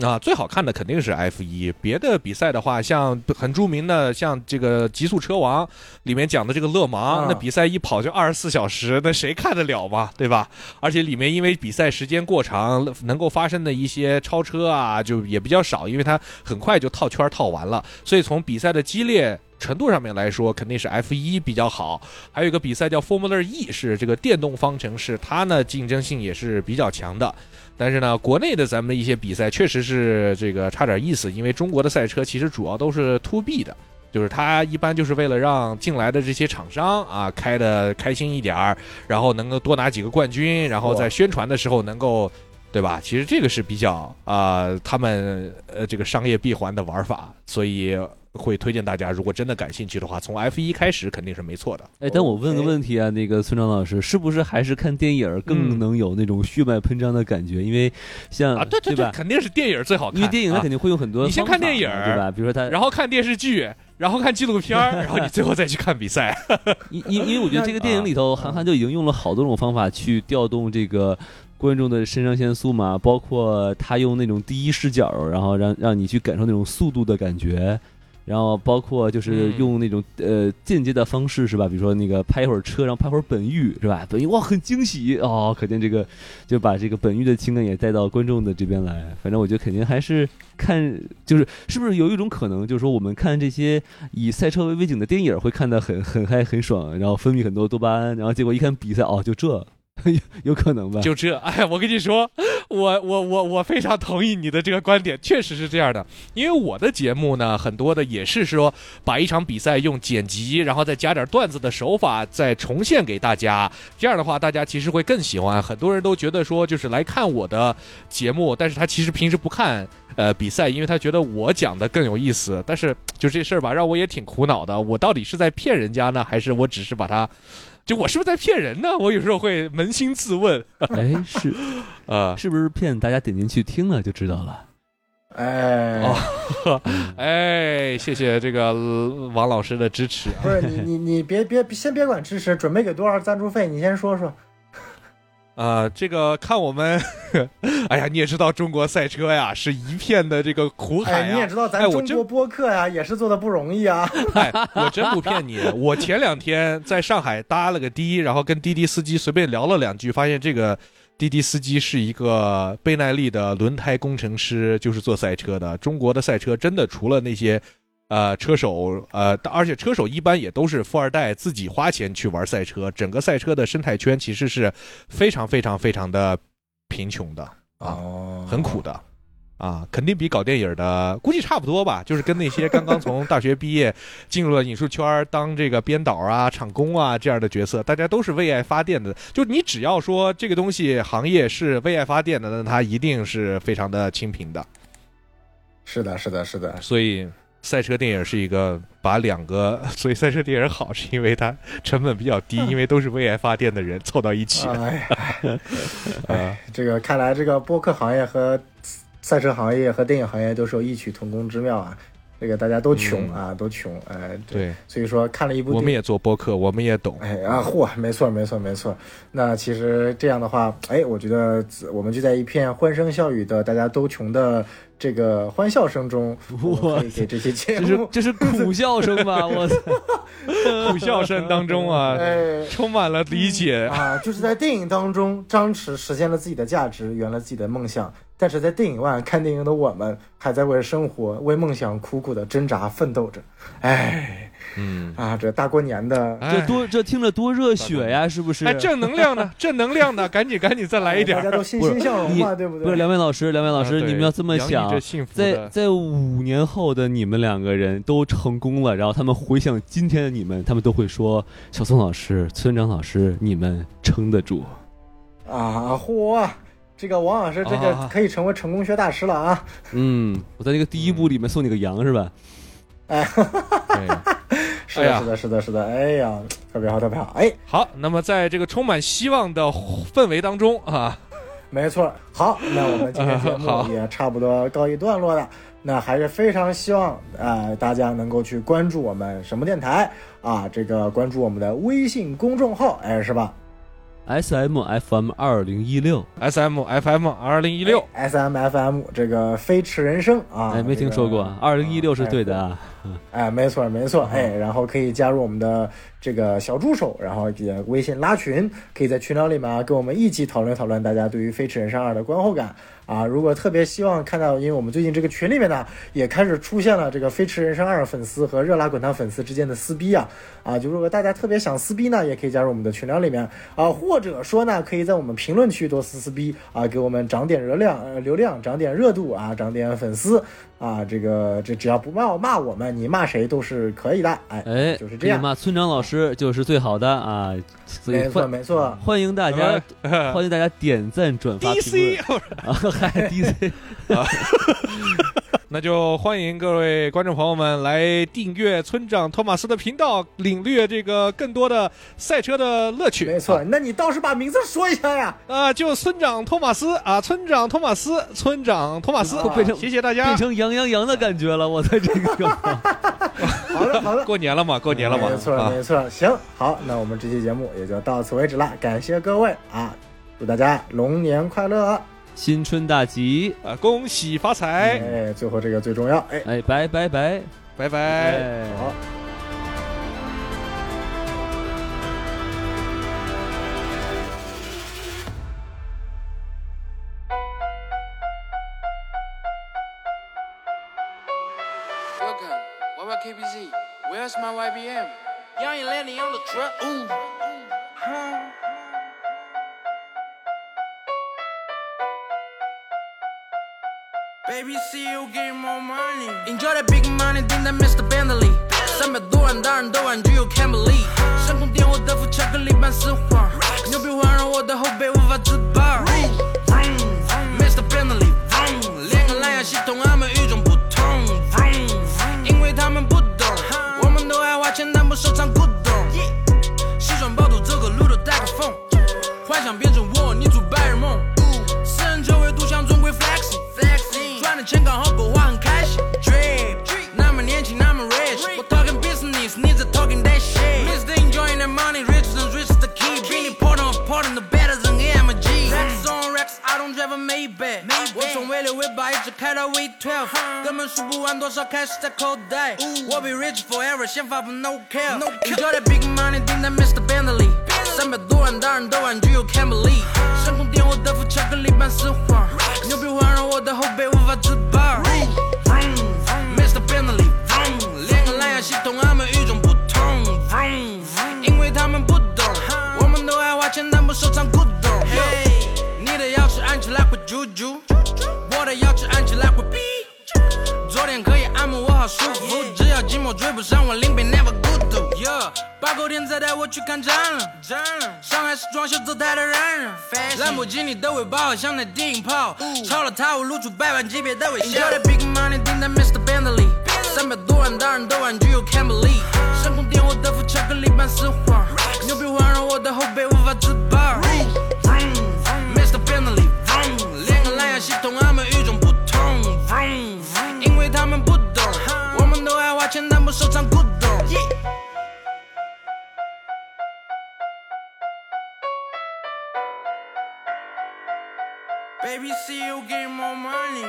啊，最好看的肯定是 F 一。别的比赛的话，像很著名的，像这个《极速车王》里面讲的这个勒芒，那比赛一跑就二十四小时，那谁看得了嘛？对吧？而且里面因为比赛时间过长，能够发生的一些超车啊，就也比较少，因为它很快就套圈套完了。所以从比赛的激烈程度上面来说，肯定是 F 一比较好。还有一个比赛叫 Formula E，是这个电动方程式，它呢竞争性也是比较强的。但是呢，国内的咱们的一些比赛确实是这个差点意思，因为中国的赛车其实主要都是 to B 的，就是它一般就是为了让进来的这些厂商啊开的开心一点儿，然后能够多拿几个冠军，然后在宣传的时候能够，对吧？其实这个是比较啊他们呃这个商业闭环的玩法，所以。会推荐大家，如果真的感兴趣的话，从 F 一开始肯定是没错的。哎，但我问个问题啊，那个村长老师，是不是还是看电影更能有那种血脉喷张的感觉？因为像啊，对对对，肯定是电影最好看。因为电影它肯定会有很多，你先看电影对吧？比如说他，然后看电视剧，然后看纪录片，然后你最后再去看比赛。因因因为我觉得这个电影里头，韩寒就已经用了好多种方法去调动这个观众的肾上腺素嘛，包括他用那种第一视角，然后让让你去感受那种速度的感觉。然后包括就是用那种呃间接的方式是吧？比如说那个拍一会儿车，然后拍会儿本玉是吧？本玉哇很惊喜哦，可见这个就把这个本玉的情感也带到观众的这边来。反正我觉得肯定还是看就是是不是有一种可能，就是说我们看这些以赛车为背景的电影会看得很很嗨很爽，然后分泌很多多巴胺，然后结果一看比赛哦就这。有可能吧？就这，哎，我跟你说，我我我我非常同意你的这个观点，确实是这样的。因为我的节目呢，很多的也是说，把一场比赛用剪辑，然后再加点段子的手法，再重现给大家。这样的话，大家其实会更喜欢。很多人都觉得说，就是来看我的节目，但是他其实平时不看呃比赛，因为他觉得我讲的更有意思。但是就这事儿吧，让我也挺苦恼的。我到底是在骗人家呢，还是我只是把它？就我是不是在骗人呢？我有时候会扪心自问。哎，是，啊，是不是骗大家点进去听了就知道了？哎，哦，哎，谢谢这个王老师的支持。不是你，你，你别别先别管支持，准备给多少赞助费？你先说说。啊，这个看我们，哎呀，你也知道中国赛车呀，是一片的这个苦海啊。你也知道咱中国播客呀，也是做的不容易啊。哎，我真不骗你，我前两天在上海搭了个的，然后跟滴滴司机随便聊了两句，发现这个滴滴司机是一个倍耐力的轮胎工程师，就是做赛车的。中国的赛车真的除了那些。呃，车手，呃，而且车手一般也都是富二代，自己花钱去玩赛车。整个赛车的生态圈其实是非常非常非常的贫穷的啊，很苦的。啊，肯定比搞电影的估计差不多吧，就是跟那些刚刚从大学毕业进入了影视圈当这个编导啊、场工啊这样的角色，大家都是为爱发电的。就你只要说这个东西行业是为爱发电的，那它一定是非常的清贫的。是的，是的，是的。所以赛车电影是一个把两个，所以赛车电影好是因为它成本比较低，因为都是为爱发电的人凑到一起。哎，哎，这个看来这个播客行业和。赛车行业和电影行业都是有异曲同工之妙啊，这个大家都穷啊，都穷，哎，对，所以说看了一部，我们也做播客，我们也懂，哎啊，嚯，没错，没错，没错。那其实这样的话，哎，我觉得我们就在一片欢声笑语的大家都穷的这个欢笑声中，可以给这些节目，这是苦笑声吧？我操，苦笑声当中啊，充满了理解啊，就是在电影当中，张弛实现了自己的价值，圆了自己的梦想。但是在电影外看电影的我们，还在为生活、为梦想苦苦的挣扎奋斗着。哎，嗯啊，这大过年的，这多这听着多热血呀，是不是？哎，正能量呢，正能量呢，赶紧赶紧再来一点，大家都欣欣向荣嘛，对不对？不是，两位老师，两位老师，你们要这么想，在在五年后的你们两个人都成功了，然后他们回想今天的你们，他们都会说：小宋老师、村长老师，你们撑得住啊！嚯！这个王老师，这个可以成为成功学大师了啊！嗯，我在那个第一部里面送你个羊是吧？哎，是的，是的，是的，是的，哎呀，特别好，特别好！哎，好，那么在这个充满希望的氛围当中啊，没错，好，那我们今天节目 也差不多告一段落了。那还是非常希望啊，大家能够去关注我们什么电台啊，这个关注我们的微信公众号，哎，是吧？S M F M 二零一六，S M F M 二零一六，S M F M 这个飞驰人生啊，哎，没听说过，二零一六是对的啊，哎，没错没错，哎，然后可以加入我们的这个小助手，然后也微信拉群，可以在群聊里面跟我们一起讨论讨论大家对于飞驰人生二的观后感。啊，如果特别希望看到，因为我们最近这个群里面呢，也开始出现了这个《飞驰人生二》粉丝和《热辣滚烫》粉丝之间的撕逼啊，啊，就如果大家特别想撕逼呢，也可以加入我们的群聊里面啊，或者说呢，可以在我们评论区多撕撕逼啊，给我们涨点热量、呃流量，涨点热度啊，涨点粉丝啊，这个这只要不骂骂我们，你骂谁都是可以的，哎哎，就是这样，骂村长老师就是最好的啊，没错没错，欢迎大家欢迎大家点赞转发评论啊。DC 啊，那就欢迎各位观众朋友们来订阅村长托马斯的频道，领略这个更多的赛车的乐趣。没错，那你倒是把名字说一下呀？啊，就村长托马斯啊，村长托马斯，村长托马斯，变成谢谢大家，变成羊羊羊的感觉了。我在这个，好的好的，过年了嘛，过年了嘛，没错没错。行，好，那我们这期节目也就到此为止了，感谢各位啊，祝大家龙年快乐。新春大吉啊！恭喜发财！哎，最后这个最重要！哎哎，拜拜拜拜拜！好。Welcome, what KBZ? Where's my YBM? Young and landing on the truck. Ooh. Baby, see you get more money. Enjoy that big money，订单 Mr. Bentley，三百多万大人都玩具，You can't believe。上空点我的副巧克力般丝滑，牛逼环绕我的后背无法自拔。Mr. Bentley，连个蓝牙系统，俺们与众不同。因为他们不懂，我们都爱花钱，但不收藏古董。西装暴徒走个路都带个风，幻想变成钱刚好够花，很开心。Drip，那么年轻，那么 rich。我 talking business，你在 talking that shit。Mr. enjoying that money，rich than rich is the key。比你 part on the better than AMG。Rex on Rex，I don't drive a Maybach。我从 V 六 V 八一直开到 V twelve，根本数不完多少 cash 在口袋。我 be rich forever，先发布 no care。Enjoy that big money，订单 Mr. Bentley。三百多万大人都玩具，You can't believe。上空点我的副巧克力般丝滑，牛逼环绕我的后背无法自拔。Mr. Bentley，连个蓝牙系统，俺们与众不同。因为他们不懂，我们都爱花钱，但不收藏古董。你的钥匙按起来会啾啾，我我的钥匙按起来会哔。昨天可以按摩，我好舒服。只要寂寞追不上我，临别 never 孤独。八九天再带我去看展览。上海是装修走台的人人。兰博基尼的尾巴好像那电影炮，超了他我露出百万级别的微笑。Enjoy the big money，订在 Mr. Bentley。三百多万大人的玩具，我 can't believe。深空点火的副巧克力般丝滑，牛皮环绕我的后背无法自拔。Mr. Bentley，连个蓝牙系统，俺们与众不钱，但不收藏古董。Baby, see you get more money.